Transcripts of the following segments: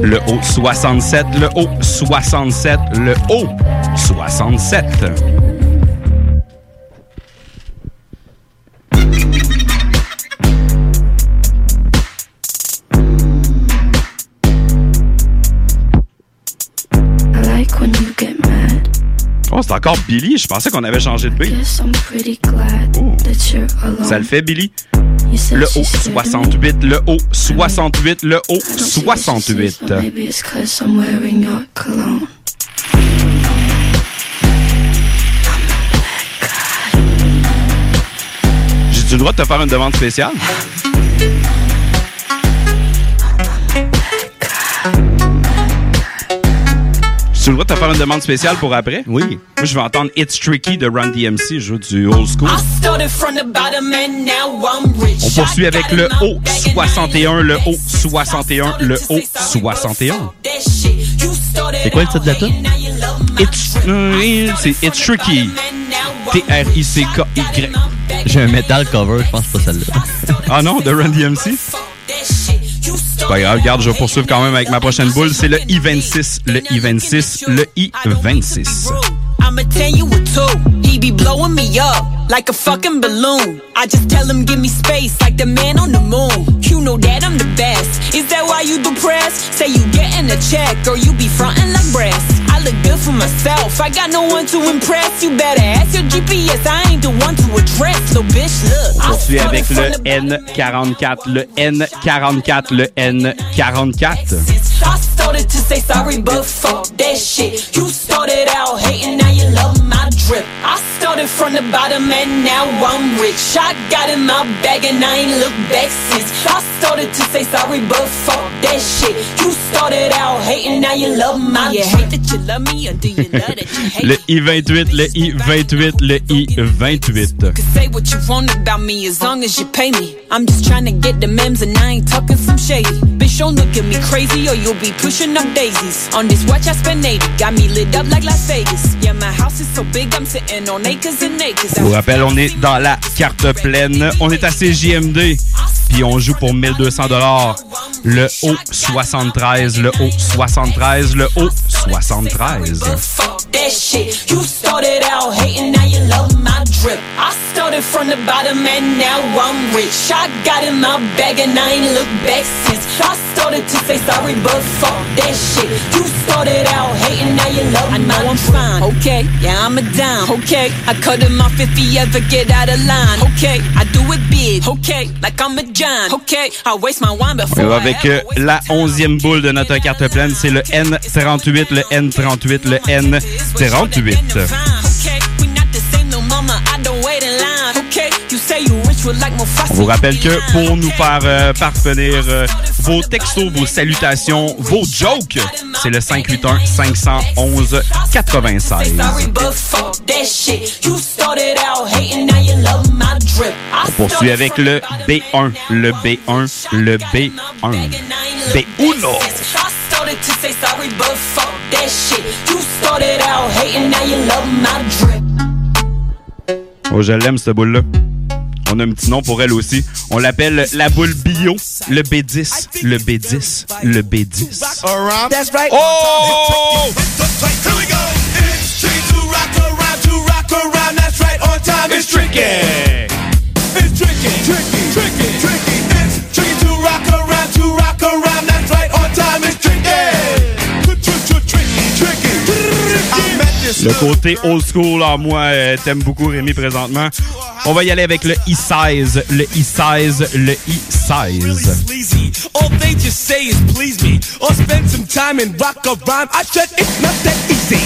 Le haut 67, le haut 67, le haut 67. Oh, c'est encore Billy. Je pensais qu'on avait changé de B. Oh. Ça le fait, Billy? Le haut scared me. 68, le haut 68, le haut I don't see what she sees, 68. but Maybe it's cause I'm wearing your cologne? J'ai-tu le droit de te faire une demande spéciale? J'ai-tu le droit de te faire une demande spéciale pour après? Oui. Moi, je vais entendre It's Tricky de Run DMC. Je joue du old school. On poursuit avec le haut 61, le haut 61, le haut 61. C'est quoi le titre de la tune? It's, euh, c'est It's Tricky. T-R-I-C-K-Y. J'ai un metal cover, je pense pas celle-là. Ah non, de Run DMC? C'est pas grave, regarde, je vais poursuivre quand même avec ma prochaine boule. C'est le I-26, le I-26, le I-26. He be blowing me up like a fucking balloon. I just tell him give me space like the man on the moon. You know that I'm the best. Is that why you depressed? Say you getting a check or you be frontin' like brass. I look good for myself. I got no one to impress. You better ask your GPS. I ain't the one to address. So bitch, look. I Poursuit avec le the N44, le N44, le N44. I started to say sorry, but fuck that shit. You started out hating, now you love my drip. I started from the bottom and now I'm rich. I got in my bag and I ain't looked back since. I started to say sorry, but fuck that shit. You started out hating, now you love my hate that you love me or do you love that you hate Le I-28, le I-28, le I-28. Could say what you want about me as long as you pay me. I'm just trying to get the memes and I ain't talking some shady. Bitch, don't look at me crazy or you'll be pushing up daisies. On this watch, I spend 80. Got me lit up like Las Vegas. Yeah, my house is so big, I'm sitting on acres and acres. Je vous rappelle, on est dans la carte pleine. On est à CJMD. Puis on joue pour 1200 dollars. Le haut 73, le haut 73, le haut 73. From the bottom and now I'm rich. I got in my bag and I ain't looked back since. I started to say sorry, but fuck that shit. You started out hating, now you love I know I'm fine, okay? Yeah, I'm a dime, okay? I cut him off if he ever get out of line, okay? I do it big, okay? Like I'm a giant, okay? I waste my wine On before va I avec ever euh, waste la onzième boule de notre carte pleine. C'est le N38, le N38, le N38. On vous rappelle que pour nous faire euh, parvenir euh, vos textos, vos salutations, vos jokes, c'est le 581 511 96. Sorry, but fuck that shit. You started out hating, now you love my drip. I On poursuit avec le B1, le B1, le B1. B1. started to say sorry, but fuck that shit. You started out hating, now you love my drip. Oh, je l'aime, cette boule-là. On a un petit nom pour elle aussi. On l'appelle la boule bio, le B10, le B10, le B10. Oh! It's tricky. It's tricky. Le côté old school en moi euh, t'aime beaucoup Rémi présentement. On va y aller avec le E16, le E16, le E16. sleazy. All they just say is please me or spend some time and rock a rhyme. I said it's not that easy.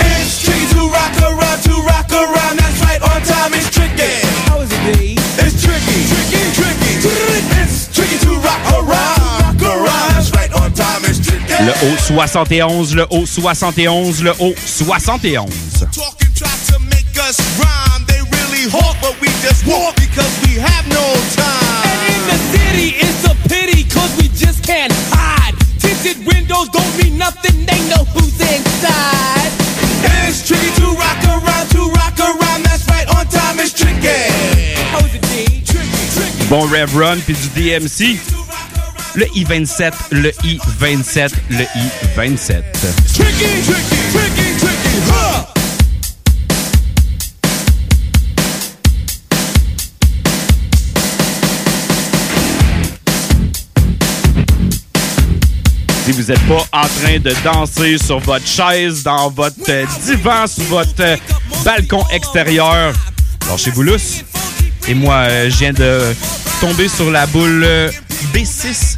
It's tricky to rock around, to rock around. That's right, on time is Le haut 71, le haut 71, le haut 71. Talking try to make us rhyme. They really hawk, but we just walk because we have no time. And in the city, it's a pity cause we just can't hide. Tinted windows don't mean nothing, they know who's inside. It's tricky to rock around, to rock around. That's right, on time is tricky. How is it, D? Tricky, tricky. Bon Rev Run puis du DMC. Le I-27, le I-27, le I-27. Tricky, tricky, tricky, tricky, huh? Si vous n'êtes pas en train de danser sur votre chaise, dans votre euh, divan, sur votre euh, balcon extérieur, lâchez-vous lousse. Et moi, euh, je viens de tomber sur la boule euh, B6,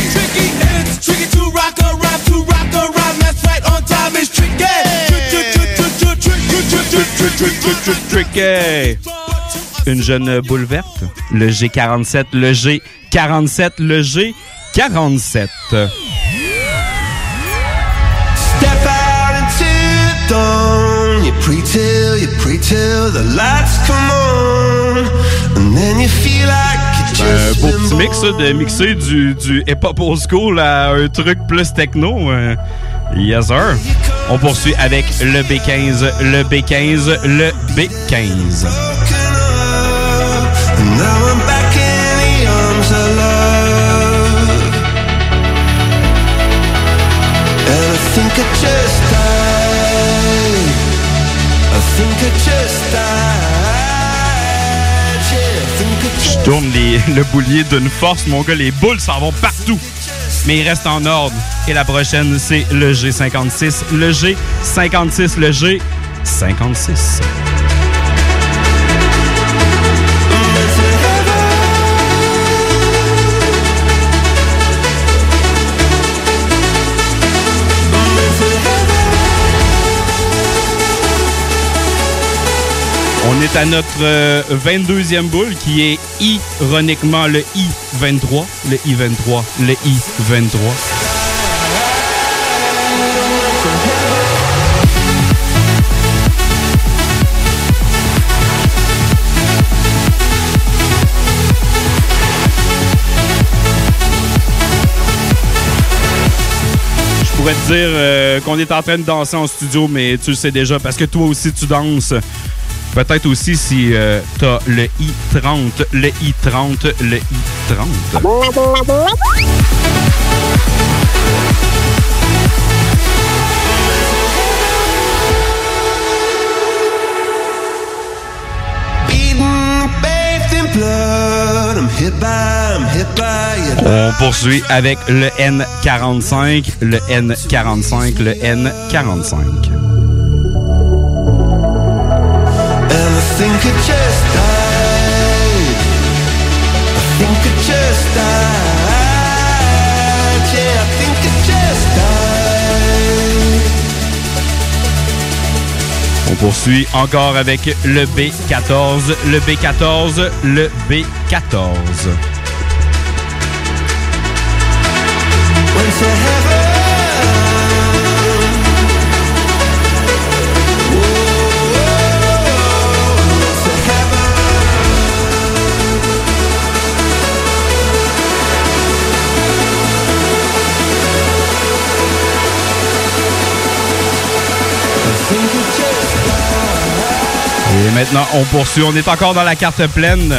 Tricky. Une jeune boule verte. Le G47, le G47, le G47. Step out into the dawn. You pray till, you pray till the lights come on. And then you feel like Un beau petit mix, ça, de mixer du, du hip-hop old school à un truc plus techno. euh, yes, sir. On poursuit avec le B15, le B15, le B15. Broken up. And now I'm back in the arms of love. And I think I just died. I think I just died. Yeah, I think I Je tourne les- le boulier d'une force, mon gars. Les boules s'en vont partout. Mais ils restent en ordre. Et la prochaine, c'est le G56, le G56, le G56. On est à notre euh, 22e boule qui est ironiquement le I-23. Le I-23. Le I-23. Je pourrais te dire euh, qu'on est en train de danser en studio, mais tu le sais déjà parce que toi aussi tu danses. Peut-être aussi si euh, t'as le I-30, le I-30, le I-30. On poursuit avec le N45, le N45, le N45. Poursuit encore avec le B14, le B14, le B14. Went Et maintenant, on poursuit. On est encore dans la carte pleine.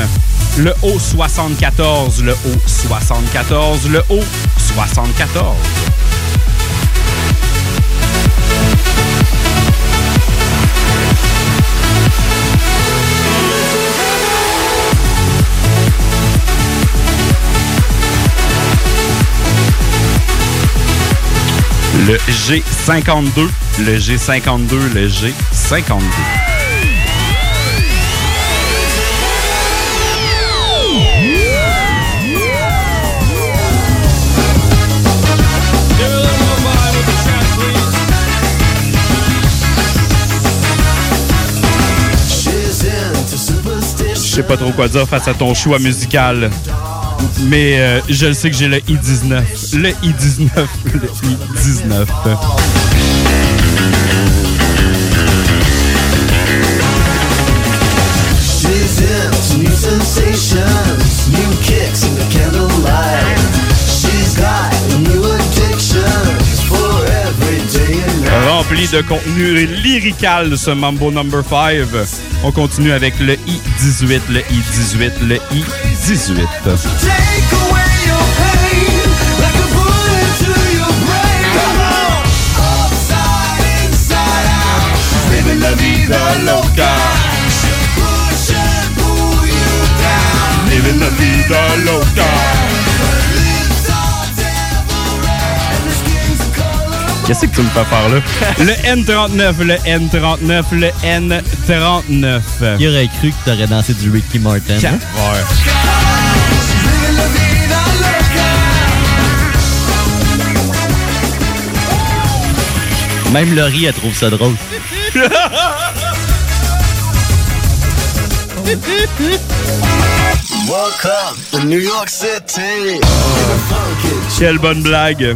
Le haut 74, le haut 74, le haut 74. Le G52, le G52, le G52. Sais pas trop quoi dire face à ton choix musical. Mais euh, je le sais que j'ai le I-19. Le I-19. Le I-19. She's into new sensations, De contenu lyrical, ce Mambo Number 5. On continue avec le I-18, le I-18, le I-18. Take away your pain, like a bullet to your brain. Come on, upside, inside out. Living. Qu'est-ce que tu me fais faire là? Le N39, le N39, le N39. Qui aurait cru que t'aurais dansé du Ricky Martin? hein? Même Laurie, elle trouve ça drôle. Welcome to New York City. Quelle bonne blague.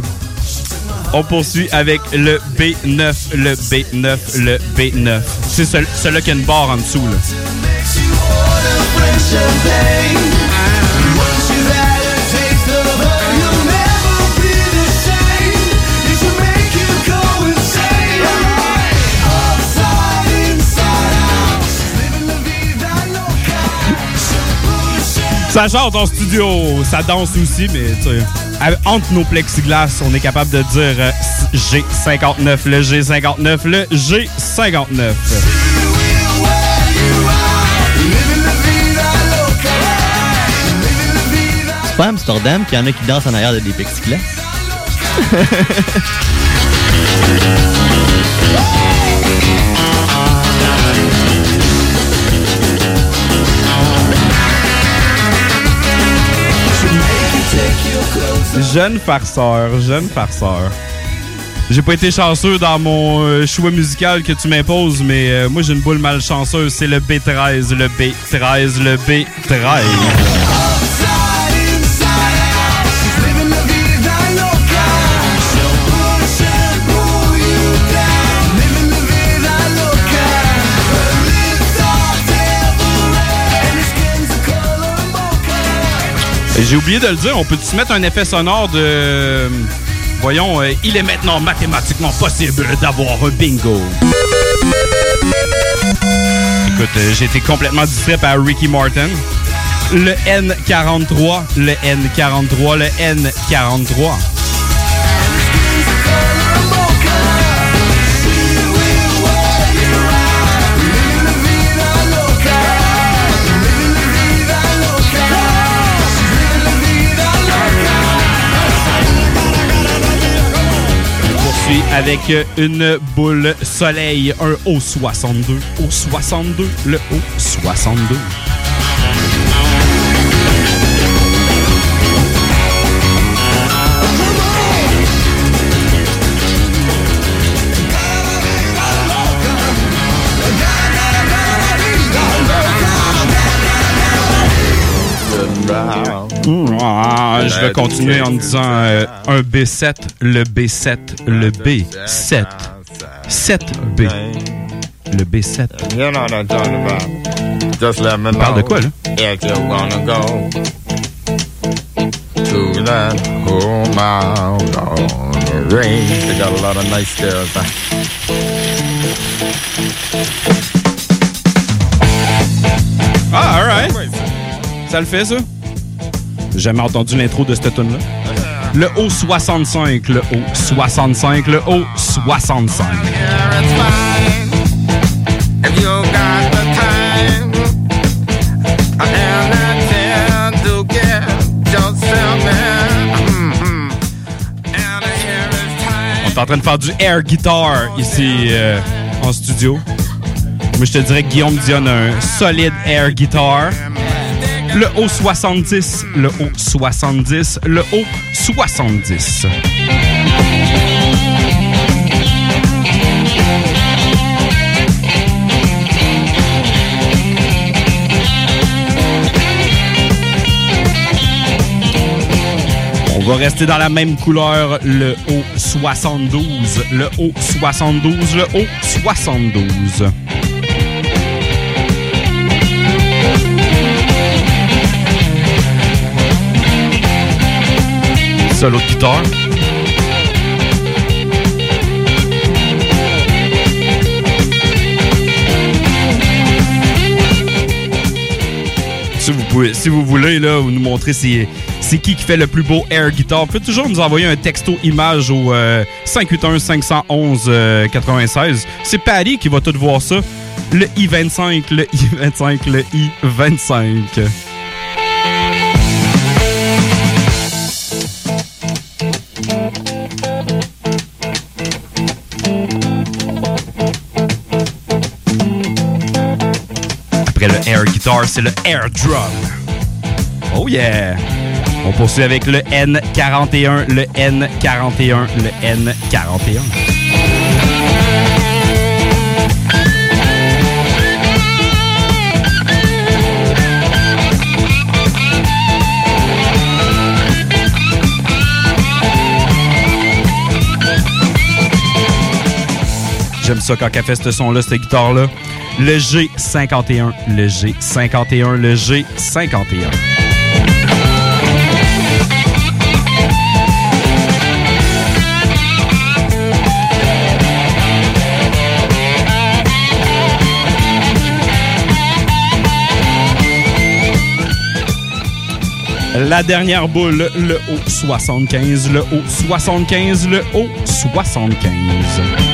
On poursuit avec le B9, le B9, le B9. C'est ce- celui qui a une barre en dessous. Là. Ça chante en studio, ça danse aussi, mais tu sais, entre nos plexiglas, on est capable de dire euh, G59, le G59, le G59. Living la vida loca. Living la vida C'est pas à Amsterdam qu'il y en a qui dansent en arrière de des plexiglas? Jeune farceur, jeune farceur. J'ai pas été chanceux dans mon euh, choix musical que tu m'imposes, mais euh, moi j'ai une boule malchanceuse, c'est le B13, le B13, le B13. J'ai oublié de le dire, on peut se mettre un effet sonore de... Voyons, euh, il est maintenant mathématiquement possible d'avoir un bingo. Écoute, euh, été complètement distrait par Ricky Martin. Le N43, le N43, le N43. Avec une boule soleil, un O62. O62, le O62. Ah, ah, ah, je vais continuer en disant euh, un B7, le B7, le B7. 7B. Le B7. You know Parle de quoi, là? Ah, alright. Ça le fait, ça? J'ai jamais entendu l'intro de cette tune là Le O65, le O65, le O65. If you got the time and the time to get yourself in. Mhm. And here is time. On est en train de faire du air guitar ici euh, en studio. Moi, je te dirais que Guillaume Dion a un solide air guitar. Le O70, le O70, le O70. On va rester dans la même couleur, le O72, le O72, le O72. Solo de guitare. Si vous, pouvez, si vous voulez là, nous montrer c'est, qui qui fait le plus beau air guitar, vous pouvez toujours nous envoyer un texto image au euh, 581-511-96. C'est Patty qui va tout voir ça. Le I-25, le I-25, le I-25. Air guitar, c'est le air drum. Oh yeah! On poursuit avec le N41, le N41, le N41. J'aime ça quand elle fait ce son-là, cette guitare-là. Le G51, le G51, le G51. La dernière boule, le O75, le O75, le O75.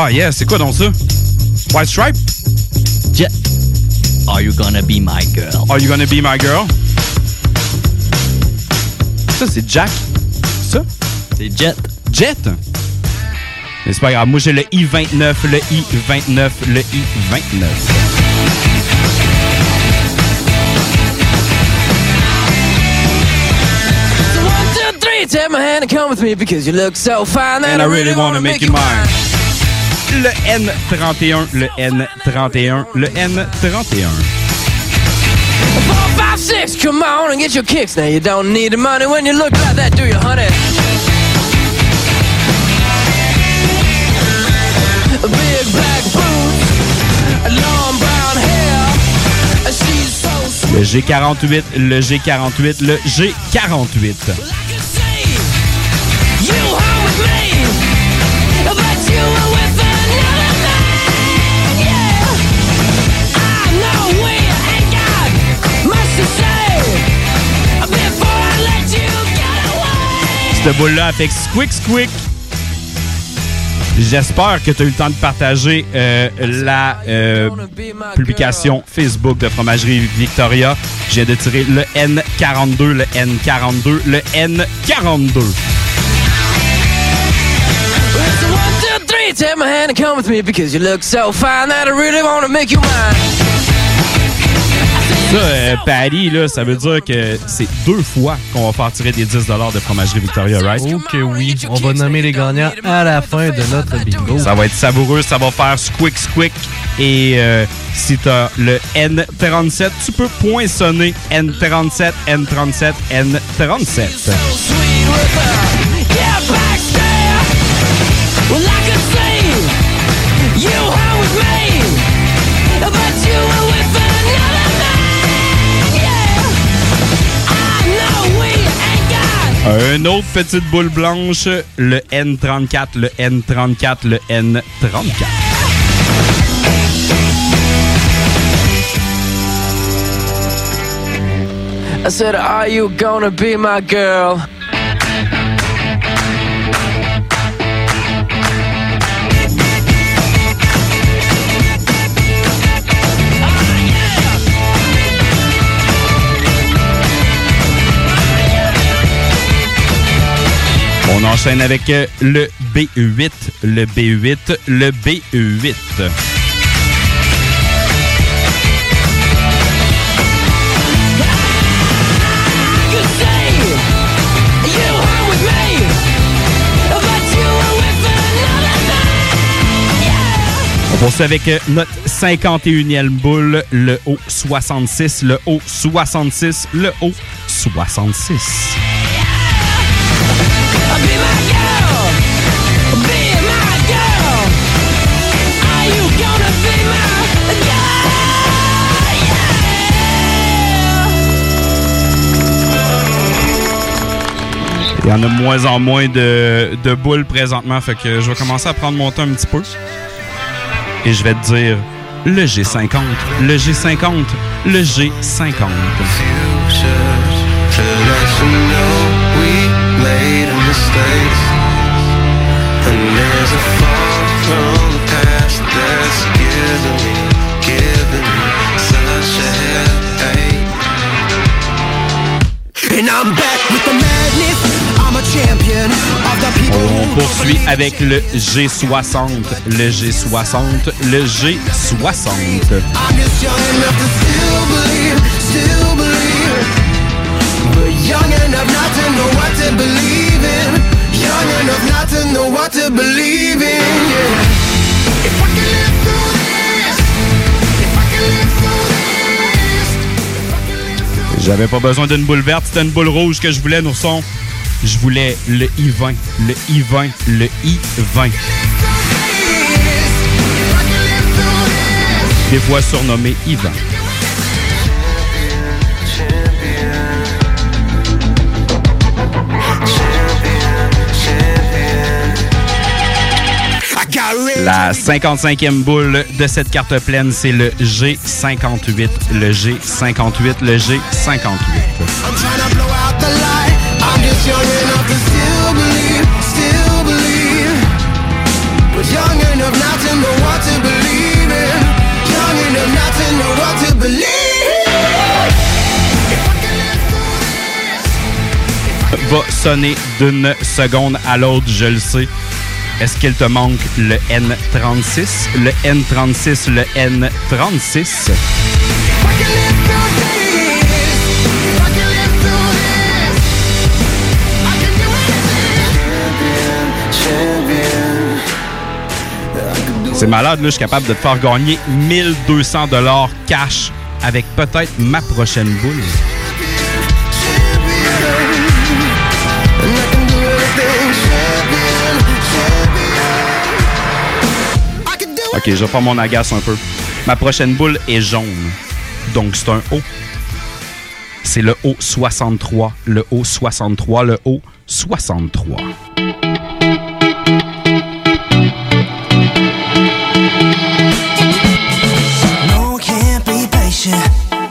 Ah yeah, c'est quoi donc ça? White Stripe? Jet. Are you gonna be my girl? Are you gonna be my girl? Ça, c'est Jack. Ça? C'est Jet. Jet? Mais c'est pas grave. Moi, j'ai le I-29, le I-29, le I-29. So one, two, three, take my hand and come with me because you look so fine And I really wanna make you mine. Le N31, le N31, le N31. Four, five, six, come on and get your kicks. Now you don't need the money when you look like that, do you, honey? Big black boots, long brown hair. She's so sweet. Le G48, le G48, le G48. Cette boule-là avec Squick Squick. J'espère que tu as eu le temps de partager euh, la euh, publication Facebook de Fromagerie Victoria. J'ai de tirer le N42, le N42, le N42. So one, two, three, take my hand and come with me because you look so fine that I really want to make you mine. Ça, euh, Paris, là, ça veut dire que c'est deux fois qu'on va faire tirer des 10 de Fromagerie Victoria, right? Oh que oui. On va nommer les gagnants à la fin de notre bingo. Ça va être savoureux, ça va faire squick squick. Et euh, si tu as le N37, tu peux poinçonner N37, N37, N37. Un autre petite boule blanche, le N34, le N34, le N34. I said, Are you gonna be my girl? On enchaîne avec euh, le B8, le B8, le B8. On poursuit avec euh, notre 51e boule, le haut 66, le haut 66, le haut 66. Il y en a de moins en moins de, de boules présentement, fait que je vais commencer à prendre mon temps un petit peu. Et je vais te dire le G50, le G50, le G50. And there's a fall from the past that's giving me, giving me such a headache. And I'm back with the madness. On poursuit avec le G60, le G60, le G60. I'm just young enough to still believe, still believe. But young enough not to know what to believe J'avais pas besoin d'une boule verte, c'était une boule rouge que je voulais, Nourson. Je voulais le I-20, le I-20, le I-20. Des fois surnommé I-20. La 55e boule de cette carte pleine, c'est le G58. Le G58, le G58. I'm trying to blow out the light. I'm just young enough to still believe, still believe. But young enough not to know what to believe in. Young enough not to know what to believe. Va sonner d'une seconde à l'autre, je le sais. Est-ce qu'il te manque le N36, le N36, le N36? C'est malade, là, je suis capable de te faire gagner 1200 dollars cash avec peut-être ma prochaine boule. Ok, je vais faire mon agace un peu. Ma prochaine boule est jaune. Donc, c'est un O. C'est le O63. Le O63. Le O63. No, I can't be patient.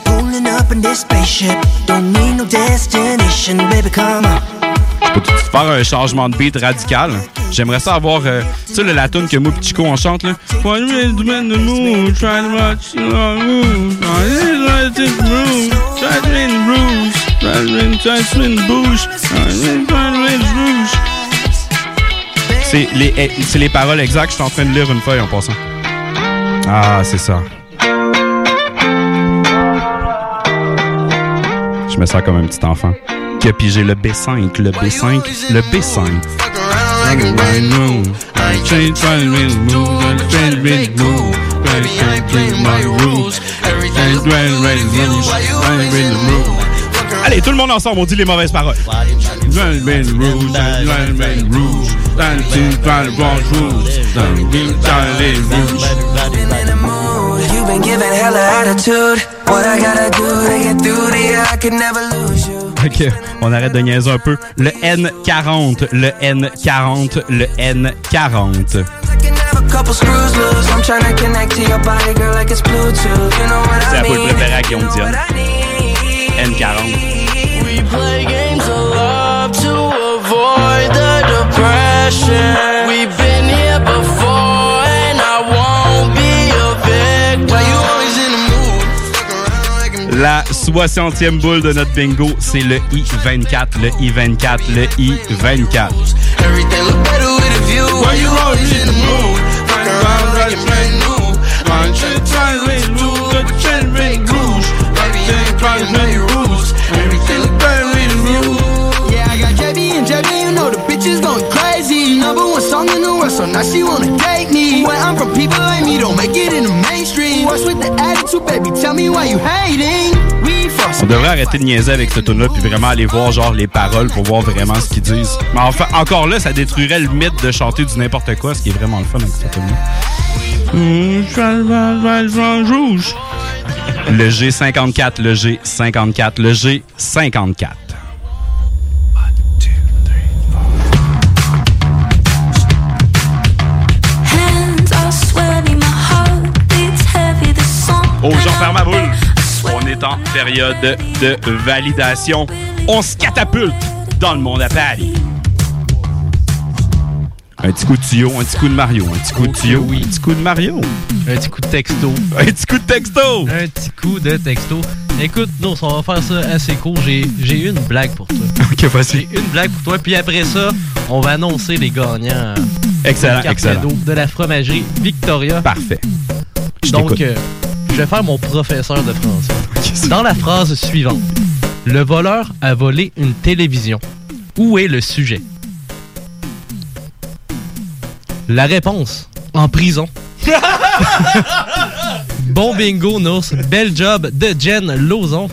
Pulling up in this spaceship. Don't need no destination, baby, come on. Faire un changement de beat radical. J'aimerais ça avoir, euh, tu sais, la tune que moi et Chico on chante là. C'est les, eh, c'est les paroles exactes. Je suis en train de lire une feuille en passant. Ah, c'est ça. Je me sens comme un petit enfant qui a pigé le B5, le B5, le B5. Allez, tout le monde ensemble, on dit les mauvaises paroles. You've been giving hella attitude. What I gotta do to get through to you, I can never lose Ok, on arrête de niaiser un peu. Le N40, le N40, le N40. A couple screws loose. I'm tryna connect to your body, girl, like it's Bluetooth. You know what C'est la poule préférée à Guillaume Dion. N40. Yeah, I got JB and JB, you know the bitch is going crazy. Number one song in the world, so now she wanna date me. When I'm from people like me, don't make it in the On devrait arrêter de niaiser avec ce tune là puis vraiment aller voir genre les paroles pour voir vraiment ce qu'ils disent. Mais enfin, encore là, ça détruirait le mythe de chanter du n'importe quoi, ce qui est vraiment le fun avec ce tune rouge. Le G54, le G54, le G54. Oh, j'en perds ma boule. On est en période de validation. On se catapulte dans le monde à Paris. Un petit coup de tuyau, un petit coup de Mario, un petit coup de tuyau, un petit coup de Mario. Un petit coup de texto. Un petit coup de texto. Un petit coup de texto. Écoute, non, on va faire ça assez court. J'ai j'ai une blague pour toi. Ok, vas-y. J'ai une blague pour toi. Puis après ça, on va annoncer les gagnants. Excellent, excellent. de la fromagerie Victoria. Parfait. Je Donc, euh, je vais faire mon professeur de français. Dans la phrase suivante, le voleur a volé une télévision. Où est le sujet? La réponse, en prison. bon bingo, Nours. Bel job de Jen Lozon.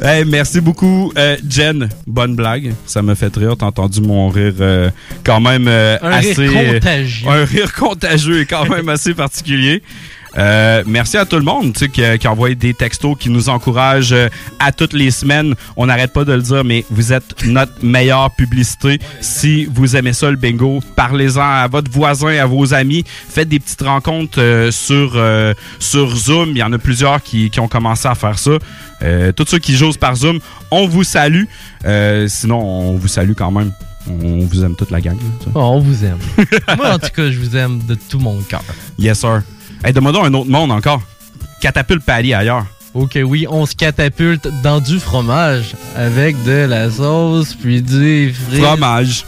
Hey, merci beaucoup, euh, Jen. Bonne blague. Ça me fait rire. T'as entendu mon rire euh, quand même euh, Un rire assez... contagieux. un rire contagieux et quand même assez particulier. Euh, merci à tout le monde tu sais, qui, qui a envoyé des textos, qui nous encouragent euh, à toutes les semaines. On n'arrête pas de le dire, mais vous êtes notre meilleure publicité. Si vous aimez ça, le bingo, parlez-en à votre voisin, à vos amis. Faites des petites rencontres euh, sur, euh, sur Zoom. Il y en a plusieurs qui, qui ont commencé à faire ça. Euh, tous ceux qui jouent par Zoom, on vous salue. Euh, sinon, on vous salue quand même. On vous aime toute la gang. Oh, on vous aime. Moi, en tout cas, je vous aime de tout mon cœur. Yes, sir. Hey, demandons un autre monde encore. Catapulte Paris ailleurs. Ok, oui, on se catapulte dans du fromage avec de la sauce, puis du frites. Fromage.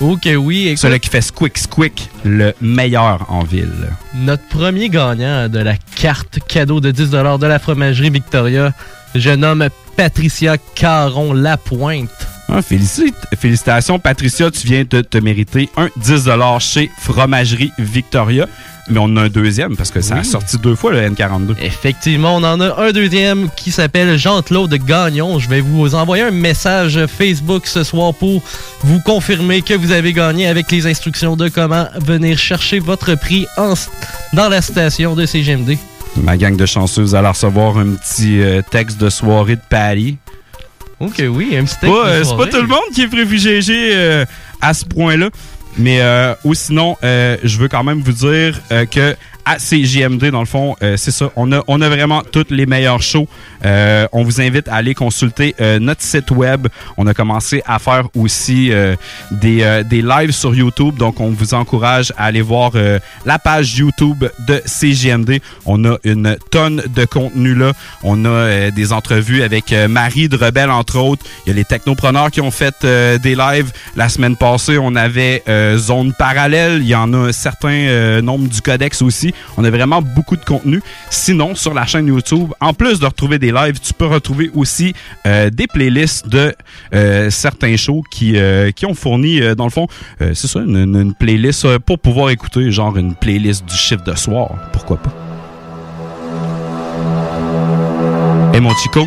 Ok, oui. écoute, Celui qui fait squick squick, le meilleur en ville. Notre premier gagnant de la carte cadeau de 10 de la fromagerie Victoria, je nomme Patricia Caron Lapointe. Ah, félicite- félicitations, Patricia, tu viens de te mériter un 10 chez Fromagerie Victoria. Mais on en a un deuxième parce que ça a sorti deux fois le N42. Effectivement, on en a un deuxième qui s'appelle Jean-Claude Gagnon. Je vais vous envoyer un message Facebook ce soir pour vous confirmer que vous avez gagné avec les instructions de comment venir chercher votre prix en- dans la station de CGMD. Ma gang de chanceux, vous allez recevoir un petit euh, texte de soirée de Paris. Ok, oui, un petit texte. Euh, c'est pas tout le monde qui est privilégié euh, à ce point-là. Mais euh, ou sinon, euh, je veux quand même vous dire euh, que à CJMD, dans le fond, euh, c'est ça. On a, on a vraiment toutes les meilleurs shows. Euh, on vous invite à aller consulter euh, notre site web. On a commencé à faire aussi des, des lives sur YouTube. Donc, on vous encourage à aller voir la page YouTube de CJMD. On a une tonne de contenu là. On a des entrevues avec Marie de Rebelle, entre autres. Il y a les technopreneurs qui ont fait des lives. La semaine passée, on avait Zone Parallèle. Il y en a un certain nombre du Codex aussi. On a vraiment beaucoup de contenu. Sinon, sur la chaîne YouTube, en plus de retrouver des lives, tu peux retrouver aussi euh, des playlists de euh, certains shows qui, euh, qui ont fourni, dans le fond, c'est ça, une, une- une playlist pour pouvoir écouter, genre une playlist du chiffre de soir. Pourquoi pas? Et mon Chico?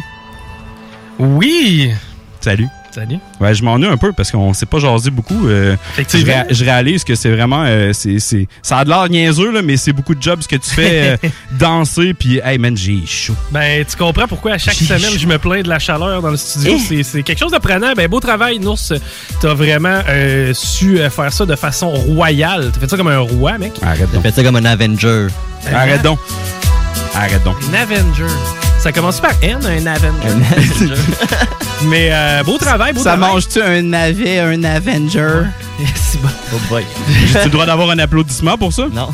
Oui! Salut. Salut. Ouais, je m'ennuie un peu parce qu'on s'est pas jasé beaucoup. euh, je, Effectivement. ré- je réalise que c'est vraiment. euh, c'est, c'est- ça a de l'air niaiseux, là, mais c'est beaucoup de jobs ce que tu fais. euh, danser, puis, hey man, j'ai chaud. Ben, tu comprends pourquoi à chaque semaine chaud. je me plains de la chaleur dans le studio. Eh. C'est- C'est quelque chose de prenant. Ben, beau travail, Nours. T'as vraiment euh, su faire ça de façon royale. T'as fait ça comme un roi, mec? Arrête T'as fait ça comme un Avenger. Arrête donc. Arrête donc. Un Avenger. Ça commence par N, un Avenger. Mais euh, beau travail, beau Ça travail. mange-tu un navet, un Avenger? C'est bon. Oh boy. J'ai le droit d'avoir un applaudissement pour ça? Non.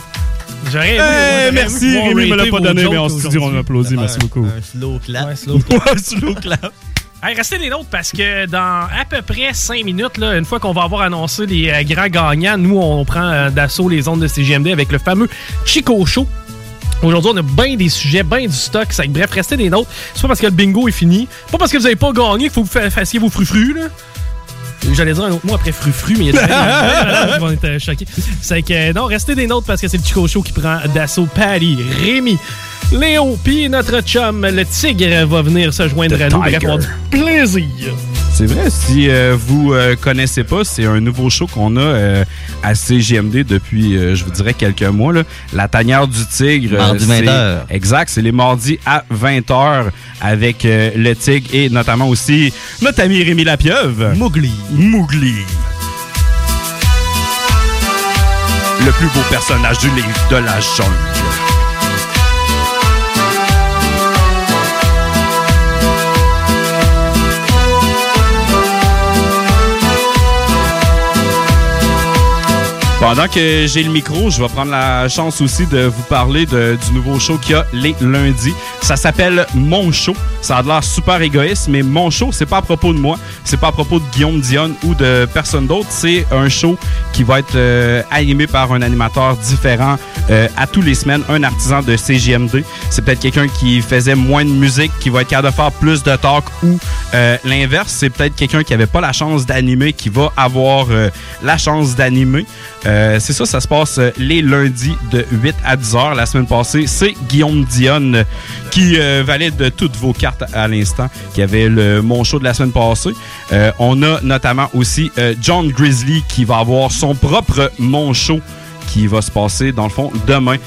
J'aurais Hey, merci, Rémi me l'a pas donné, mais en studio, on aujourd'hui. applaudit. Merci beaucoup. Un slow clap. Ouais, slow Ouais, slow clap. Hey, restez des nôtres parce que dans à peu près 5 minutes, là, une fois qu'on va avoir annoncé les euh, grands gagnants, nous, on prend euh, d'assaut les ondes de CGMD avec le fameux Chico Show. Aujourd'hui, on a bien des sujets, bien du stock. Que, bref, restez des nôtres. C'est pas parce que le bingo est fini, pas parce que vous avez pas gagné qu'il faut que vous fa- fassiez vos frufrus, là. J'allais dire un autre mot après frufru, mais il y a des gens qui vont être euh, choqués. C'est que, euh, non, restez des nôtres parce que c'est le Chico Show qui prend d'assaut Patty, Rémi, Léo, puis notre chum, le tigre, va venir se joindre The à nous. Bref, on a du plaisir. C'est vrai, si euh, vous euh, connaissez pas, c'est un nouveau show qu'on a euh, à CGMD depuis, euh, je vous dirais, quelques mois. là. La tanière du tigre. Mardi c'est- 20h. Exact, c'est les mardis à 20h avec euh, le tigre et notamment aussi notre ami Rémi Lapieuvre. Mowgli. Mowgli. Le plus beau personnage du livre de la jungle. Pendant que j'ai le micro, je vais prendre la chance aussi de vous parler du nouveau show qu'il y a les lundis. Ça s'appelle Mon Show. Ça a l'air super égoïste, mais Mon Show, c'est pas à propos de moi. C'est pas à propos de Guillaume Dion ou de personne d'autre. C'est un show qui va être euh, animé par un animateur différent euh, à tous les semaines, un artisan de CGMD. C'est peut-être quelqu'un qui faisait moins de musique, qui va être capable de faire plus de talk ou euh, l'inverse. C'est peut-être quelqu'un qui avait pas la chance d'animer, qui va avoir la chance d'animer. Euh, c'est ça, ça se passe euh, les lundis de 8 à 10 heures. La semaine passée, c'est Guillaume Dionne qui euh, valide toutes vos cartes à l'instant, qui avait le mon show de la semaine passée. On a notamment aussi John Grizzly qui va avoir son propre mon show qui va se passer, dans le fond, demain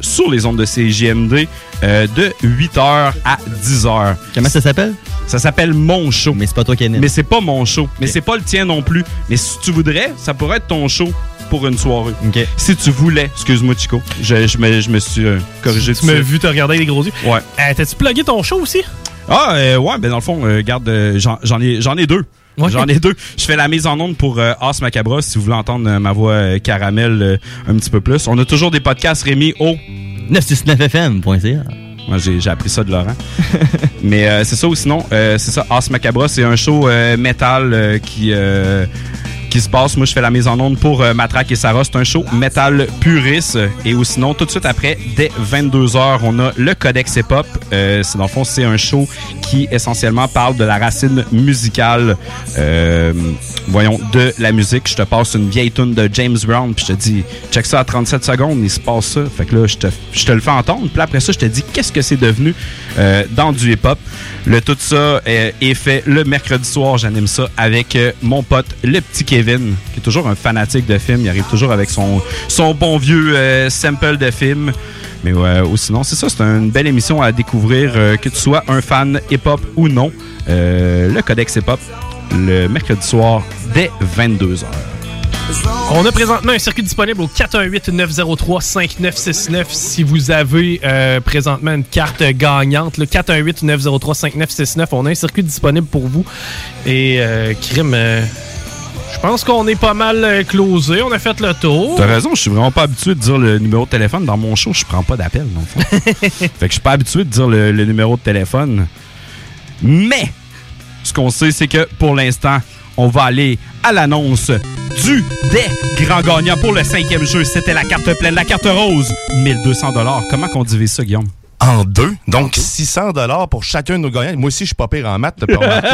sur les ondes de CGMD euh, de 8h à 10h. Comment ça s'appelle? Ça s'appelle Mon Show. Mais c'est pas toi qui anime. Mais c'est pas mon show. Mais c'est pas le tien non plus. Mais si tu voudrais, ça pourrait être ton show pour une soirée. Si tu voulais, excuse-moi Chico, je, je me, je me suis euh, corrigé Tu m'as vu te regarder avec des gros yeux. Ouais. Euh, T'as-tu plugué ton show aussi? Ah, euh, ouais, ben dans le fond, euh, garde, euh, j'en ai, j'en ai deux. Ouais. J'en ai deux. Je fais la mise en onde pour euh, As Macabra, si vous voulez entendre euh, ma voix euh, caramel euh, un petit peu plus. On a toujours des podcasts, Rémi, au 969fm.ca. Moi, j'ai j'ai appris ça de Laurent. Mais euh, c'est ça ou sinon, euh, c'est ça, As Macabra, c'est un show euh, métal euh, qui, euh, qui se passe. Moi, je fais la mise en onde pour euh, Matraque et Sarah. C'est un show métal puriste. Et ou sinon, tout de suite après, dès 22h, on a le Codex Hip Hop. Euh, dans le fond, c'est un show qui essentiellement parle de la racine musicale, euh, voyons, de la musique. Je te passe une vieille tune de James Brown, puis je te dis, check ça à 37 secondes, il se passe ça. Fait que là, je te, je te le fais entendre. Puis après ça, je te dis qu'est-ce que c'est devenu euh, dans du hip-hop. Le tout ça est, fait le mercredi soir. J'anime ça avec mon pote, le petit Kevin, qui est toujours un fanatique de films. Il arrive toujours avec son, son bon vieux euh, sample de film. Mais ouais, ou sinon, c'est ça, c'est une belle émission à découvrir, euh, que tu sois un fan hip-hop ou non. Euh, le Codex hip-hop, le mercredi soir, dès 22h. On a présentement un circuit disponible au 418-903-5969 si vous avez présentement une carte gagnante. Le 418-903-5969, on a un circuit disponible pour vous. Et crime, je pense qu'on est pas mal euh, closé. On a fait le tour. T'as raison, je suis vraiment pas habitué de dire le numéro de téléphone. Dans mon show, je prends pas d'appel, fait que je suis pas habitué de dire le, le numéro de téléphone. Mais, ce qu'on sait, c'est que pour l'instant, on va aller à l'annonce du des grands gagnants pour le cinquième jeu. C'était la carte pleine, la carte rose, 1200 Comment qu'on divise ça, Guillaume? En deux. Donc, 600 dollars pour chacun de nos gagnants. Moi aussi, je suis pas pire en maths, t'as pas remarqué.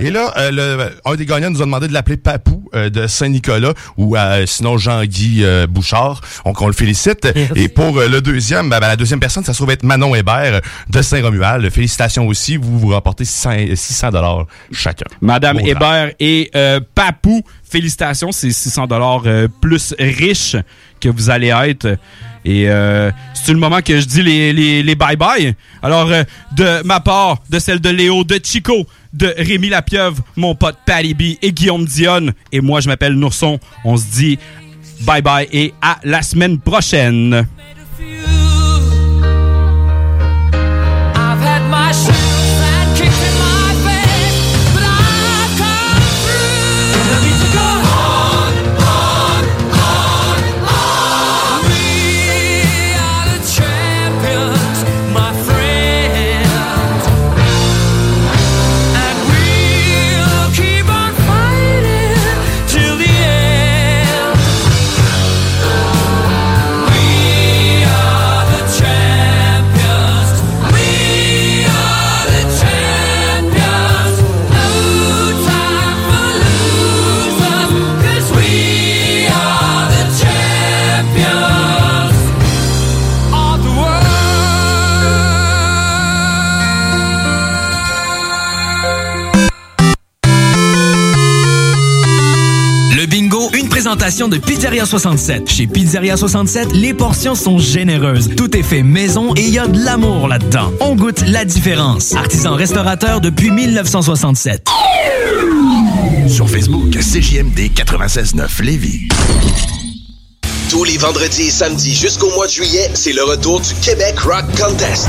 Et là, euh, le, un des gagnants nous a demandé de l'appeler Papou euh, de Saint-Nicolas ou euh, sinon Jean-Guy euh, Bouchard. Donc, on le félicite. Et pour euh, le deuxième, ben, ben, la deuxième personne, ça se trouve être Manon Hébert de Saint-Romuald. Félicitations aussi. Vous vous remportez 600 dollars chacun. Madame Hébert et euh, Papou, félicitations, c'est 600 dollars plus riche que vous allez être. Et euh, c'est le moment que je dis les, les, les bye-bye? Alors, euh, de ma part, de celle de Léo, de Chico, de Rémi Lapieuvre, mon pote Patty B et Guillaume Dionne, et moi, je m'appelle Nourson, on se dit bye-bye et à la semaine prochaine. Présentation de Pizzeria 67. Chez Pizzeria 67, les portions sont généreuses. Tout est fait maison et il y a de l'amour là-dedans. On goûte la différence. Artisan restaurateur depuis 1967. Sur Facebook, CJMD 96.9 Lévis. Tous les vendredis et samedis jusqu'au mois de juillet, c'est le retour du Québec Rock Contest.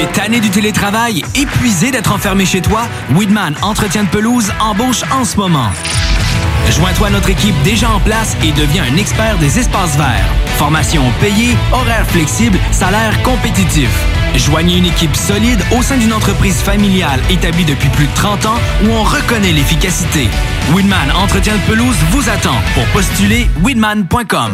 Es tanné du télétravail, épuisé d'être enfermé chez toi? Weedman Entretien de pelouse embauche en ce moment. Joins-toi à notre équipe déjà en place et deviens un expert des espaces verts. Formation payée, horaires flexibles, salaire compétitif. Joignez une équipe solide au sein d'une entreprise familiale établie depuis plus de 30 ans où on reconnaît l'efficacité. Weedman Entretien de pelouse vous attend pour postuler weedman.com.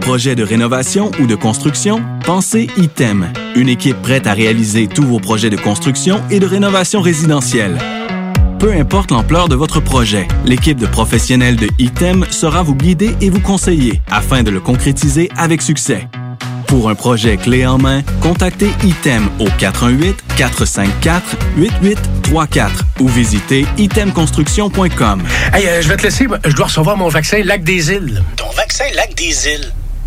Projet de rénovation ou de construction? Pensez ITEM. Une équipe prête à réaliser tous vos projets de construction et de rénovation résidentielle. Peu importe l'ampleur de votre projet, l'équipe de professionnels de ITEM sera vous guider et vous conseiller afin de le concrétiser avec succès. Pour un projet clé en main, contactez ITEM au 418-454-8834 ou visitez itemconstruction.com. Hey, euh, je vais te laisser. Je dois recevoir mon vaccin Lac des Îles. Ton vaccin Lac des Îles.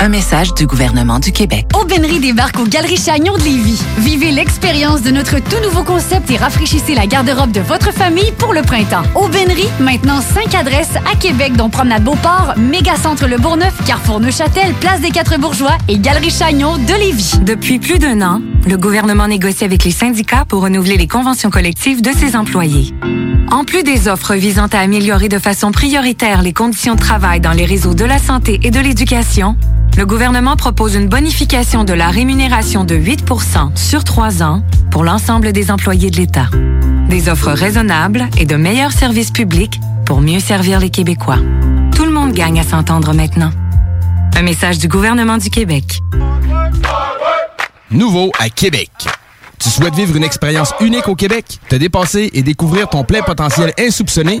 Un message du gouvernement du Québec. Aubainerie débarque aux Galeries Chagnon de Lévis. Vivez l'expérience de notre tout nouveau concept et rafraîchissez la garde-robe de votre famille pour le printemps. Aubainerie, maintenant 5 adresses à Québec, dont Promenade Beauport, Mégacentre Le Bourgneuf, Carrefour Neuchâtel, Place des Quatre Bourgeois et Galerie Chagnon de Lévis. Depuis plus d'un an, le gouvernement négocie avec les syndicats pour renouveler les conventions collectives de ses employés. En plus des offres visant à améliorer de façon prioritaire les conditions de travail dans les réseaux de la santé et de l'éducation, le gouvernement propose une bonification de la rémunération de 8% sur trois ans pour l'ensemble des employés de l'État. Des offres raisonnables et de meilleurs services publics pour mieux servir les Québécois. Tout le monde gagne à s'entendre maintenant. Un message du gouvernement du Québec. Nouveau à Québec. Tu souhaites vivre une expérience unique au Québec, te dépasser et découvrir ton plein potentiel insoupçonné?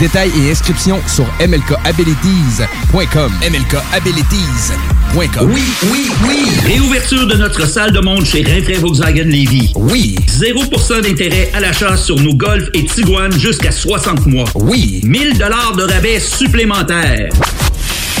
Détails et inscriptions sur mlkabilities.com. mlkabilities.com. Oui, oui, oui. Réouverture de notre salle de monde chez Rinfrae Volkswagen Levy. Oui. 0% d'intérêt à l'achat sur nos Golf et Tiguan jusqu'à 60 mois. Oui. 1000 dollars de rabais supplémentaires.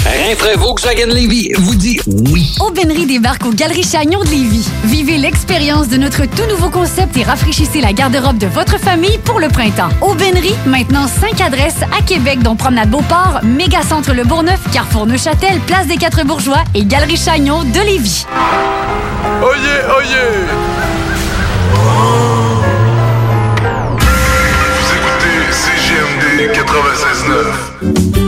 Rinfrae Volkswagen Levy vous dit oui. Aubainerie débarque aux Galeries Chagnon de Lévis. Vivez l'expérience de notre tout nouveau concept et rafraîchissez la garde-robe de votre famille pour le printemps. Aubainerie, maintenant 5 adresses à Québec, dont Promenade Beauport, Mégacentre Le Bourgneuf, Carrefour Neuchâtel, Place des Quatre Bourgeois et Galerie Chagnon de Lévis. Oyez, oyez! Vous écoutez CGMD 96.9.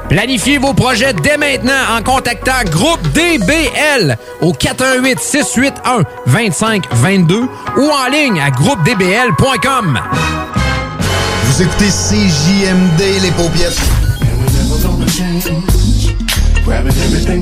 Planifiez vos projets dès maintenant en contactant Groupe DBL au 418 681 2522 ou en ligne à groupedbl.com. Vous écoutez CJMD, les paupiètes. Grabbing everything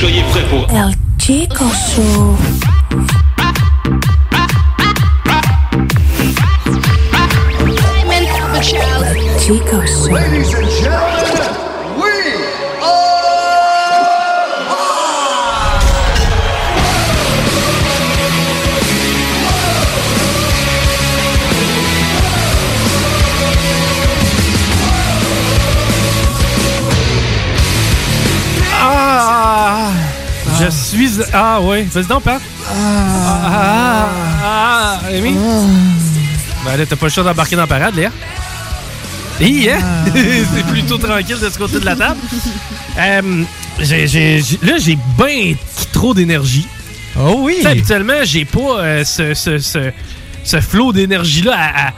soyez prêts pour... El Chico Show. Ladies and gentlemen, Ah, ouais. Vas-y donc, Pat. Ah! Ah! ah, Amy? Ben là, t'as pas le choix d'embarquer dans la parade, Léa. Hi, hein? C'est plutôt tranquille de ce côté de la table. Euh, j'ai- j'ai- j'ai- là, j'ai bien trop d'énergie. Oh oui! Tu sais, habituellement, j'ai pas euh, ce, ce, ce, ce flot d'énergie-là à, à-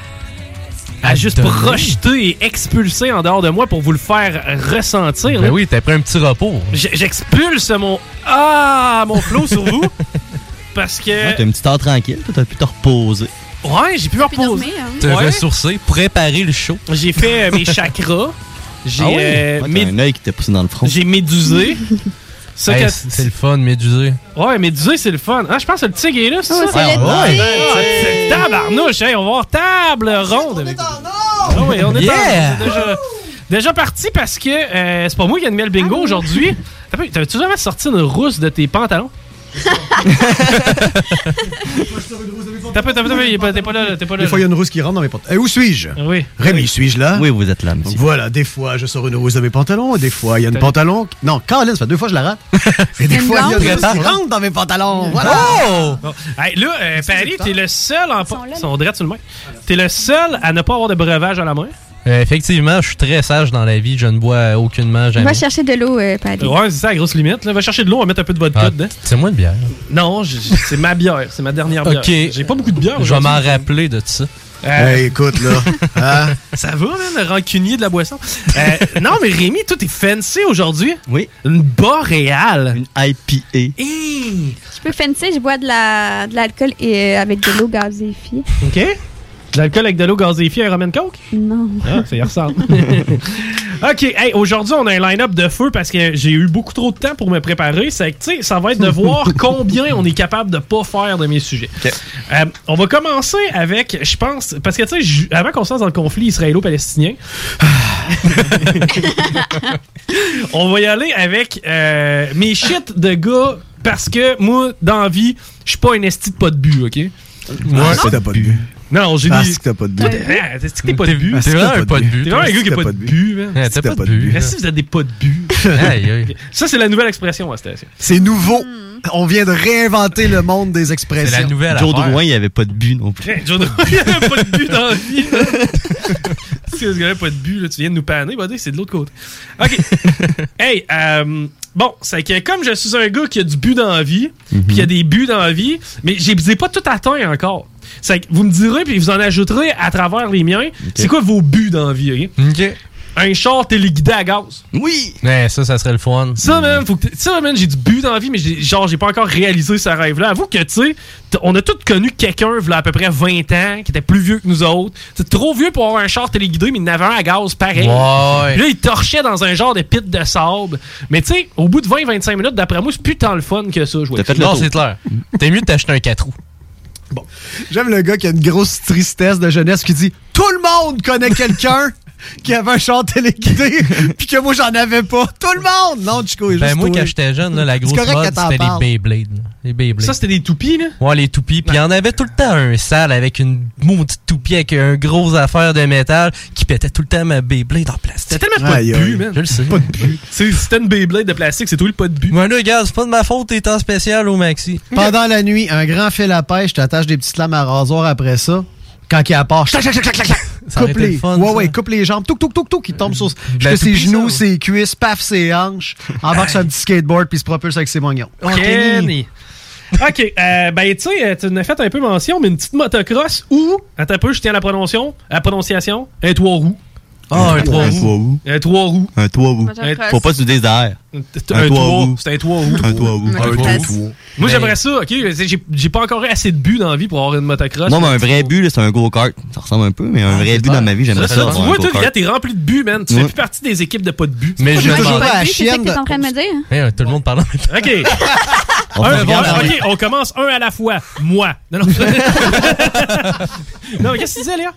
à juste donner. projeter et expulser en dehors de moi pour vous le faire ressentir. Ben là. oui, t'as pris un petit repos. J'expulse mon ah mon flow sur vous parce que Ouais, t'as une petite heure tranquille, toi, t'as pu te reposer. ouais j'ai pu me reposer. Te Ouais. ressourcer, préparer le show. J'ai fait euh, mes chakras. J'ai Ah oui? euh, Ouais, un œil qui t'a poussé dans le front. j'ai médusé. Hey, c'est le fun, médusé. Ouais, médusé, c'est le fun. Ah, je pense que le tigre est là, c'est Ouais, ça? c'est Ah, ouais. Tabarnouche, hey, on va avoir table ronde avec Ah oui, on est Yeah. en- c'est déjà, déjà parti parce que euh, c'est pas moi qui ai animé le bingo aujourd'hui. T'avais-tu jamais sorti une rousse de tes pantalons? T'as pas, t'as pas, t'as pas, il est pas- t'es pas là, t'es pas là. Des fois, il y a une rousse qui rentre dans mes pantalons. Eh, où suis-je? Oui. Rémi, suis-je là? Oui, vous êtes là, monsieur. Voilà, des fois, je sors une rousse de mes pantalons, des fois, il y a une pantalon. Non, Caroline, ça fait deux fois que je la rate. Et des fois, il y a une rousse qui rentre dans mes pantalons. Voilà! Oh! Là, euh, Paris, t'es le seul en. Ils sont drettes sur le main. T'es le seul à ne pas avoir de breuvage à la main. Euh, effectivement, je suis très sage dans la vie. Je ne bois aucunement jamais. Va chercher de l'eau, euh, Paddy. Ouais, c'est ça la grosse limite. Là. Va chercher de l'eau, on va mettre un peu de vodka Ah, dedans. C'est moi de bière. Non, c'est ma bière. C'est ma dernière bière. Ok. J'ai pas beaucoup de bière. Je vais m'en rappeler de ça. Euh, Hey, écoute, là. hein? Ça va, man, le rancunier de la boisson. Euh, non, mais Rémi, toi, t'es fancy aujourd'hui. Oui. Une boréale. Une IPA. Je peux fancy, je bois de la de l'alcool et avec de l'eau gazéifiée. OK. De l'alcool avec de l'eau gazéifiée et un rum and coke? Non. Ah, ça y ressemble. OK, hey, aujourd'hui, on a un line-up de feu parce que j'ai eu beaucoup trop de temps pour me préparer. C'est que, tu sais, ça va être de voir combien on est capable de pas faire de mes sujets. Euh, on va commencer avec, je pense, parce que, tu sais, avant qu'on se lance dans le conflit israélo-palestinien, on va y aller avec euh, mes shit de gars parce que moi, dans la vie, je suis pas un esti de pas de but, OK? Moi, Ah, c'est pas de but. Non, j'ai Ah, dit. c'est que t'as pas de but. Ah, C'est que t'es pas de but. Ah, c'est T'es que vraiment t'as un pas de but. T'es vraiment un gars que qui a t'as pas de but, man. Ah, T'as pas t'as de but. Merci, vous êtes des pas de but. Ça, c'est la nouvelle expression à station. C'est nouveau. On vient de réinventer le monde des expressions. C'est la nouvelle Joe. Drouin, il n'y avait pas de but non plus. Joe Drouin, il avait pas de but dans la vie. si ce gars-là pas de but, là, tu viens de nous panner, buddy, c'est de l'autre côté. OK. hey, euh, bon, c'est que comme je suis un gars qui a du but dans la vie, puis qui a des buts dans la vie, mais je les ai pas tout atteints encore. C'est que vous me direz, puis vous en ajouterez à travers les miens, c'est quoi vos buts dans la vie, OK? Un char téléguidé à gaz. Oui! Ouais, ça, ça serait le fun. Ça, man, faut que t- ça, man, j'ai du but dans la vie, mais j'ai- genre, j'ai pas encore réalisé ce rêve-là. Avoue que, tu sais, on a tous connu quelqu'un, il à peu près 20 ans, qui était plus vieux que nous autres. C'est trop vieux pour avoir un char téléguidé, mais il en avait un à gaz pareil. Ouais. Puis là, il torchait dans un genre de pit de sable. Mais tu sais, au bout de 20-25 minutes, d'après moi, c'est plus tant le fun que ça, jouer. T'as fait le c'est clair. T'es mieux de t'acheter un 4 roues. J'aime le gars qui a une grosse tristesse de jeunesse qui dit Tout le monde connaît quelqu'un qui avait un char téléguidé, puis que moi j'en avais pas. Tout le monde! Non, Chico, est Ben, juste moi, toi. quand j'étais jeune, là, la grosse correct mode, c'était les Beyblade. là. Les Beyblade. Ça, c'était des toupies, là? Ouais, les toupies. Puis il y en avait tout le temps un sale avec une maudite toupie avec un gros affaire de métal qui pétait tout le temps ma Beyblade en plastique. C'était tellement pas de but, man. Je le sais. Pas de but. C'était une Beyblade de plastique, c'est tout le pas de but. Ouais, là, regarde, c'est pas de ma faute, t'es en spécial au maxi. Pendant la nuit, un grand fil à pêche, t'attaches des petites lames à rasoir après ça. Quand il a part, clac, clac, clac, clac, clac, Ça coupe les, le fun, ouais, ça. ouais, coupe les jambes, touc, touc, touc, touc, il tombe sur jusque ses genoux, ça. ses cuisses, paf, ses hanches, embarque sur un petit skateboard puis se propulse avec ses moignons. Kenny. OK, euh, ben tu sais, euh, tu en as fait un peu mention, mais une petite motocross ou, attends un peu, je tiens à la prononciation, à la prononciation, un trois roues. Ah, un trois Un roues. Un trois roues. Un roux. Motocross. Faut pas que tu dises derrière. Un, Un un trois trois, roues. c'est un trois roues. Un roux. Motocross. Moi, j'aimerais ça, OK, j'ai pas encore assez de but dans la vie pour avoir une motocross. Non, mais un vrai but, là, c'est un go-kart. Ça ressemble un peu, mais un vrai but dans ma vie, j'aimerais ça. Tu un vois, toi, t'es rempli de buts, man. Tu fais plus partie des équipes de pas de but. Mais je J'ai toujours la C'est chienne. que t'es en train de me dire? Hey, tout le monde parle. OK. On Un, se OK, on commence un à la fois. Moi. Non, non. non, mais qu'est-ce que tu disais, Léa?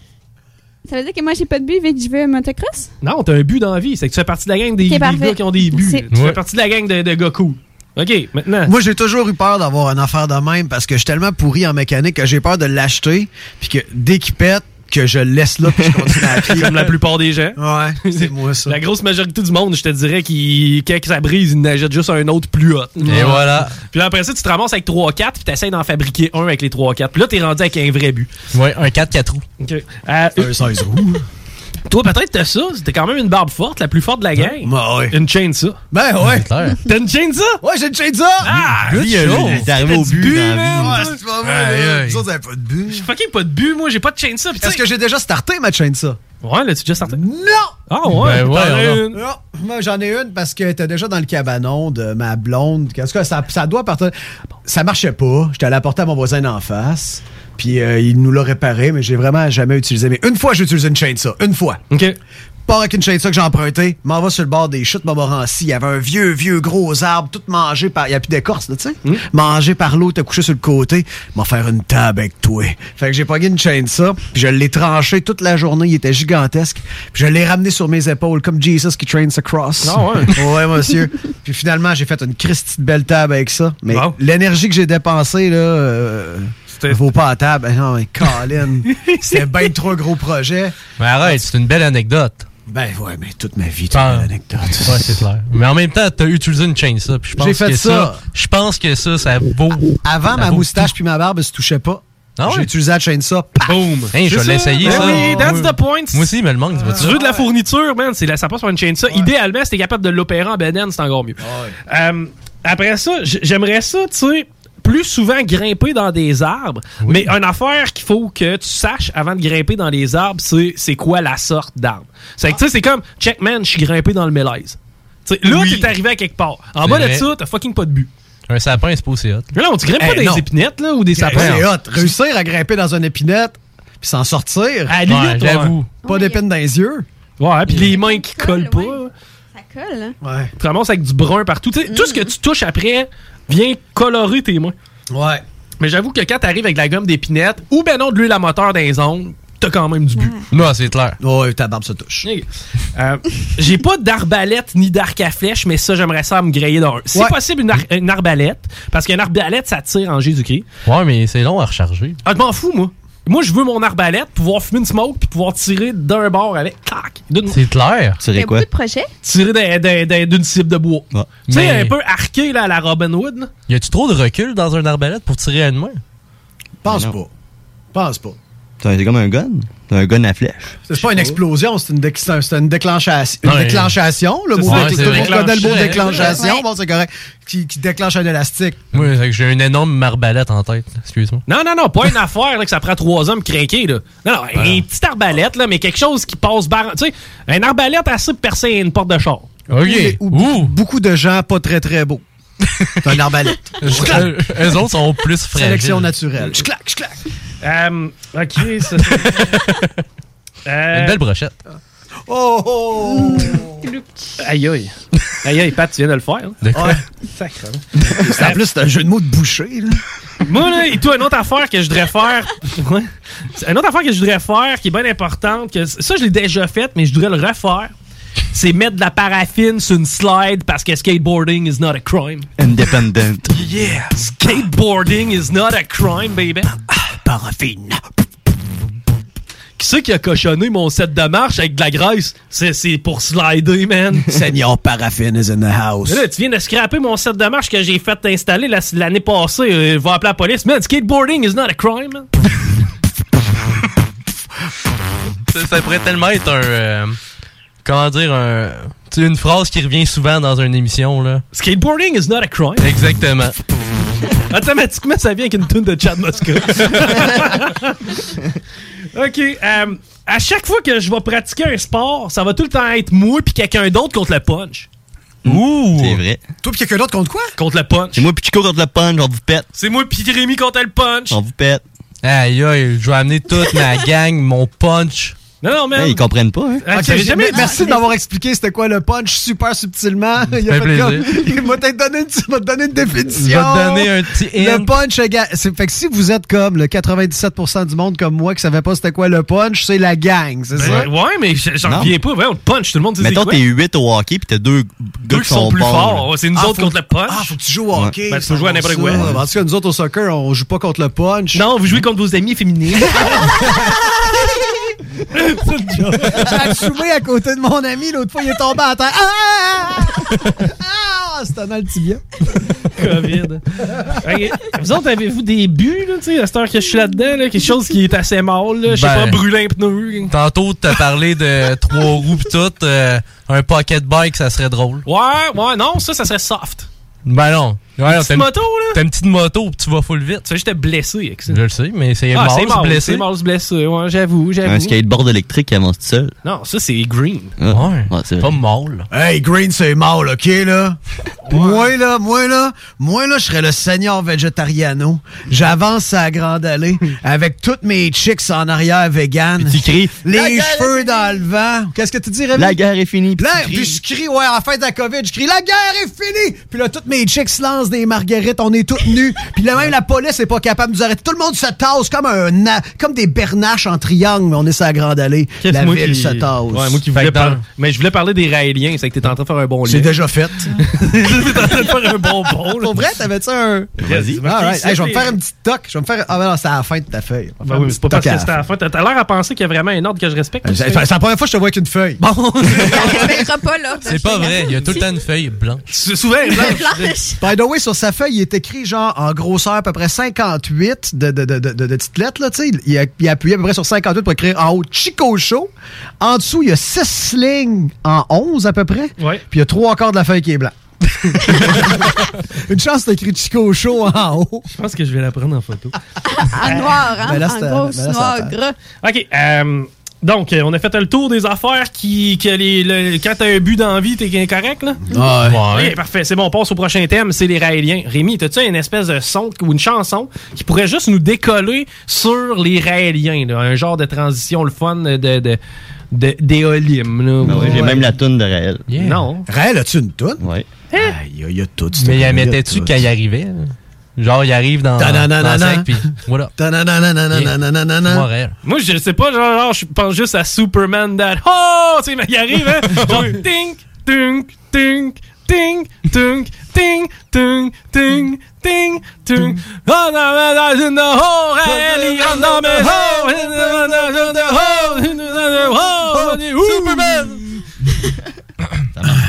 Ça veut dire que moi, j'ai pas de but vu que je veux un motocross? Non, t'as un but dans la vie. C'est que tu fais partie de la gang des, des gars qui ont des buts. Tu Ouais. fais partie de la gang de, de gars cool. OK, maintenant. Moi, j'ai toujours eu peur d'avoir une affaire de même parce que je suis tellement pourri en mécanique que j'ai peur de l'acheter puis que dès qu'il pète, que je laisse là puis je continue à pied. Comme la plupart des gens. Ouais, c'est moi ça. La grosse majorité du monde, je te dirais, qui, quand ça brise, ils n'achètent juste un autre plus hot. Et voilà. Puis là, après ça, tu te ramasses avec 3-4, puis t'essayes d'en fabriquer un avec les 3-4. Puis là, t'es rendu avec un vrai but. Ouais, un 4-4 roues. OK. Euh, Un 16 roues. Toi, peut-être t'as ça. C'était quand même une barbe forte, la plus forte de la gang. Bah ouais. Une chaîne ça. Ben ouais. T'as une chaîne ça? Ouais, j'ai une chaîne ça. Ah! Lui, il est arrivé T'as au but dans la man, vie. Ouais, c'est pas vrai. Pas de but. J'ai fucking pas de but, moi. J'ai pas de chaîne ça. Est-ce que j'ai déjà starté ma chaîne ça? Ouais, là, tu déjà starté? Non! Ah ouais? Ben ouais, as alors. une. Non, moi j'en ai une parce qu'elle était déjà dans le cabanon de ma blonde. En tout cas, ça, ça doit partir. Ça marchait pas. J'étais allé apporter à mon voisin en face. Puis euh, il nous l'a réparé, mais j'ai vraiment jamais utilisé. Mais une fois, j'ai utilisé une chaîne ça. Une fois. OK. pars avec une chainsaw que j'ai empruntée, m'en va sur le bord des chutes Montmorency. Il y avait un vieux, vieux gros arbre, tout mangé par. Il n'y a plus d'écorce, là, tu sais. Mangé par l'eau, t'as couché sur le côté. M'en faire une table avec toi. Fait que j'ai pogné une chainsaw, puis je l'ai tranché toute la journée. Il était gigantesque. Puis je l'ai ramené sur mes épaules, comme Jesus qui trains a cross. Ah ouais? ouais, monsieur. Puis finalement, j'ai fait une Christie de belle table avec ça. Mais l'énergie que j'ai dépensée, là. euh, vaut pas à table. Non, mais Colin, c'était bien trop gros projet. Mais arrête, c'est une belle anecdote. Ben ouais, mais toute ma vie, toute une anecdote. Ouais, c'est clair. Mais en même temps, t'as utilisé une je pense J'ai fait que ça. Je pense que ça, ça vaut. Avant, ça ma vaut moustache puis ma barbe se touchaient pas. Ah ouais? J'ai utilisé la chainsaw. Paf! Boom. Hey, je vais C'est l'essayer, Ben ça. Oui, that's Moi- the point. Moi aussi, il me le manque. tu veux de la fourniture, man, c'est la- ça passe par une chaîne ça. Idéalement, si t'es capable de l'opérer en bedaine, c'est encore mieux. Euh, après ça, j'aimerais ça, tu sais, plus souvent grimper dans des arbres. Mais une affaire qu'il faut que tu saches avant de grimper dans les arbres, c'est c'est quoi la sorte d'arbre. C'est que, tu sais, c'est comme, check man, je suis grimpé dans le mélèze. Tu là, Oui. t'es arrivé à quelque part. En bas de ça, t'as fucking pas de but. Un sapin, c'est pas aussi hot. Mais là, on te grimpe Eh, pas dans non. des épinettes, là, ou des sapins. C'est hot. Réussir à grimper dans une épinette puis s'en sortir. À limite, Ouais, j'avoue. Pas d'épine dans les yeux. Ouais, puis les mains qui collent pas. Ça colle, hein? Ouais. Tu ramasses avec du brun partout. Tu Tout ce que tu touches après vient colorer tes mains. Ouais. Mais j'avoue que quand t'arrives avec de la gomme d'épinette ou ben non de l'huile à moteur dans les ongles, t'as quand même du but. Non, c'est clair. Ouais, ta barbe se touche. Euh, J'ai pas d'arbalète ni d'arc à flèche, mais ça, j'aimerais ça me griller dans un. Si Ouais. possible, une, ar- une arbalète. Parce qu'une arbalète, ça tire en Jésus-Christ. Ouais, mais c'est long à recharger. Ah, je m'en fous, moi. Moi, je veux mon arbalète, pouvoir fumer une smoke, puis pouvoir tirer d'un bord avec. Tac! D'une- C'est clair. Il y a beaucoup de projets. Tirer d'un- d'un- d'un- d'une cible de bois. Tu sais, Mais- un peu arqué là, à la Robin Hood. là. Y a-tu trop de recul dans un arbalète pour tirer à une main? Pense pas. Pense pas. C'est comme un gun. C'est un gun à flèche. C'est pas une explosion, c'est une, une déclenchation. Une Ouais. déclenchation. Le mot, tout c'est le monde connaît le mot déclenchation. Ouais. Bon, c'est correct. Qui, qui déclenche un élastique. Oui, c'est que j'ai une énorme arbalète en tête. Excuse-moi. Non, non, non, pas une affaire là, que ça prend trois hommes craquer. Là. Non, non, une petite arbalète, là, mais quelque chose qui passe barre. Tu sais, une arbalète assez pour percer une porte de char. Ou, les- ou beaucoup- beaucoup de gens pas très très beaux. C'est un arbalète. Eux- autres sont plus fragiles. Sélection naturelle. Je claque, je claque. Euh, ok, ça. Euh, Une belle brochette. Oh, oh. Aïe, aïe. Aïe, aïe, Pat, tu viens de le faire. hein? De quoi? Ouais. Sacrément. En plus, c'est un jeu de mots de boucher. Là. Moi, là, et toi, une autre affaire que je voudrais faire. Une autre affaire que je voudrais faire qui est bien importante, que ça, je l'ai déjà faite, mais je voudrais le refaire. C'est mettre de la paraffine sur une slide parce que skateboarding is not a crime. Independent. Yeah! Skateboarding is not a crime, baby. paraffine. Qui c'est qui a cochonné mon set de marche avec de la graisse? C'est c'est pour slider, man. Seigneur Paraffin is in the house. Là, tu viens de scraper mon set de marche que j'ai fait installer la- l'année passée. Euh, va appeler la police. Man, skateboarding is not a crime, man. Ça, ça pourrait tellement être un. euh, comment dire, un. Une phrase qui revient souvent dans une émission, là. Skateboarding is not a crime. Exactement. Automatiquement, ça vient avec une tune de Chad Muska. OK. euh, à chaque fois que je vais pratiquer un sport, ça va tout le temps être moi puis quelqu'un d'autre contre le punch. Ouh! C'est vrai. Toi pis quelqu'un d'autre contre quoi? Contre le punch. C'est moi puis Chico contre le punch, on vous pète. C'est moi puis Rémi contre le punch. On vous pète. Aïe, aïe, je vais amener toute ma gang, mon punch. Non, non, man. Hey, ils comprennent pas, hein? Ah, Ok, tu savais j'ai- jamais- merci de m'avoir expliqué c'était quoi le punch super subtilement. Il, a fait plaisir. comme- il m'a peut-être donné, une- il m'a donné une définition. Vais te donner un petit Le punch, fait que si vous êtes comme le 97% du monde comme moi qui savait pas c'était quoi le punch, c'est la gang, c'est ça? Ben, ouais, mais j'en reviens pas. Ouais, on punch, tout le monde dit c'est Mettons, t'es 8 au hockey puis t'as deux Deux gars qui sont plus bons, forts. C'est nous Ah, autres faut- contre le punch. Ah, faut que tu joues au hockey. Ben, tu peux jouer à n'importe ça. quoi. En tout cas, nous autres au soccer, on joue pas contre le punch. Non, vous jouez contre vos amis féminines. J'ai assumé à côté de mon ami, l'autre fois, il est tombé à terre. Ah! Ah! C'était dans le tibia. COVID. Vous autres, avez-vous des buts, là, tu sais, à cette heure que je suis là-dedans, là, quelque chose qui est assez mal, là, je sais Ben, pas, brûler un pneu. Tantôt, t'as parlé de trois roues pis tout. euh, un pocket bike, ça serait drôle. Ouais, ouais, non, ça, ça serait soft. Ben non. Ouais, petite une- moto, là. T'as une petite moto, puis tu vas full vite. Tu sais, j'étais blessé avec ça. Je le sais, mais c'est Ah, mort, blessé. c'est mort, c'est blessé. Ouais, j'avoue, j'avoue. Un skateboard électrique qui avance tout seul. Non, ça, c'est green. Ouais. c'est Pas mal. Hey, Green, c'est mal, OK, là? Moi, là, moi, là, moi, là, je serais le seigneur vegetariano. J'avance à la Grande Allée avec toutes mes chicks en arrière vegan. tu cries, Les La cheveux dans le vent. Qu'est-ce que tu dis, Rémi? La guerre est finie. puis puis je crie, ouais, en fin de la COVID, je crie, la guerre est finie! Puis là, toutes mes chicks se lancent des marguerites, on est toutes nus. Puis là, même la police est pas capable de nous arrêter. Tout le monde se tasse comme un, na- comme des bernaches en triangle, mais on est sur la Grande Allée. Qu'est-ce La moi ville qui- se tasse. Ouais, moi qui voulais parler. Mais je voulais parler des Raéliens, c'est que t'es en train de faire un bon lien. C'est déjà fait. t'es en train de faire un bon pont. Pour vrai, t'avais-tu un. Vas-y. Right. Hey, je vais me faire une petite toc. Je vais me faire. Ah, ben non, c'est à la fin de ta feuille. Ben oui, c'est pas parce que c'était à la fin. T'as l'air à penser qu'il y a vraiment un ordre que je respecte. C'est c'est la première fois que je te vois avec une feuille. Bon. Pas, là. C'est pas vrai, il y a tout le temps une feuille blanche. C'est souvent Blanche. By the way, sur sa feuille, il est écrit genre en grosseur à peu près 58 de, de, de, de, de- de petites lettres. Là, tu sais. il, a, il a appuyé à peu près sur 58 pour écrire en haut Chico Show. En dessous, il y a 6 lignes en 11 à peu près. Ouais. Puis il y a trois quarts de la feuille qui est blanc. Une chance d'écrire Chico Show en haut. Je pense que je vais la prendre en photo. En noir, hein? Ben là, en gros, ben noir, gras. OK. euh, donc, euh, on a fait le tour des affaires qui. Que les, le- quand t'as un but d'envie, t'es correct, là? Ouais. Ok, parfait. C'est bon, on passe au prochain thème, c'est les Raéliens. Rémi, t'as-tu une espèce de son ou une chanson qui pourrait juste nous décoller sur les Raéliens, là? Un genre de transition, le fun de. de de- d'éolim, là. Ben ouais, J'ai Ouais. même la toune de Raël. Non. Raël, as-tu une toune? Ouais. Il y a, il y a tout. Mais la mettait-tu quand il arrivait? là? Genre, il arrive dans, dans sec, puis voilà. Moi, je sais pas, genre, genre, je pense juste à Superman that... Oh! Tu sais, il arrive, hein? Genre, tink, tink, tink, ting, tung, ting, tung, ting, ting, tung. On a in the hole, Ellie, on a me hole, in the hole, Superman!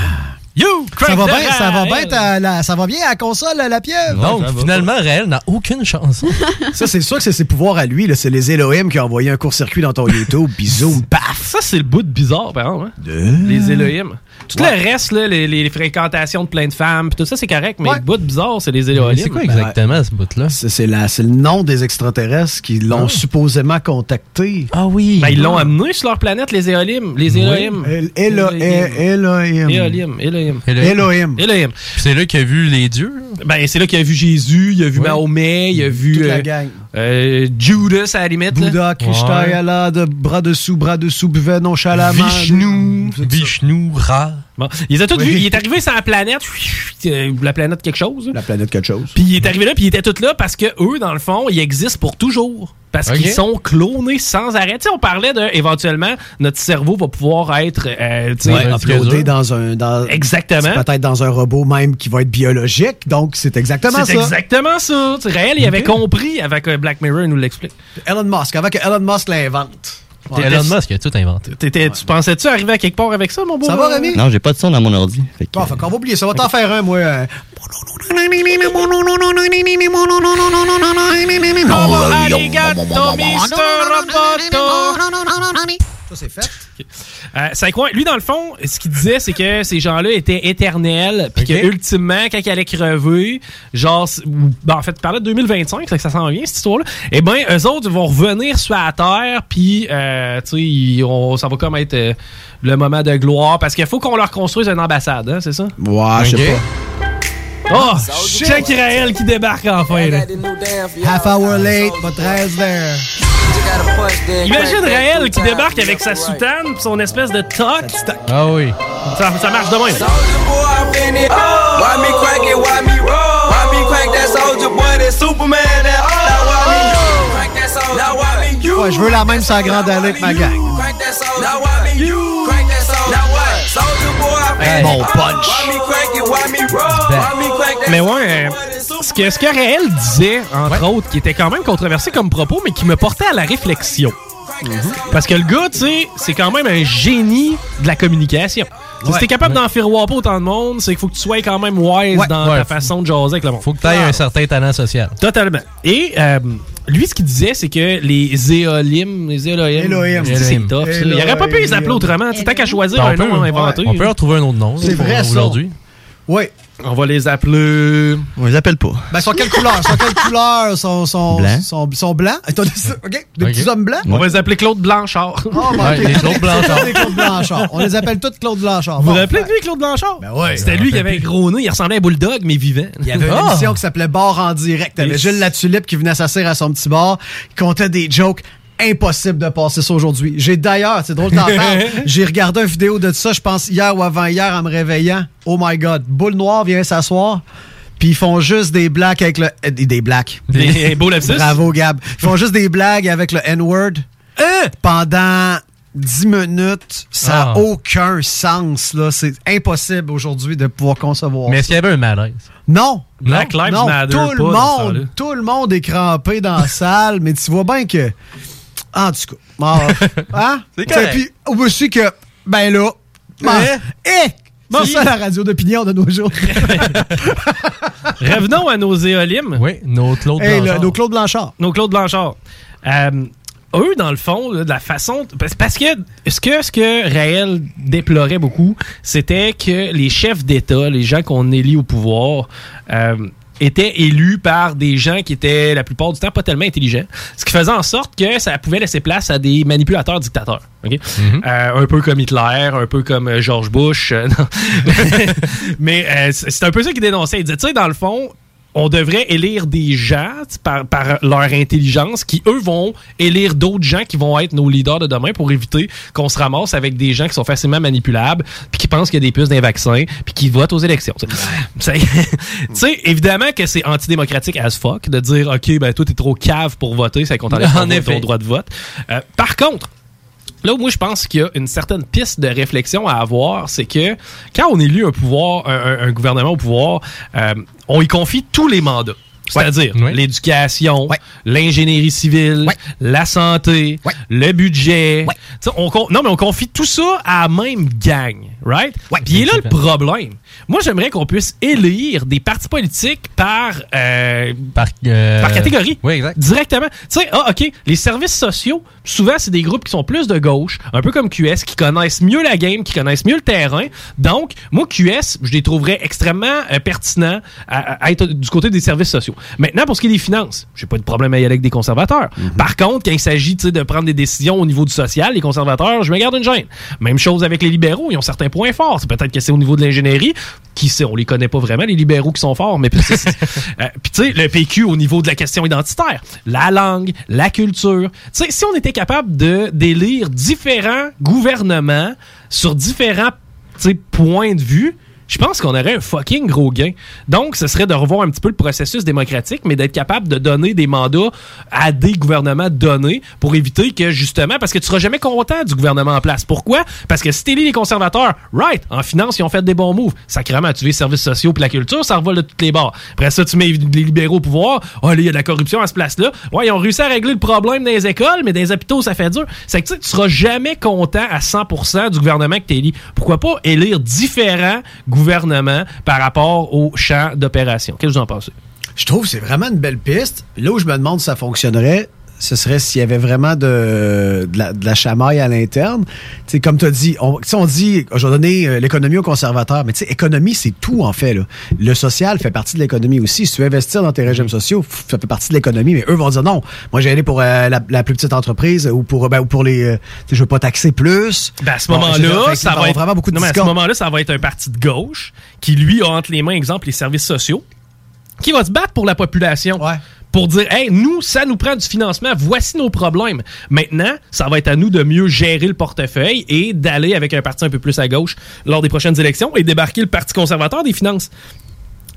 You, Ça crack va bien, ça va bien, Raël. ta- la, ça va bien à la console, la pieuvre? Donc, finalement, Raël n'a aucune chanson. Ça, c'est sûr que c'est ses pouvoirs à lui. C'est les Elohim qui ont envoyé un court-circuit dans ton YouTube. Puis zoom, paf! Ça, c'est le bout de bizarre, par exemple. hein? Les Elohim. Tout Ouais. le reste, là, les, les fréquentations de plein de femmes, pis tout ça, c'est correct, mais Ouais. le bout de bizarre, c'est les Elohim. C'est quoi exactement ce bout-là? C'est le nom des extraterrestres qui l'ont supposément contacté. Ah oui. Ben, ils l'ont amené sur leur planète, les Elohim. Les Elohim. El- Elo- Elohim. Elohim. Elohim. Elohim. Elohim. Elohim. C'est là qu'il a vu les dieux. Ben, c'est là qu'il a vu Jésus, il a vu Mahomet, il a vu Toute la euh, gang. euh, Judas à la limite. Bouddha, Krishna, Ouais. Allah, de bras dessous, bras dessous, buvait nonchalamment. Vishnu. Vishnu, Ra. Bon, ils ont tous Oui. vu. Il est arrivé sur la planète, euh, la planète quelque chose. La planète quelque chose. Puis il est arrivé là, puis ils étaient tous là parce que eux, dans le fond, ils existent pour toujours. Parce qu'ils sont clonés sans arrêt. Tu sais, on parlait de, éventuellement, notre cerveau va pouvoir être, euh, Ouais, uploadé dans un. Dans, Exactement. c'est Peut-être dans un robot même qui va être biologique. Donc, c'est exactement C'est ça. exactement ça. Tu sais, Réel, il avait compris avec Black Mirror, il nous l'explique. Elon Musk, avant que Elon Musk l'invente. Elon Musk a tout inventé. T'étais- Tu pensais-tu arriver à quelque part avec ça, mon beau? Ça va, Rémi? Non, j'ai pas de son dans mon ordi. Fait que- Bon, fait qu'on va oublier ça. On va t'en faire un, moi. euh. Arigato, Mr. Roboto. Ça, c'est fait. Euh, c'est quoi? Lui, dans le fond, ce qu'il disait, c'est que ces gens-là étaient éternels, puis Ok. que ultimement, quand ils allaient crever, genre, ben, en fait, tu parlais de 2025, c'est que ça s'en vient, cette histoire-là. Eh bien, eux autres vont revenir sur la Terre, puis, euh, tu sais, ça va comme être euh, le moment de gloire, parce qu'il faut qu'on leur construise une ambassade, hein, c'est ça? Ouais, je sais pas. Oh, oh check Raël qui débarque enfin. Là. Half hour late, but Raël's there. Imagine Raël qui débarque avec sa soutane pis son espèce de toc. Ah oui. Ça, ça marche de même. Oh! Ouais, je veux la même sans grande allée que ma gang crack that Mais ouais, euh, ce que, ce que Raël disait, entre autres, qui était quand même controversé comme propos, mais qui me portait à la réflexion. Parce que le gars, tu sais, c'est quand même un génie de la communication. Tu sais, Si t'es capable d'en faire pas autant de monde, c'est qu'il faut que tu sois quand même wise Ouais. dans Ouais. ta façon de jaser avec le monde. Faut que tu aies un certain talent social. Totalement. Et euh, lui, ce qu'il disait, c'est que les éolim, les Elohim, Elohim. c'est ça. Il aurait pas pu les appeler autrement. Tu sais, Tant qu'à choisir Ben, un on peut- nom inventé. On peut en trouver un autre nom C'est vrai, aujourd'hui. Oui. On va les appeler. On les appelle pas. Ben, sont quelle couleur? Sont quelle couleur? Sont, sont, Blanc. sont, sont blancs? Attends, OK? Des petits hommes blancs? On va les appeler Claude Blanchard. Oh, ben, Ouais, les Claude Blanchard. Des Claude Blanchard. On les appelle tous Claude Blanchard. Vous Bon, vous rappelez de lui, Claude Blanchard? Ben ouais. C'était lui qui avait un gros nez, il ressemblait à un bulldog, mais vivant. Il y avait une Ah! émission qui s'appelait Bar en direct. T'avais Et Gilles Latulippe qui venait s'asseoir à son petit bar. Il comptait des jokes. Impossible de passer ça aujourd'hui. J'ai d'ailleurs, c'est drôle t'en parles, j'ai regardé une vidéo de ça, je pense hier ou avant-hier en me réveillant. Oh my god. Boule noire vient s'asseoir. Puis ils font juste des blagues avec le. euh, Des, blagues. Des beaux lapsus? Bravo, Gab. Ils font juste des blagues avec le N-word. Pendant 10 minutes. Ça n'a Ah. aucun sens, là. C'est impossible aujourd'hui de pouvoir concevoir Mais est-ce qu'il y avait un malaise? Non. Black non, Lives non, Matter Tout le monde, tout le monde est crampé dans la salle, mais tu vois bien que. En tout cas. bon, hein? C'est correct. Puis aussi que, ben là. ben, Eh? eh, c'est ça la radio d'opinion de nos jours. Revenons à nos éolimes. Oui, nos Claude Hey, Blanchard. le- nos Claude Blanchard. Nos Claude Blanchard. Euh, eux, dans le fond, là, de la façon. Parce, parce que ce que ce que Raël déplorait beaucoup, c'était que les chefs d'État, les gens qu'on élit au pouvoir, euh, étaient élus par des gens qui étaient la plupart du temps pas tellement intelligents, ce qui faisait en sorte que ça pouvait laisser place à des manipulateurs dictateurs. ok? Euh, un peu comme Hitler, un peu comme euh, George Bush. euh. Mais euh, c'est c'est un peu ça qu'il dénonçait. Il disait, tu sais, dans le fond, on devrait élire des gens par, par leur intelligence qui, eux, vont élire d'autres gens qui vont être nos leaders de demain pour éviter qu'on se ramasse avec des gens qui sont facilement manipulables puis qui pensent qu'il y a des puces d'un vaccin puis qui votent aux élections. tu sais. Évidemment que c'est antidémocratique as fuck de dire, OK, ben toi, t'es trop cave pour voter, c'est qu'on t'enlève ton droit de vote. Euh, par contre, Là où moi je pense qu'il y a une certaine piste de réflexion à avoir, c'est que quand on élit un pouvoir, un, gouvernement au pouvoir, euh, on y confie tous les mandats. C'est-à-dire l'éducation, l'ingénierie civile, la santé, le budget. On, non, mais on confie tout ça à la même gang, right? Puis est là le problème. Moi, j'aimerais qu'on puisse élire des partis politiques par, euh, par, par catégorie. Oui, exact. Directement. Tu sais, ah, OK, les services sociaux, souvent, c'est des groupes qui sont plus de gauche, un peu comme QS, qui connaissent mieux la game, qui connaissent mieux le terrain. Donc, moi, QS, je les trouverais extrêmement euh, pertinents à, à être du côté des services sociaux. Maintenant, pour ce qui est des finances, j'ai pas de problème à y aller avec des conservateurs. Par contre, quand il s'agit de prendre des décisions au niveau du social, les conservateurs, je me garde une gêne. Même chose avec les libéraux, ils ont certains points forts. Peut-être que c'est au niveau de l'ingénierie. Qui sait, on les connaît pas vraiment, les libéraux qui sont forts, mais c'est- euh, puis tu sais, le PQ au niveau de la question identitaire, la langue, la culture. Tu sais, si on était capable de d'élire différents gouvernements sur différents points de vue, je pense qu'on aurait un fucking gros gain. Donc, ce serait de revoir un petit peu le processus démocratique, mais d'être capable de donner des mandats à des gouvernements donnés pour éviter que, justement, parce que tu seras jamais content du gouvernement en place. Pourquoi? Parce que si t'élis les conservateurs, right, en finance, ils ont fait des bons moves. Sacrément, tu les services sociaux puis la culture, ça revole de toutes les barres. Après ça, tu mets les libéraux au pouvoir. Oh, là, il y a de la corruption à ce place-là. Ouais, ils ont réussi à régler le problème dans les écoles, mais dans les hôpitaux, ça fait dur. C'est que tu tu seras jamais content à 100% du gouvernement que tu élis. Pourquoi pas élire différents gouvernements par rapport au champ d'opération? Qu'est-ce que vous en pensez? Je trouve que c'est vraiment une belle piste. Là où je me demande si ça fonctionnerait, ce serait s'il y avait vraiment de, de, la, de la chamaille à l'interne. Tu sais, comme tu as dit, on, on dit, je vais donner euh, l'économie aux conservateurs, mais tu sais, économie, c'est tout en fait. Là. Le social fait partie de l'économie aussi. Si tu veux investir dans tes régimes sociaux, ça fait partie de l'économie, mais eux vont dire non. Moi, j'ai allé pour euh, la, la plus petite entreprise ou pour, ben, ou pour les... euh, tu sais, je veux pas taxer plus. Ben, à ce Bon, dire, moment-là, ça va être vraiment beaucoup de non, mais à ce moment-là, ça va être un parti de gauche qui lui a entre les mains, exemple, les services sociaux, qui va se battre pour la population. Pour dire, hey, nous, ça nous prend du financement, voici nos problèmes. Maintenant, ça va être à nous de mieux gérer le portefeuille et d'aller avec un parti un peu plus à gauche lors des prochaines élections et débarquer le Parti conservateur des finances.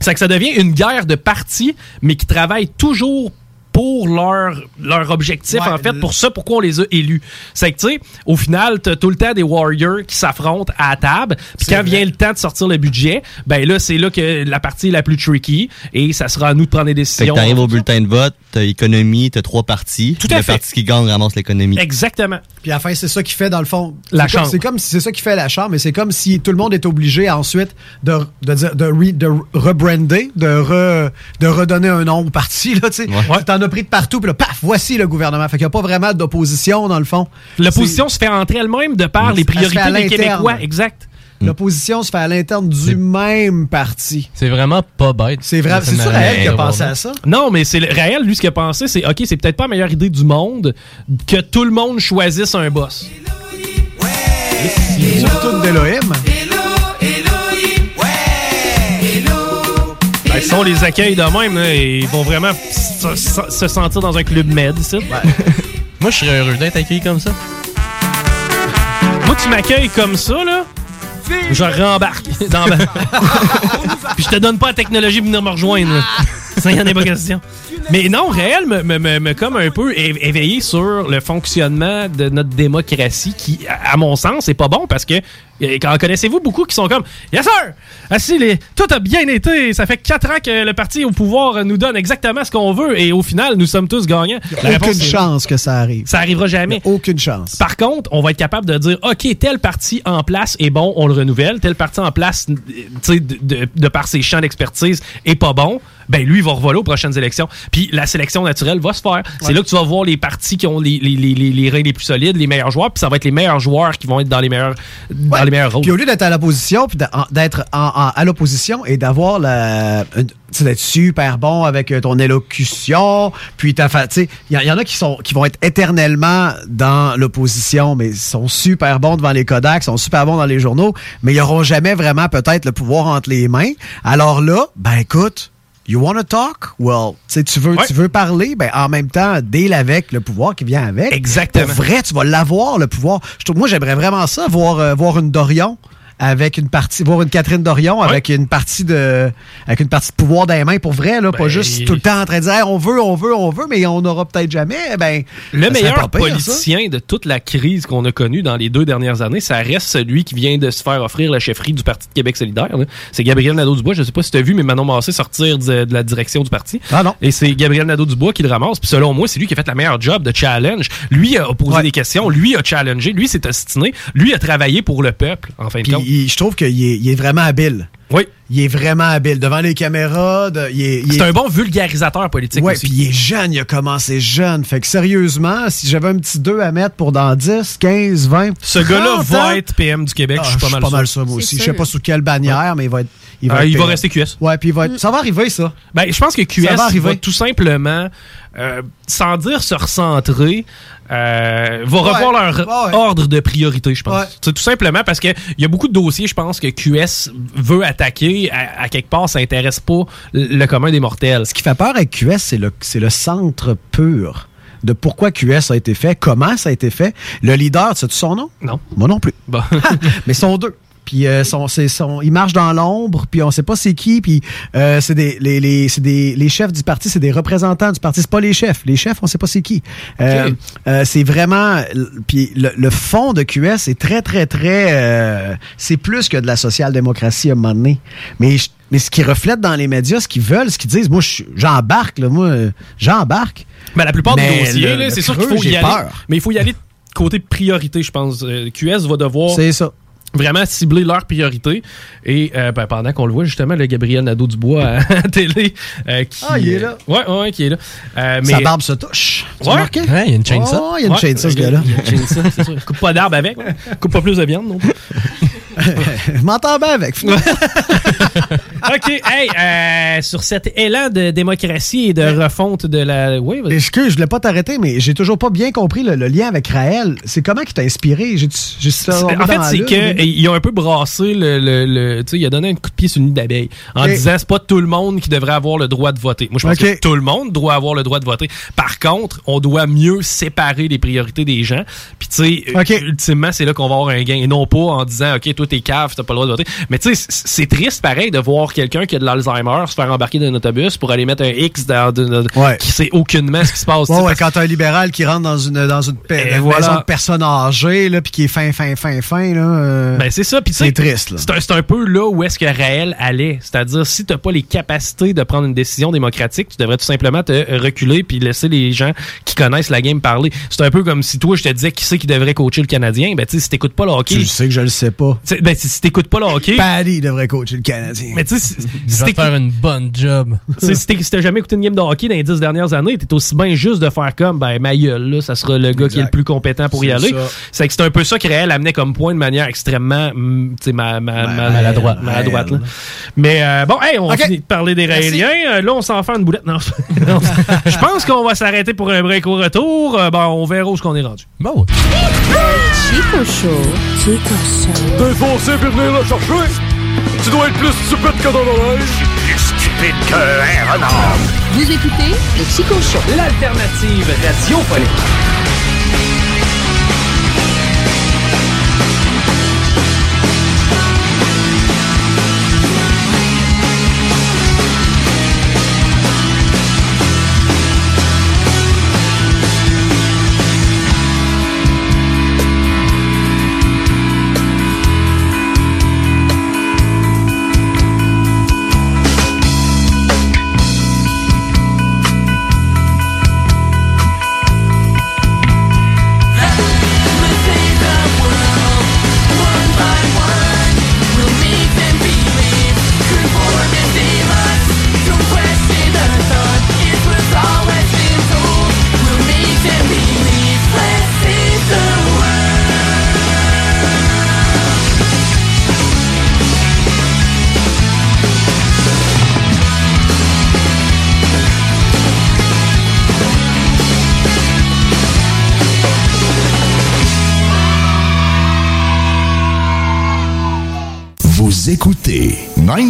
C'est que ça devient une guerre de partis, mais qui travaillent toujours pour leur, leur objectif, en fait, pour ça, pourquoi on les a élus. C'est que, tu sais, au final, t'as tout le temps des warriors qui s'affrontent à la table, puis quand vient le temps de sortir le budget, ben là, c'est là que la partie est la plus tricky, et ça sera à nous de prendre des Fait décisions. que t'arrives au bulletin de vote, t'as économie, t'as trois partis. Tout à le fait. parti qui gagne ramasse l'économie. Exactement. Puis à la fin, c'est ça qui fait, dans le fond. La chambre. C'est comme si c'est ça qui fait la chambre, mais c'est comme si tout le monde est obligé ensuite de, de, dire- de, re- de rebrander, de, re- de redonner un nom au parti. Là, tu sais. T'en as pris de partout, puis là, paf, voici le gouvernement. Fait qu'il n'y a pas vraiment d'opposition, dans le fond. L'opposition se fait entre elle-même de par les priorités des. Québécois. Exact. L'opposition se fait à l'interne du même parti. C'est vraiment pas bête. C'est vrai, c'est sûr Raël qui a pensé à ça. Non, mais c'est Raël, lui, ce qu'il a pensé, c'est OK, c'est peut-être pas la meilleure idée du monde que tout le monde choisisse un boss. Surtout d'Elohim. Ben, si on les accueille de même, là, ils vont vraiment se, se- se sentir dans un club med, ici. Moi, je serais heureux d'être accueilli comme ça. Moi, tu m'accueilles comme ça, là. Je rembarque dans ma- Puis je te donne pas la technologie pour venir me rejoindre. là. Ça, y en est pas question. Mais non, réel me, me, me- me comme un peu éveillé sur le fonctionnement de notre démocratie qui, à mon sens, c'est pas bon parce que euh, quand connaissez-vous beaucoup qui sont comme Yes sir! Assis, les, tout a bien été. Ça fait quatre ans que le parti au pouvoir nous donne exactement ce qu'on veut et au final, nous sommes tous gagnants. La réponse, Aucune chance que ça arrive. Ça arrivera jamais. Aucune chance. Par contre, on va être capable de dire, OK, tel parti en place est bon, on le renouvelle. Tel parti en place, euh, tu sais, de, de- de par ses champs d'expertise, est pas bon. Ben, lui, il va revoler aux prochaines élections. Puis la sélection naturelle va se faire. C'est là que tu vas voir les partis qui ont les, les, les, les, les reins les plus solides, les meilleurs joueurs. Puis ça va être les meilleurs joueurs qui vont être dans les meilleurs, dans les meilleurs rôles. Puis au lieu d'être à l'opposition, puis d'être à l'opposition et d'avoir la. une- tu sais, d'être super bon avec euh, ton élocution, puis ta fa- tu sais, il y, en- il y en a qui sont qui vont être éternellement dans l'opposition, mais ils sont super bons devant les Kodaks, sont super bons dans les journaux, mais ils n'auront jamais vraiment peut-être le pouvoir entre les mains. Alors là, ben écoute. You wanna talk? Well, tu veux, tu veux parler, ben en même temps, deal avec le pouvoir qui vient avec. Exactement. Pour vrai, tu vas l'avoir, le pouvoir. Je trouve, moi, j'aimerais vraiment ça, voir, euh, voir une Dorion avec une partie, voir une Catherine Dorion avec une partie de, avec une partie de pouvoir dans les mains pour vrai, là, pas Ben, juste tout le temps en train de dire, Hey, on veut, on veut, on veut, mais on n'aura peut-être jamais. Ben, Le meilleur ça. politicien de toute la crise qu'on a connue dans les deux dernières années, ça reste celui qui vient de se faire offrir la chefferie du Parti de Québec solidaire. C'est Gabriel Nadeau-Dubois. Je sais pas si tu as vu, mais Manon Massé sortir de, de la direction du parti. Ah non. Et c'est Gabriel Nadeau-Dubois qui le ramasse. Puis selon moi, c'est lui qui a fait la meilleure job de challenge. Lui a posé des questions. Lui a challengé. Lui s'est ostiné. Lui a travaillé pour le peuple, en fin de compte. Il- je trouve qu'il est, il est vraiment habile. Oui. Il est vraiment habile. Devant les caméras, de- il est, il C'est est- un bon vulgarisateur politique Ouais, aussi. puis il est jeune, il a commencé jeune. Fait que sérieusement, si j'avais un petit 2 à mettre pour dans 10, 15, 20. Ce gars-là 30 va être PM du Québec. Ah, je suis pas mal sûr. ça, moi aussi. Je sais pas sous quelle bannière, mais il va être. Il Ah, va, être il va PM. rester QS. Ouais, puis il va être. Ça va arriver, ça. Ben, je pense que QS Ça va va, arriver. tout simplement, euh, sans dire se recentrer, euh, va Ouais, revoir leur ouais. ordre de priorité, je pense. Ouais. C'est tout simplement parce qu'il y a beaucoup de dossiers, je pense, que QS veut attaquer. À, à quelque part, ça intéresse pas le commun des mortels. Ce qui fait peur avec QS, c'est le, c'est le centre pur de pourquoi QS a été fait, comment ça a été fait. Le leader, sais-tu son nom? Non. Moi non plus. Bon. Mais ils sont deux. Puis euh, sont- ils marchent dans l'ombre, puis on sait pas c'est qui, puis euh, c'est des les, les, des les chefs du parti, c'est des représentants du parti, c'est pas les chefs. Les chefs, on sait pas c'est qui. Euh, c'est vraiment puis le, le fond de QS est très très très c'est plus que de la social-démocratie à un moment donné. Mais je- mais ce qu'ils reflètent dans les médias, ce qu'ils veulent, ce qu'ils disent, moi j'embarque là, moi j'embarque. Ben, la plupart Mais des dossiers, c'est sûr qu'il faut y aller. peur. Mais il faut y aller côté priorité, je pense. QS va devoir. C'est ça. Vraiment cibler leurs priorités. Et euh, ben, pendant qu'on le voit, justement, le Gabriel Nadeau-Dubois à la télé. euh, qui, Ah, il est euh, là. Ouais, ouais, ouais, qui est là. Euh, Sa mais... barbe se touche. Tu as Ouais. remarqué? Ouais, il y a une chainsaw. Oh, il y a une Ouais, chainsaw, ce y a- gars-là. il y a une chainsaw, c'est sûr. Coupe pas d'arbre avec. ouais. Coupe pas plus de viande non plus. Je m'entends bien avec. OK, hey, euh, sur cet élan de démocratie et de refonte de la... Oui, vas-y. Excuse, je voulais pas t'arrêter, mais j'ai toujours pas bien compris le, le lien avec Raël. C'est comment qui t'a inspiré? J'ai, j'ai C'est- En fait, c'est qu'ils ont un peu brassé le. le, le- tu sais, il a donné un coup de pied sur nid d'abeille en Ok. disant c'est pas tout le monde qui devrait avoir le droit de voter. Moi, je pense que tout le monde doit avoir le droit de voter. Par contre, on doit mieux séparer les priorités des gens. Puis, tu sais, ultimement, c'est là qu'on va avoir un gain. Et non pas en disant, OK, toi, t'es cave, t'as pas le droit de voter. Mais, tu sais, c'est triste, pareil, de voir quelqu'un qui a de l'Alzheimer se faire embarquer dans un autobus pour aller mettre un X dans. dans- dans- qui sait aucunement ce qui se passe. Ouais, ouais, quand t'as un libéral qui rentre dans une, dans une, une voilà. maison de personnes âgées, là, puis qui est fin, fin, fin, fin, là. euh, Ben c'est ça, puis tu sais, c'est triste, là. C'est un, un peu là où est-ce que Raël allait, c'est-à-dire si t'as pas les capacités de prendre une décision démocratique, tu devrais tout simplement te reculer puis laisser les gens qui connaissent la game parler. C'est un peu comme si toi je te disais qui c'est qui devrait coacher le Canadien, ben tu sais si t'écoutes pas le hockey, Tu sais que je le sais pas. Ben si, si t'écoutes pas le hockey, Paddy devrait coacher le Canadien. mais tu sais si faire une bonne job. Si t'as jamais écouté une game de hockey dans les dix dernières années, t'es aussi bien juste de faire comme, ben, ma gueule, là, ça sera le gars qui est le plus compétent pour y aller. C'est que c'est un peu ça que Réel amenait comme point de manière extrêmement, hum, tu sais, ma, ma- ma- maladroite. maladroite, là. Mais euh, bon, hey, on Ok. finit de parler des. Raéliens. Euh, Là, on s'en fait une boulette. Non, je pense qu'on va s'arrêter pour un break au retour. Euh, bon, on verra où ce qu'on est rendu. Bon. Chico Show. Chico Show. Foncé pour venir le chercher? Tu dois être plus stupide que dans l'oreille. Plus stupide qu'un renard. Vous écoutez le Chico Show. L'alternative radiophonique.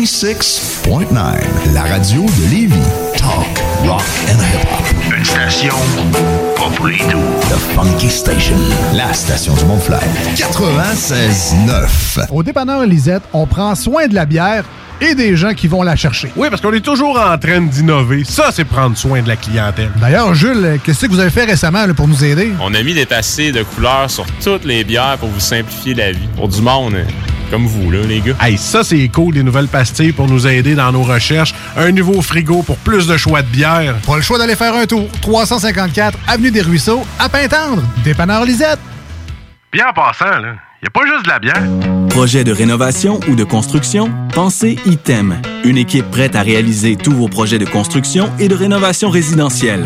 96.9, la radio de Lévis. Talk, rock and hip-hop. Une station pas pour les doux. The Funky Station, la station du Mont-Flair. 96.9. Au dépanneur Lisette, on prend soin de la bière et des gens qui vont la chercher. Oui, parce qu'on est toujours en train d'innover. Ça, c'est prendre soin de la clientèle. D'ailleurs, Jules, qu'est-ce que vous avez fait récemment là, pour nous aider? On a mis des passés de couleurs sur toutes les bières pour vous simplifier la vie. Pour du monde euh, comme vous, là, les gars. Hey, ça, c'est cool, des nouvelles pastilles pour nous aider dans nos recherches. Un nouveau frigo pour plus de choix de bière. Pas le choix d'aller faire un tour. 354 Avenue des Ruisseaux, à Pintendre. Dépanneur Lisette. Bien en passant, là, y a pas juste de la bière. Projet de rénovation ou de construction? Pensez ITEM, une équipe prête à réaliser tous vos projets de construction et de rénovation résidentielle.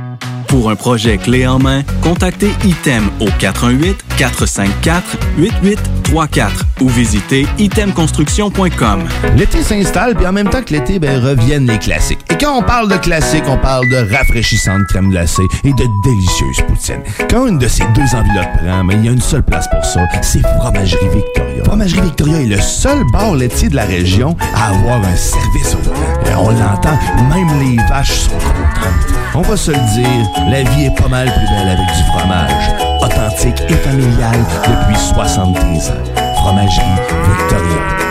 Pour un projet clé en main, contactez ITEM au 418-454-8834 ou visitez itemconstruction.com. L'été s'installe, puis en même temps que l'été, ben, reviennent les classiques. Et quand on parle de classiques, on parle de rafraîchissantes crème glacée et de délicieuses poutines. Quand une de ces deux enveloppes prend, mais il y a une seule place pour ça, c'est Fromagerie Victoria. Fromagerie Victoria est le seul bar laitier de la région à avoir un service au volant. Et on l'entend, même les vaches sont contentes. On va se le dire, la vie est pas mal plus belle avec du fromage. Authentique et familial depuis 73 ans. Fromagerie Victoria.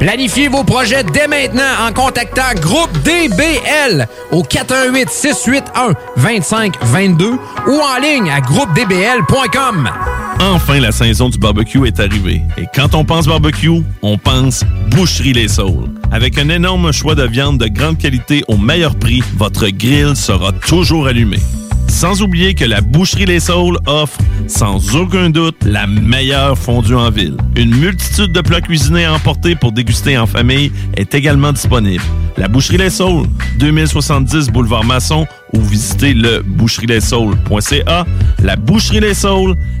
Planifiez vos projets dès maintenant en contactant Groupe DBL au 418 681 2522 ou en ligne à groupedbl.com. Enfin, la saison du barbecue est arrivée. Et quand on pense barbecue, on pense Boucherie Les Saules. Avec un énorme choix de viande de grande qualité au meilleur prix, votre grill sera toujours allumé. Sans oublier que la Boucherie Les Saules offre, sans aucun doute, la meilleure fondue en ville. Une multitude de plats cuisinés à emporter pour déguster en famille est également disponible. La Boucherie Les Saules, 2070 Boulevard Masson ou visitez le boucherie-les-saules.ca. La Boucherie Les Saules,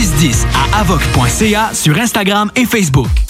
1010 à avoc.ca sur Instagram et Facebook.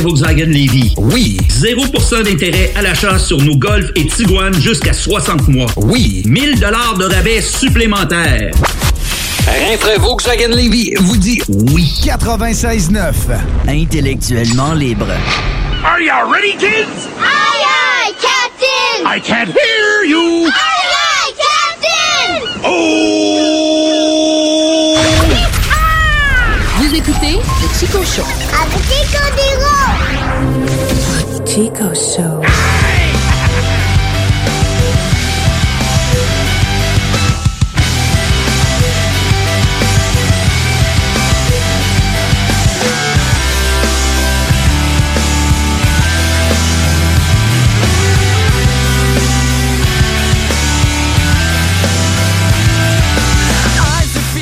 Volkswagen Levy. Oui. 0% d'intérêt à l'achat sur nos Golf et Tiguan jusqu'à 60 mois. Oui. 1000 dollars de rabais supplémentaires. Rinfraie Volkswagen Levy vous dit oui. 96.9. Intellectuellement libre. Are you ready, kids? Aye, aye, Captain! I can't hear you! Aye, aye, Captain! Oh! Vous écoutez le Chico Show. Avec Chico Chico Show.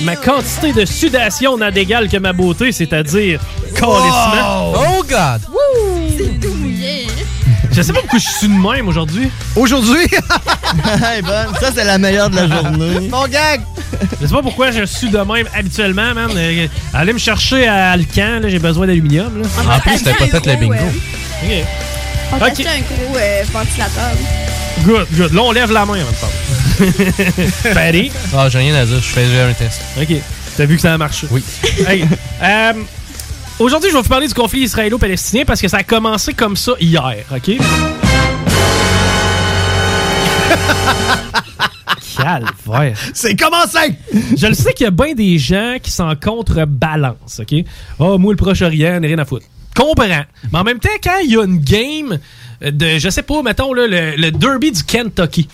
Ma quantité de sudation n'a d'égal que ma beauté, c'est-à-dire calissement. Oh God! Je sais pas pourquoi je suis de même aujourd'hui. Aujourd'hui? hey, bonne. Ça, c'est la meilleure de la journée. Mon gag! Je sais pas pourquoi je suis de même habituellement, man. Euh, Allez me chercher à Alcan, là, j'ai besoin d'aluminium. là. En plus, pas fait le bingo. Ok. On t'a acheté un gros euh, ventilateur. Good, good. Là, on lève la main avant de parler. Patty? Ah, j'ai rien à dire, je faisais un test. OK. T'as vu que ça a marché? Oui. Hey, euh, Aujourd'hui, je vais vous parler du conflit israélo-palestinien parce que ça a commencé comme ça hier, OK? Calvaire. C'est commencé! Je le sais qu'il y a bien des gens qui s'en contrebalancent, OK? Oh, moi, le Proche-Orient, rien à foutre. Comprends. Mais en même temps, quand il y a une game de, je sais pas, mettons, là, le, le derby du Kentucky.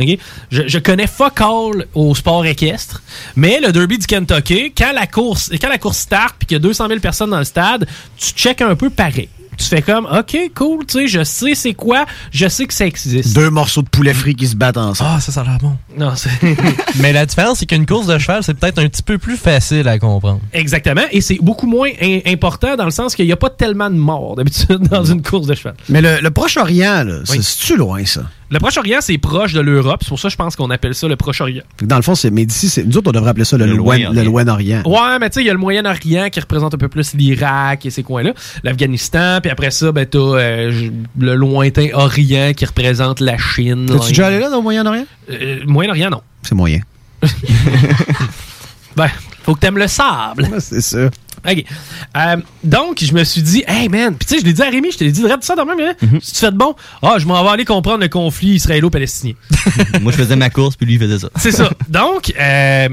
OK? Je, je connais fuck all au sport équestre, mais le derby du Kentucky, quand la course, quand la course start puis qu'il y a 200 000 personnes dans le stade, tu check un peu pareil. Tu fais comme, OK, cool, tu sais, je sais c'est quoi, je sais que ça existe. Deux morceaux de poulet frit qui se battent ensemble. Ah, ça, ça a l'air bon. Non. Mais la différence, c'est qu'une course de cheval, c'est peut-être un petit peu plus facile à comprendre. Exactement. Et c'est beaucoup moins in- important dans le sens qu'il n'y a pas tellement de morts d'habitude dans une course de cheval. Mais le, le Proche-Orient, là, c'est- c'est-tu loin, ça? Le Proche-Orient, c'est proche de l'Europe. C'est pour ça que je pense qu'on appelle ça le Proche-Orient. Dans le fond, c'est. Mais d'ici, c'est- nous autres, on devrait appeler ça le, Loin- le Loin-Orient. Ouais, mais tu sais, il y a le Moyen-Orient qui représente un peu plus l'Irak et ces coins-là. L'Afghanistan, puis après ça, ben, t'as euh, le lointain Orient qui représente la Chine. T'es-tu déjà allé là, dans le Moyen-Orient? Euh, Moyen-Orient, non. C'est moyen. Ben, faut que t'aimes le sable. c'est ça. OK. Euh, donc, je me suis dit, hey man, puis tu sais, je l'ai dit à Rémi, je te l'ai dit direct ça même, hein? Si tu fais de bon, ah, je m'en vais aller comprendre le conflit israélo-palestinien. Moi, je faisais ma course, puis lui, il faisait ça. C'est ça. Donc, euh,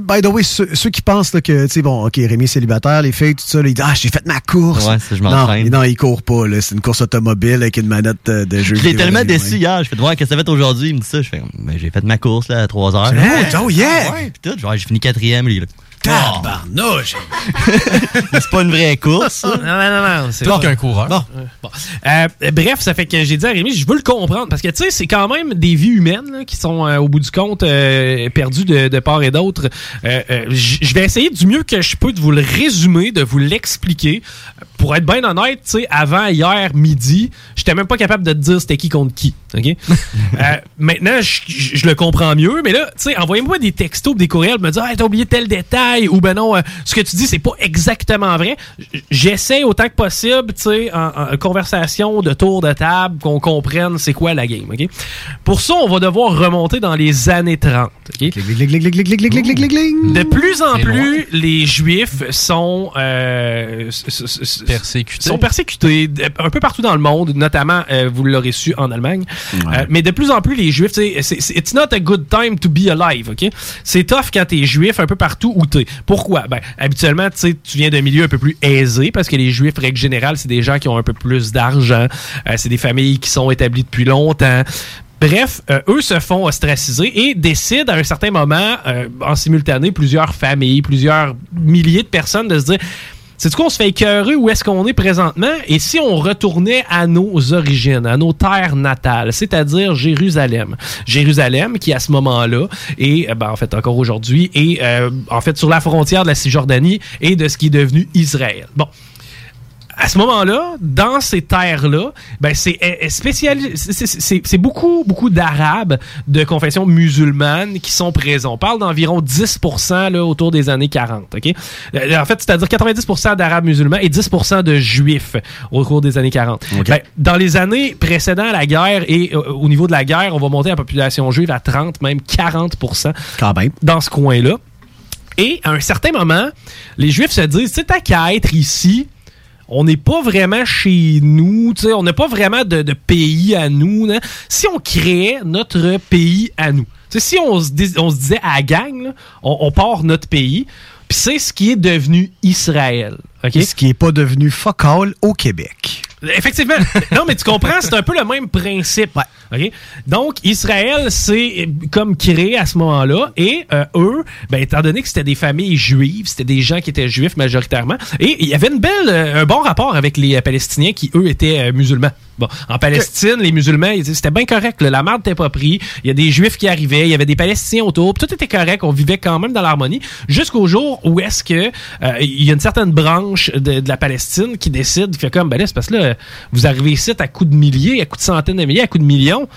By the way, ceux, ceux qui pensent là, que, tu sais, bon, OK, Rémi est célibataire, les filles, tout ça, là, ils disent, ah, j'ai fait ma course. Ouais, ça, je non, m'entraîne. non, ils courent pas, là. C'est une course automobile avec une manette euh, de jeu. Vidéo tellement déçu mains. hier. Je fais, ouais, qu'est-ce que ça fait aujourd'hui? Il me dit ça. Je fais, ben, j'ai fait ma course, là, à 3 heures. Oh, oh, yeah! Ouais, pis tout. Genre, j'ai fini quatrième. lui, là. Tabarnouche! c'est pas une vraie course. Non, non, non, non. C'est pas- qu'un coureur. Bon. Bon. Euh, bref, ça fait que j'ai dit à Rémi, je veux le comprendre. Parce que, tu sais, c'est quand même des vies humaines là, qui sont, euh, au bout du compte, euh, perdues de, de part et d'autre. Euh, euh, je vais essayer du mieux que je peux de vous le résumer, de vous l'expliquer. Pour être bien honnête, tu sais, avant hier midi, j'étais même pas capable de te dire c'était qui contre qui. OK? Euh, maintenant, je- le comprends mieux. Mais là, tu sais, envoyez-moi des textos, des courriels, me dire, ah, t'as oublié tel détail. Ou ben non, euh, ce que tu dis, c'est pas exactement vrai. J'essaie autant que possible, tu sais, en, en conversation de tour de table, qu'on comprenne c'est quoi la game. OK? Pour ça, on va devoir remonter dans les années 30. OK? De plus en plus, les Juifs sont euh, Persécutés. Sont persécutés un peu partout dans le monde, notamment, vous l'aurez su, en Allemagne. Euh, mais de plus en plus, les Juifs, c'est- it's not a good time to be alive, OK? C'est tough quand t'es Juif un peu partout où t'es. Pourquoi? Ben, habituellement, tu viens d'un milieu un peu plus aisé, parce que les Juifs, règle générale, c'est des gens qui ont un peu plus d'argent. Euh, c'est des familles qui sont établies depuis longtemps. Bref, euh, eux se font ostraciser et décident à un certain moment, euh, en simultané, plusieurs familles, plusieurs milliers de personnes de se dire c'est quoi, on se fait écœurer où est-ce qu'on est présentement? Et si on retournait à nos origines, à nos terres natales, c'est-à-dire Jérusalem. Jérusalem, qui à ce moment-là, et ben, en fait encore aujourd'hui, est euh, en fait sur la frontière de la Cisjordanie et de ce qui est devenu Israël. Bon à ce moment-là, dans ces terres-là, ben c'est euh, spéciali- c'est- c'est- beaucoup beaucoup d'arabes de confession musulmane qui sont présents. On parle d'environ 10% là autour des années 40, OK? Euh, En fait, c'est-à-dire 90% d'arabes musulmans et 10% de juifs au cours des années 40. Ben, dans les années précédant la guerre et euh, au niveau de la guerre, on va monter la population juive à 30 même 40% Quand même. dans ce coin-là. Et à un certain moment, les Juifs se disent, c'est à qu'à être ici, on n'est pas vraiment chez nous, on n'a pas vraiment de, pays à nous. hein. Si on créait notre pays à nous, si on se, disait à la gang, on, part notre pays, puis c'est ce qui est devenu Israël. ok? Ce qui n'est pas devenu fuck all au Québec. Effectivement. non, mais tu comprends, c'est un peu le même principe. OK? Donc, Israël, c'est comme créé à ce moment-là. Et euh, eux, ben, étant donné que c'était des familles juives, c'était des gens qui étaient juifs majoritairement, et il y avait une belle, euh, un bon rapport avec les euh, Palestiniens qui, eux, étaient euh, musulmans. Bon, en Palestine, les musulmans, c'était bien correct. là, la merde n'était pas pris. Il y a des juifs qui arrivaient, il y avait des Palestiniens autour. Tout était correct. On vivait quand même dans l'harmonie. Jusqu'au jour où est-ce que euh, il y a une certaine branche de, de la Palestine qui décide, qui fait comme, ben là, c'est parce que là, vous arrivez ici à coups de milliers, à coups de centaines de milliers, à coups de millions.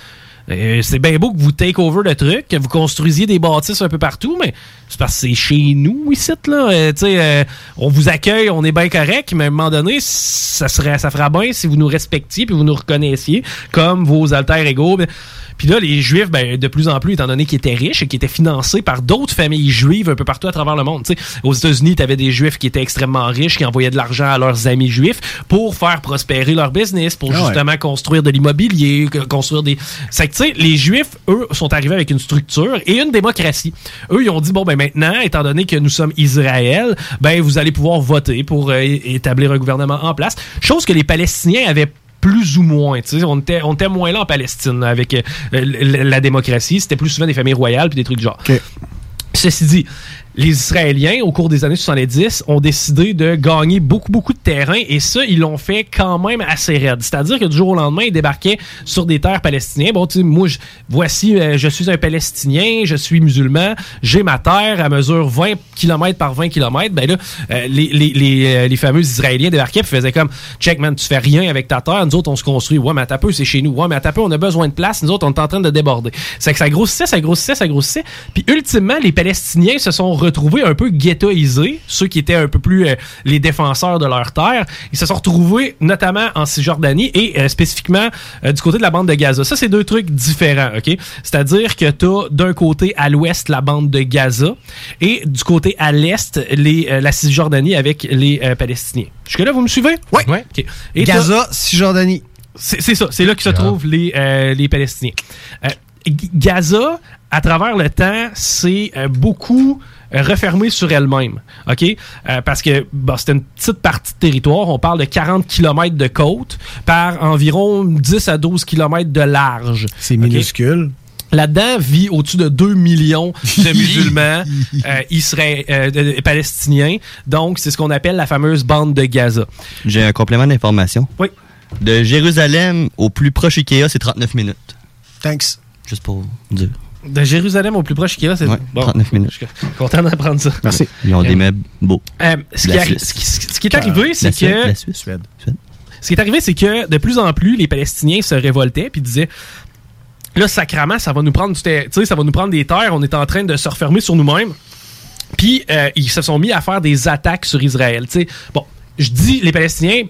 Euh, c'est bien beau que vous take over le truc, que vous construisiez des bâtisses un peu partout, mais c'est parce que c'est chez nous ici, là. Euh, euh, on vous accueille, on est bien correct, mais à un moment donné, ça serait, ça fera bien si vous nous respectiez puis vous nous reconnaissiez comme vos alter égaux. Puis là, les Juifs, ben, de plus en plus, étant donné qu'ils étaient riches et qu'ils étaient financés par d'autres familles juives un peu partout à travers le monde. Tu sais, aux États-Unis, tu avais des Juifs qui étaient extrêmement riches, qui envoyaient de l'argent à leurs amis juifs pour faire prospérer leur business, pour Ah ouais. justement construire de l'immobilier, construire des... C'est que, tu sais, les Juifs, eux, sont arrivés avec une structure et une démocratie. Eux, ils ont dit, bon, ben maintenant, étant donné que nous sommes Israël, ben vous allez pouvoir voter pour euh, établir un gouvernement en place. Chose que les Palestiniens avaient plus ou moins. On était, on était moins là en Palestine avec euh, la démocratie. C'était plus souvent des familles royales puis des trucs du genre. Ceci dit, les Israéliens, au cours des années 70, ont décidé de gagner beaucoup, beaucoup de terrain et ça, ils l'ont fait quand même assez raide. C'est-à-dire que du jour au lendemain, ils débarquaient sur des terres palestiniennes. Bon, tu sais, moi, je- voici, euh, je suis un Palestinien, je suis musulman, j'ai ma terre à mesure 20 km par 20 km. Ben là, euh, les, les, les, euh, les fameux Israéliens débarquaient et faisaient comme, check man, tu fais rien avec ta terre, nous autres, on se construit. Ouais, mais à peu, c'est chez nous. Ouais, mais à peu, on a besoin de place, nous autres, on est en train de déborder. C'est que ça grossissait, ça grossissait, ça grossissait. Puis ultimement, les Palestiniens se sont retrouvés un peu ghettoisés, ceux qui étaient un peu plus euh, les défenseurs de leur terre. Ils se sont retrouvés notamment en Cisjordanie et euh, spécifiquement euh, du côté de la bande de Gaza. Ça, c'est deux trucs différents, OK? C'est-à-dire que tu as d'un côté à l'ouest la bande de Gaza et du côté à l'est les, euh, la Cisjordanie avec les euh, Palestiniens. Jusque-là, vous me suivez? Oui. Et t'as- Gaza, Cisjordanie. c'est ça, c'est là que se trouvent les, euh, les Palestiniens. Euh, Gaza, à travers le temps, c'est euh, beaucoup euh, refermé sur elle-même. OK? Euh, parce que bon, c'était une petite partie de territoire. On parle de 40 km de côte par environ 10 à 12 km de large. C'est minuscule. Là-dedans vit au-dessus de 2 millions de musulmans euh, israé- euh, de- de- palestiniens. Donc, c'est ce qu'on appelle la fameuse bande de Gaza. J'ai un complément d'information. Oui. De Jérusalem au plus proche Ikea, c'est 39 minutes. Thanks. Juste pour dire. De Jérusalem au plus proche qu'il y a, c'est Ouais, 39 minutes. Je suis content d'apprendre ça. Ils ont des meubles beaux. Euh, ce, qui la arri- Suisse. ce qui- ce qui est arrivé, c'est que. la Suisse. Ce qui est arrivé, c'est que de plus en plus, les Palestiniens se révoltaient puis disaient. Là, sacrament, ça va nous prendre du ter- tu sais, ça va nous prendre des terres. On est en train de se refermer sur nous-mêmes. Puis euh, ils se sont mis à faire des attaques sur Israël. Tu sais, bon, je dis les Palestiniens,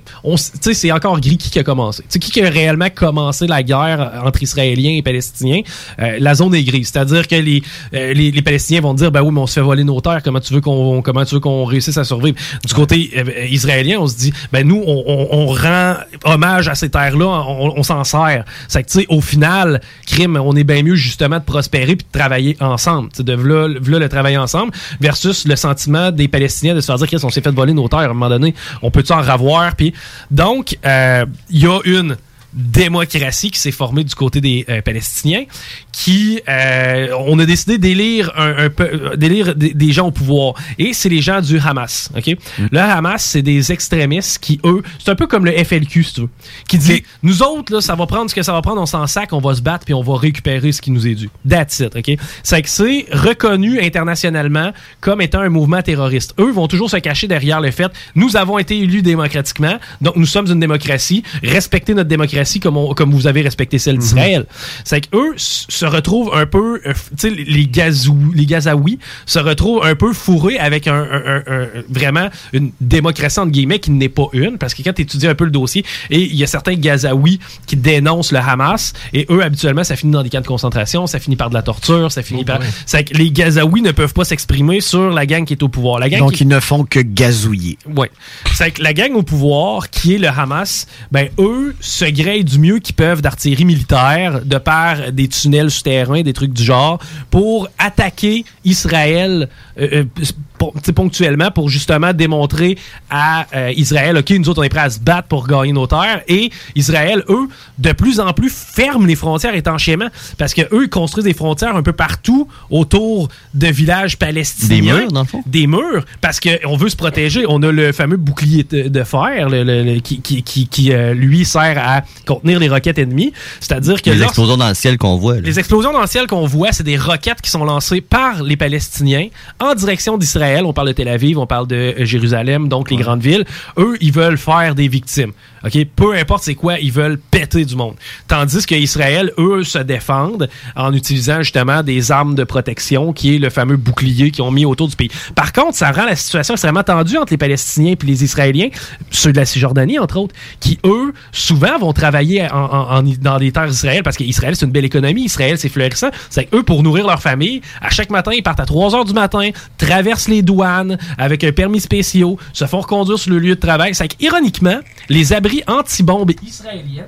c'est encore gris qui a commencé. Tu sais, qui a réellement commencé la guerre entre Israéliens et Palestiniens? Euh, La zone est grise, c'est-à-dire que les, euh, les les Palestiniens vont dire ben oui, mais on se fait voler nos terres. Comment tu veux qu'on comment tu veux qu'on réussisse à survivre? Du côté euh, israélien, on se dit ben nous on, rend hommage à ces terres-là, on, s'en sert. C'est que tu sais, au final, crime, on est bien mieux justement de prospérer puis de travailler ensemble. De v'là, v'là le travail ensemble versus le sentiment des Palestiniens de se faire dire qu'on s'est fait voler nos terres à un moment donné. On peut-tu en ravoir? Puis donc, euh, il y a une démocratie qui s'est formée du côté des euh, Palestiniens, qui euh, on a décidé d'élire un, un peu d'élire des, des gens au pouvoir. Et c'est les gens du Hamas, ok? Le Hamas c'est des extrémistes qui eux c'est un peu comme le FLQ si tu veux, qui dit nous autres là ça va prendre ce que ça va prendre on s'en sac on va se battre puis on va récupérer ce qui nous est dû. That's it, ok? C'est que c'est reconnu internationalement comme étant un mouvement terroriste. Eux vont toujours se cacher derrière le fait nous avons été élus démocratiquement donc nous sommes une démocratie respectez notre démocratie comme on- comme vous avez respecté celle d'Israël. C'est que eux s- se retrouvent un peu, euh, f- tu sais, les Gazou, les Gazaouis se retrouvent un peu fourrés avec un, un- un- un- vraiment une démocratie entre guillemets qui n'est pas une, parce que quand tu étudies un peu le dossier, et il y a certains Gazaouis qui dénoncent le Hamas, et eux habituellement ça finit dans des camps de concentration, ça finit par de la torture, ça finit par, c'est que les Gazaouis ne peuvent pas s'exprimer sur la gang qui est au pouvoir. La gang Donc, qui- ils ne font que gazouiller. Ouais. C'est que la gang au pouvoir, qui est le Hamas, ben eux se du mieux qu'ils peuvent d'artillerie militaire, de par des tunnels souterrains, des trucs du genre, pour attaquer Israël euh, sais, ponctuellement pour justement démontrer à euh, Israël, OK, nous autres, on est prêts à se battre pour gagner nos terres. Et Israël, eux, de plus en plus ferment les frontières étanchement parce que eux ils construisent des frontières un peu partout autour de villages palestiniens. Des murs, dans le fond? Des murs, parce qu'on veut se protéger. On a le fameux bouclier de, de fer le- le- le- qui, qui, qui, qui, euh, lui, sert à contenir les roquettes ennemies. C'est-à-dire que Les lorsque- explosions dans le ciel qu'on voit. là. les explosions dans le ciel qu'on voit, c'est des roquettes qui sont lancées par les Palestiniens en direction d'Israël. On parle de Tel Aviv, on parle de euh, Jérusalem, donc les grandes villes. Eux, ils veulent faire des victimes. OK? Peu importe c'est quoi, ils veulent péter du monde. Tandis que Israël, eux, se défendent en utilisant justement des armes de protection, qui est le fameux bouclier qu'ils ont mis autour du pays. Par contre, ça rend la situation extrêmement tendue entre les Palestiniens et les Israéliens, ceux de la Cisjordanie, entre autres, qui, eux, souvent vont travailler dans des terres d'Israël parce qu'Israël, c'est une belle économie. Israël, c'est florissant. C'est qu'eux, pour nourrir leur famille, à chaque matin, ils partent à 3 heures du matin, traversent les douanes avec un permis spéciaux, se font reconduire sur le lieu de travail. C'est qu'ironiquement, les abris anti-bombes israéliennes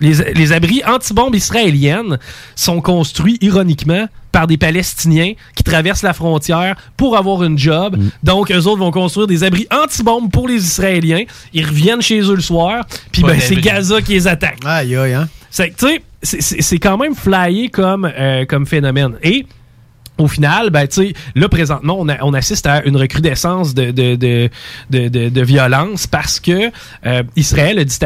les, les abris anti-bombes israéliennes sont construits ironiquement par des Palestiniens qui traversent la frontière pour avoir une job. Donc, eux autres vont construire des abris anti-bombes pour les Israéliens. Ils reviennent chez eux le soir, puis ben, c'est. Gaza qui les attaque. Aïe, aïe, hein? C'est que, tu sais, c'est- c'est c'est quand même flyé comme, euh, comme phénomène. Et au final, ben, tu sais, là, présentement, on, assiste à une recrudescence de, de, de, de, violence parce que euh, Israël a dit.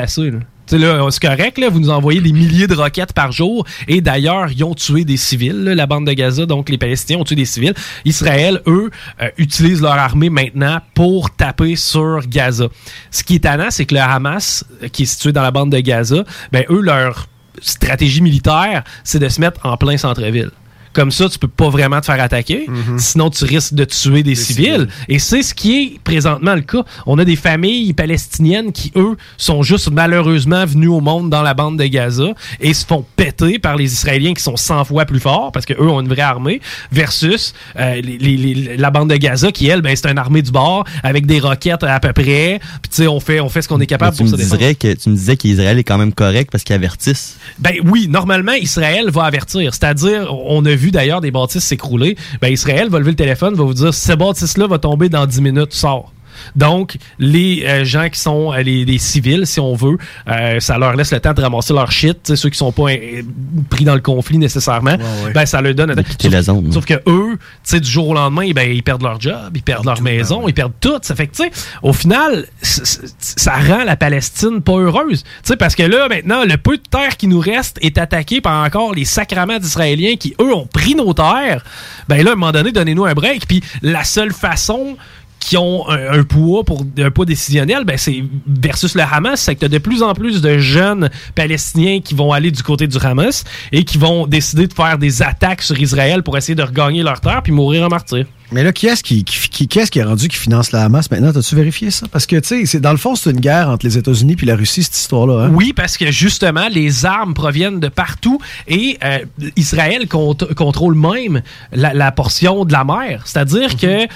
Tu sais, là, c'est correct, là, vous nous envoyez des milliers de roquettes par jour. Et d'ailleurs, ils ont tué des civils, la bande de Gaza, donc les Palestiniens ont tué des civils. Israël, eux, euh, utilisent leur armée maintenant pour taper sur Gaza. Ce qui est tannant, c'est que le Hamas, euh, qui est situé dans la bande de Gaza, ben, eux, leur stratégie militaire, c'est de se mettre en plein centre-ville. Comme ça, tu peux pas vraiment te faire attaquer. Sinon, tu risques de tuer des civils. Et c'est ce qui est présentement le cas. On a des familles palestiniennes qui, eux, sont juste malheureusement venus au monde dans la bande de Gaza et se font péter par les Israéliens qui sont 100 fois plus forts parce qu'eux ont une vraie armée versus euh, les- les- les- la bande de Gaza qui, elle, ben, c'est une armée du bord avec des roquettes à peu près. Puis, tu sais, on fait, on fait ce qu'on est Mais capable tu pour me se défendre. que tu me disais qu'Israël est quand même correct parce qu'ils avertissent. Ben oui, normalement, Israël va avertir. C'est-à-dire, on a vu d'ailleurs des bâtisses s'écrouler. Ben Israël va lever le téléphone, va vous dire, ce bâtisse-là va tomber dans 10 minutes, sors. Donc, les euh, gens qui sont euh, les, les civils, si on veut, euh, ça leur laisse le temps de ramasser leur shit. Ceux qui sont pas euh, pris dans le conflit nécessairement, ben ça leur donne. un la zone. Sauf que eux, tu sais, du jour au lendemain, ben, ils perdent leur job, ils perdent leur maison, ils perdent tout. Ça fait que, tu sais, au final, ça rend la Palestine pas heureuse. Tu sais, parce que là, maintenant, le peu de terre qui nous reste est attaqué par encore les sacraments d'Israéliens qui, eux, ont pris nos terres. Ben là, à un moment donné, donnez-nous un break. Puis la seule façon qui ont un, poids pour un poids décisionnel, ben c'est versus le Hamas, c'est que tu de plus en plus de jeunes palestiniens qui vont aller du côté du Hamas et qui vont décider de faire des attaques sur Israël pour essayer de regagner leur terre puis mourir en martyr. Mais là, qui est-ce qui, qui, qui- qui est-ce qui est rendu qui finance la Hamas maintenant? T'as-tu vérifié ça? Parce que, tu sais, dans le fond, c'est une guerre entre les États-Unis puis la Russie, cette histoire-là. hein? Oui, parce que justement, les armes proviennent de partout et euh, Israël cont- contrôle même la, la portion de la mer. C'est-à-dire que euh,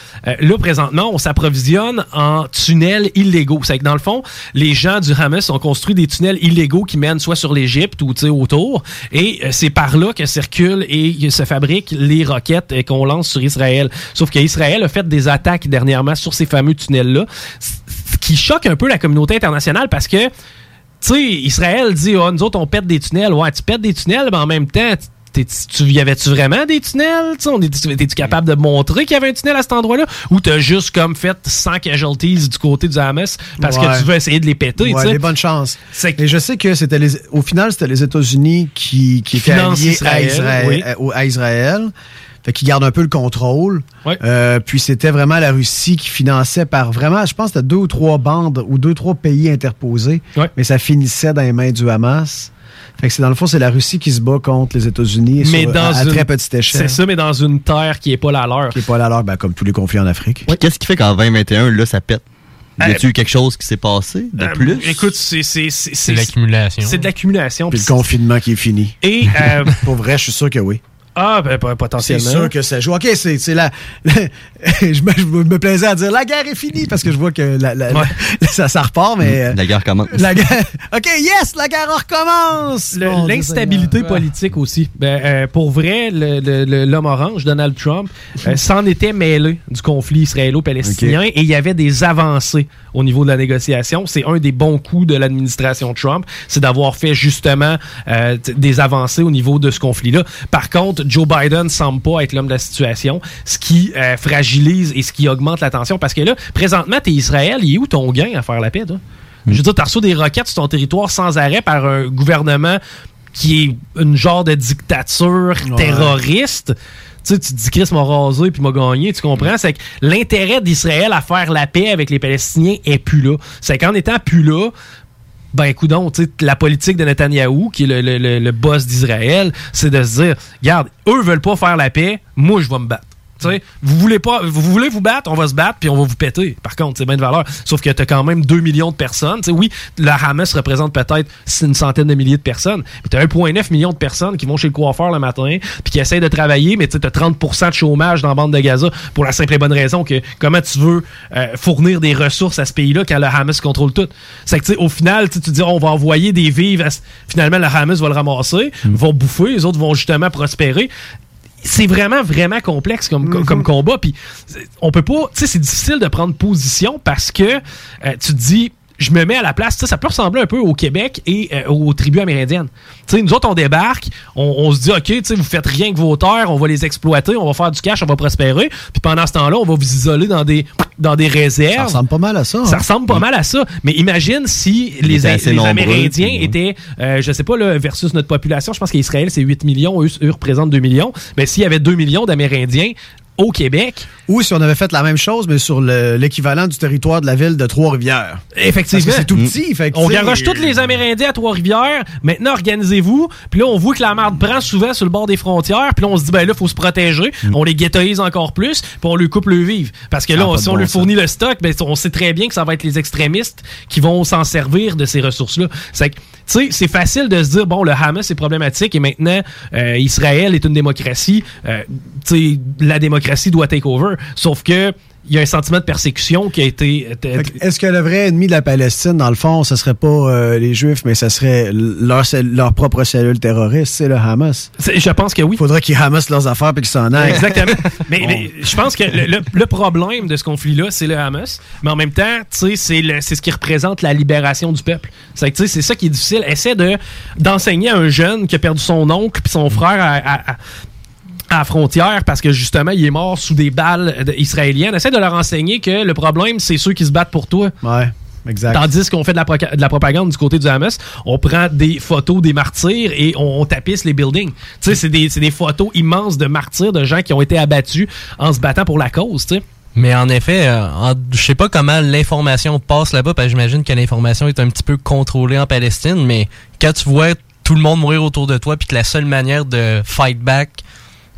là, présentement, on s'approvisionne en tunnels illégaux. C'est que dans le fond, les gens du Hamas ont construit des tunnels illégaux qui mènent soit sur l'Égypte ou tu sais, autour. Et euh, c'est par là que circulent et se fabriquent les roquettes qu'on lance sur Israël. Sauf qu'Israël a fait des attaques dernièrement sur ces fameux tunnels-là, ce qui choque un peu la communauté internationale parce que tu sais, Israël dit, Ah, nous autres, on pète des tunnels. Ouais, tu pètes des tunnels, mais en même temps, tu y avait-tu vraiment des tunnels? T'es-tu capable de montrer qu'il y avait un tunnel à cet endroit-là? Ou t'as juste comme fait 100 casualties du côté du Hamas parce Ouais. que tu veux essayer de les péter, Ouais, des bonnes chances. Et je sais que c'était les, au final, c'était les États-Unis qui, qui étaient alliés Israël, à Israël. oui. à- Israël. Fait qu'ils gardent un peu le contrôle. Euh, puis c'était vraiment la Russie qui finançait par vraiment, je pense c'était deux ou trois bandes ou deux, trois pays interposés. Mais ça finissait dans les mains du Hamas. Fait que c'est dans le fond, c'est la Russie qui se bat contre les États-Unis Mais sur- dans à, très petite échelle. C'est ça, mais dans une terre qui est pas la leur. Qui est pas la leur, ben, comme tous les conflits en Afrique. Qu'est-ce qui fait qu'en 2021, là, ça pète? Y a-tu eu quelque chose qui s'est passé de Euh, plus? Écoute, c'est c'est c'est C'est l'accumulation. C'est de l'accumulation. Puis le confinement qui est fini. Et euh, pour vrai, je suis sûr que oui. Ah, ben, C'est potentiellement. sûr que ça joue. OK, c'est c'est la. je, me, je me plaisais à dire la guerre est finie parce que je vois que la- la- la- ça, ça repart, mais. euh, La guerre commence. la guerre. OK, yes, la guerre recommence! L'instabilité politique aussi. Ben, euh, pour vrai, l'homme orange, Donald Trump, euh, s'en était mêlé du conflit israélo-palestinien et il y avait des avancées au niveau de la négociation. C'est un des bons coups de l'administration Trump, c'est d'avoir fait justement euh, des avancées au niveau de ce conflit-là. Par contre, Joe Biden semble pas être l'homme de la situation, ce qui euh, fragilise et ce qui augmente la tension. Parce que là, présentement, t'es Israël, il est où ton gain à faire la paix? Je veux dire, t'as reçu des roquettes sur ton territoire sans arrêt par un gouvernement qui est une genre de dictature terroriste. Tu sais, tu te dis Chris m'a rasé puis m'a gagné, tu comprends? C'est que l'intérêt d'Israël à faire la paix avec les Palestiniens est plus là. C'est qu'en étant plus là, ben écoute donc, tu sais, la politique de Netanyahou, qui est le, le- le- le boss d'Israël, c'est de se dire, regarde, eux veulent pas faire la paix, moi je vais me battre. Tu sais, vous voulez pas, vous voulez vous battre, on va se battre puis on va vous péter. Par contre, c'est bien de valeur. Sauf que t'as quand même 2 millions de personnes. Tu sais, oui, la Hamas représente peut-être une centaine de milliers de personnes, mais t'as 1,9 million de personnes qui vont chez le coiffeur le matin puis qui essayent de travailler, mais tu t'as 30% de chômage dans la bande de Gaza pour la simple et bonne raison que comment tu veux euh, fournir des ressources à ce pays-là quand le Hamas contrôle tout? C'est que tu sais, au final, tu tu dis on va envoyer des vivres, à finalement le Hamas va le ramasser, va bouffer, les autres vont justement prospérer c'est vraiment vraiment complexe comme, comme- comme combat puis on peut pas tu sais c'est difficile de prendre position parce que euh, tu te dis je me mets à la place, tu sais, ça peut ressembler un peu au Québec et euh, aux tribus amérindiennes. Tu sais, nous autres, on débarque, on, on se dit, OK, tu sais, vous faites rien que vos terres, on va les exploiter, on va faire du cash, on va prospérer. Puis pendant ce temps-là, on va vous isoler dans des, dans des réserves. Ça ressemble pas mal à ça. Ça hein? ressemble pas mal à ça. Mais imagine si Ils les, nombreux, Amérindiens ouais. étaient, euh, je sais pas, là, versus notre population, je pense qu'Israël, c'est 8 millions, eux, eux représentent 2 millions. Mais s'il y avait 2 millions d'Amérindiens au Québec, Ou si on avait fait la même chose, mais sur le- l'équivalent du territoire de la ville de Trois-Rivières. Effectivement. C'est tout petit. Fait que, on garoche tous les Amérindiens à Trois-Rivières. Maintenant, organisez-vous. Puis là, on voit que la marde prend souvent sur le bord des frontières. Puis là, on se dit, ben là, faut se protéger. On les ghettoise encore plus. Puis on lui coupe le vivre. Parce que là, Ça a on- pas de si on lui fournit le stock, ben, on sait très bien que ça va être les extrémistes qui vont s'en servir de ces ressources-là. C'est que, tu sais, c'est facile de se dire, bon, le Hamas est problématique et maintenant, euh, Israël est une démocratie. Euh, tu sais, la démocratie doit take over. Sauf que, il y a un sentiment de persécution qui a été. euh, Est-ce que le vrai ennemi de la Palestine, dans le fond, ce serait pas euh, les Juifs, mais ce serait leur, propre cellule terroriste, c'est le Hamas? Je pense que oui. Faudrait qu'ils hamassent leurs affaires et qu'ils s'en aillent. Exactement. mais, mais je pense que le, le- le problème de ce conflit-là, c'est le Hamas. Mais en même temps, tu sais, c'est ce qui représente la libération du peuple. C'est ça qui est difficile. Essaie de d'enseigner à un jeune qui a perdu son oncle puis son frère à, à- à- à la frontière parce que justement il est mort sous des balles israéliennes. Essaie de leur enseigner que le problème c'est ceux qui se battent pour toi. Ouais, exact. Tandis qu'on fait de la, proca- de la propagande du côté du Hamas, on prend des photos des martyrs et on, on tapisse les buildings. Tu sais, c'est des, c'est des photos immenses de martyrs, de gens qui ont été abattus en se battant pour la cause, tu sais. Mais en effet, euh, en- je sais pas comment l'information passe là-bas, parce que j'imagine que l'information est un petit peu contrôlée en Palestine, mais quand tu vois tout le monde mourir autour de toi, puis que la seule manière de fight back,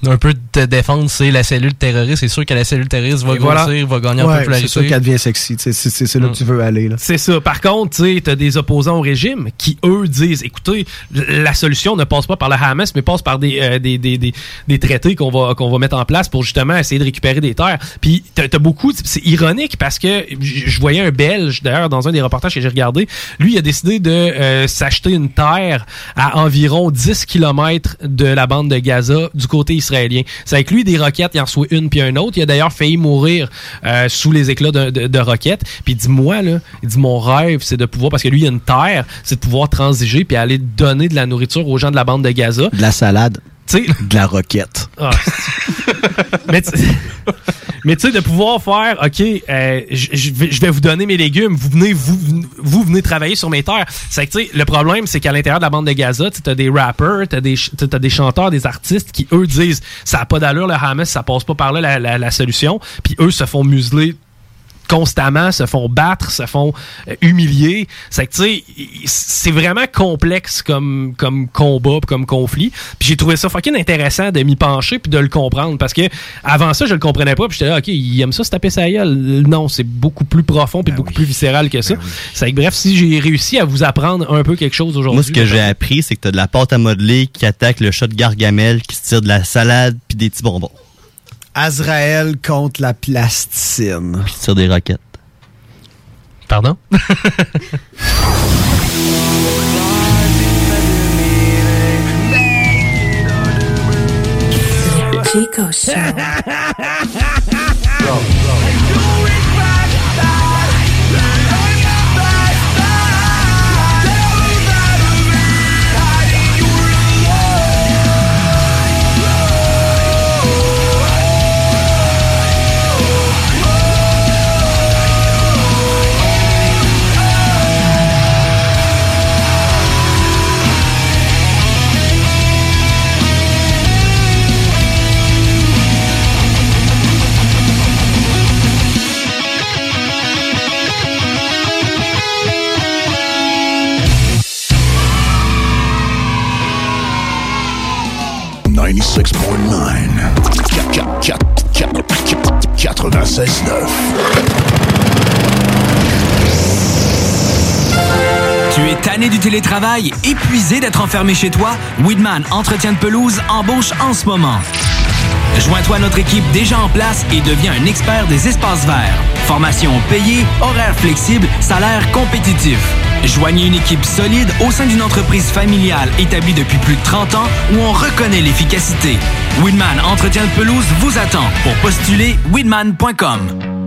un peu de te défendre, c'est la cellule terroriste, c'est sûr que la cellule terroriste va Et voilà. grossir, va gagner en Ouais, popularité. c'est sûr qu'elle devient sexy. tu sais, C'est c'est- c'est là que tu veux aller. Là. C'est ça. Par contre, tu sais, t'as des opposants au régime qui, eux, disent, écoutez, la solution ne passe pas par le Hamas, mais passe par des, euh, des, des, des, des traités qu'on va, qu'on va mettre en place pour justement essayer de récupérer des terres. Puis t'as as beaucoup, c'est ironique parce que je voyais un Belge, d'ailleurs, dans un des reportages que j'ai regardé, lui, il a décidé de euh, s'acheter une terre à environ 10 km de la bande de Gaza du côté israélien. C'est avec lui des roquettes, il en reçoit une puis un autre. Il a d'ailleurs failli mourir euh, sous les éclats de, roquettes. Puis il dit moi là, il dit mon rêve c'est de pouvoir parce que lui il a une terre, c'est de pouvoir transiger puis aller donner de la nourriture aux gens de la bande de Gaza. De la salade. De la roquette. ah, mais tu sais, de pouvoir faire, OK, euh, je vais vous donner mes légumes, vous venez, vous, vous venez travailler sur mes terres. C'est le problème, c'est qu'à l'intérieur de la bande de Gaza, tu as des rappers, tu as t'as des chanteurs, des artistes qui, eux, disent, ça n'a pas d'allure, le Hamas, ça passe pas par là, la- la solution. Puis eux se font museler constamment, se font battre, se font euh, humilier. C'est que, tu sais, c'est vraiment complexe comme, comme combat, comme conflit. Puis j'ai trouvé ça fucking intéressant de m'y pencher puis de le comprendre. Parce que avant ça, je le comprenais pas. Puis j'étais là, OK, il aime ça se taper sa gueule. Non, c'est beaucoup plus profond puis beaucoup plus viscéral que ça. C'est que, bref, si j'ai réussi à vous apprendre un peu quelque chose aujourd'hui. Moi, ce que j'ai appris, c'est que t'as de la pâte à modeler qui attaque le chat de Gargamel, qui se tire de la salade puis des petits bonbons. Azraël contre la plasticine. Puis tire des roquettes. Pardon? Chico Show. télétravail, épuisé d'être enfermé chez toi? Weedman Entretien de pelouse embauche en ce moment. Joins-toi à notre équipe déjà en place et deviens un expert des espaces verts. Formation payée, horaires flexibles, salaire compétitif. Joignez une équipe solide au sein d'une entreprise familiale établie depuis plus de 30 ans où on reconnaît l'efficacité. Weedman Entretien de pelouse vous attend. Pour postuler, weedman.com.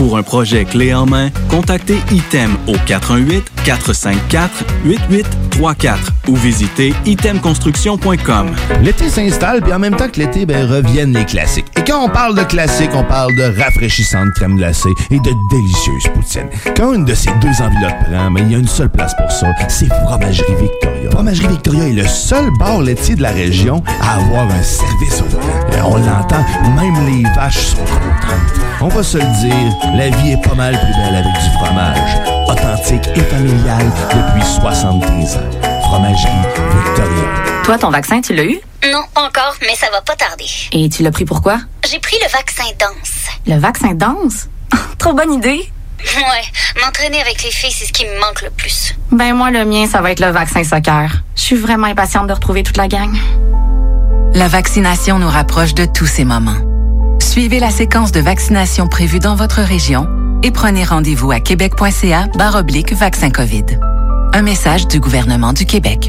Pour un projet clé en main, contactez ITEM au 418-454-8834 ou visitez itemconstruction.com. L'été s'installe, puis en même temps que l'été, ben, reviennent les classiques. Et quand on parle de classiques, on parle de rafraîchissante crème glacée et de délicieuse poutine. Quand une de ces deux enveloppes prend, mais il y a une seule place pour ça, c'est Fromagerie Victoria. Fromagerie Victoria est le seul bar laitier de la région à avoir un service au volant. Euh, On l'entend, même les vaches sont contentes. On va se le dire, la vie est pas mal plus belle avec du fromage. Authentique et familial depuis 73 ans. Fromagerie Victoria. Toi, ton vaccin, tu l'as eu? Non, encore, mais ça va pas tarder. Et tu l'as pris pourquoi? J'ai pris le vaccin danse. Le vaccin danse? Trop bonne idée. Ouais, m'entraîner avec les filles, c'est ce qui me manque le plus. Ben moi, le mien, ça va être le vaccin soccer. Je suis vraiment impatiente de retrouver toute la gang. La vaccination nous rapproche de tous ces moments. Suivez la séquence de vaccination prévue dans votre région et prenez rendez-vous à québec.ca vaccin COVID. Un message du gouvernement du Québec.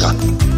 Yeah.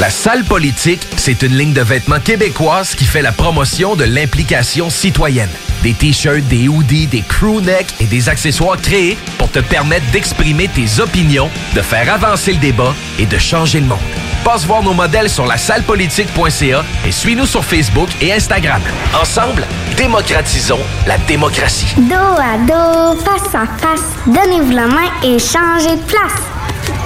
La salle politique, c'est une ligne de vêtements québécoise qui fait la promotion de l'implication citoyenne. Des t-shirts, des hoodies, des crewnecks et des accessoires créés pour te permettre d'exprimer tes opinions, de faire avancer le débat et de changer le monde. Passe voir nos modèles sur la sallepolitique.ca et suis-nous sur Facebook et Instagram. Ensemble, démocratisons la démocratie. Dos à dos, face à face, donnez-vous la main et changez de place.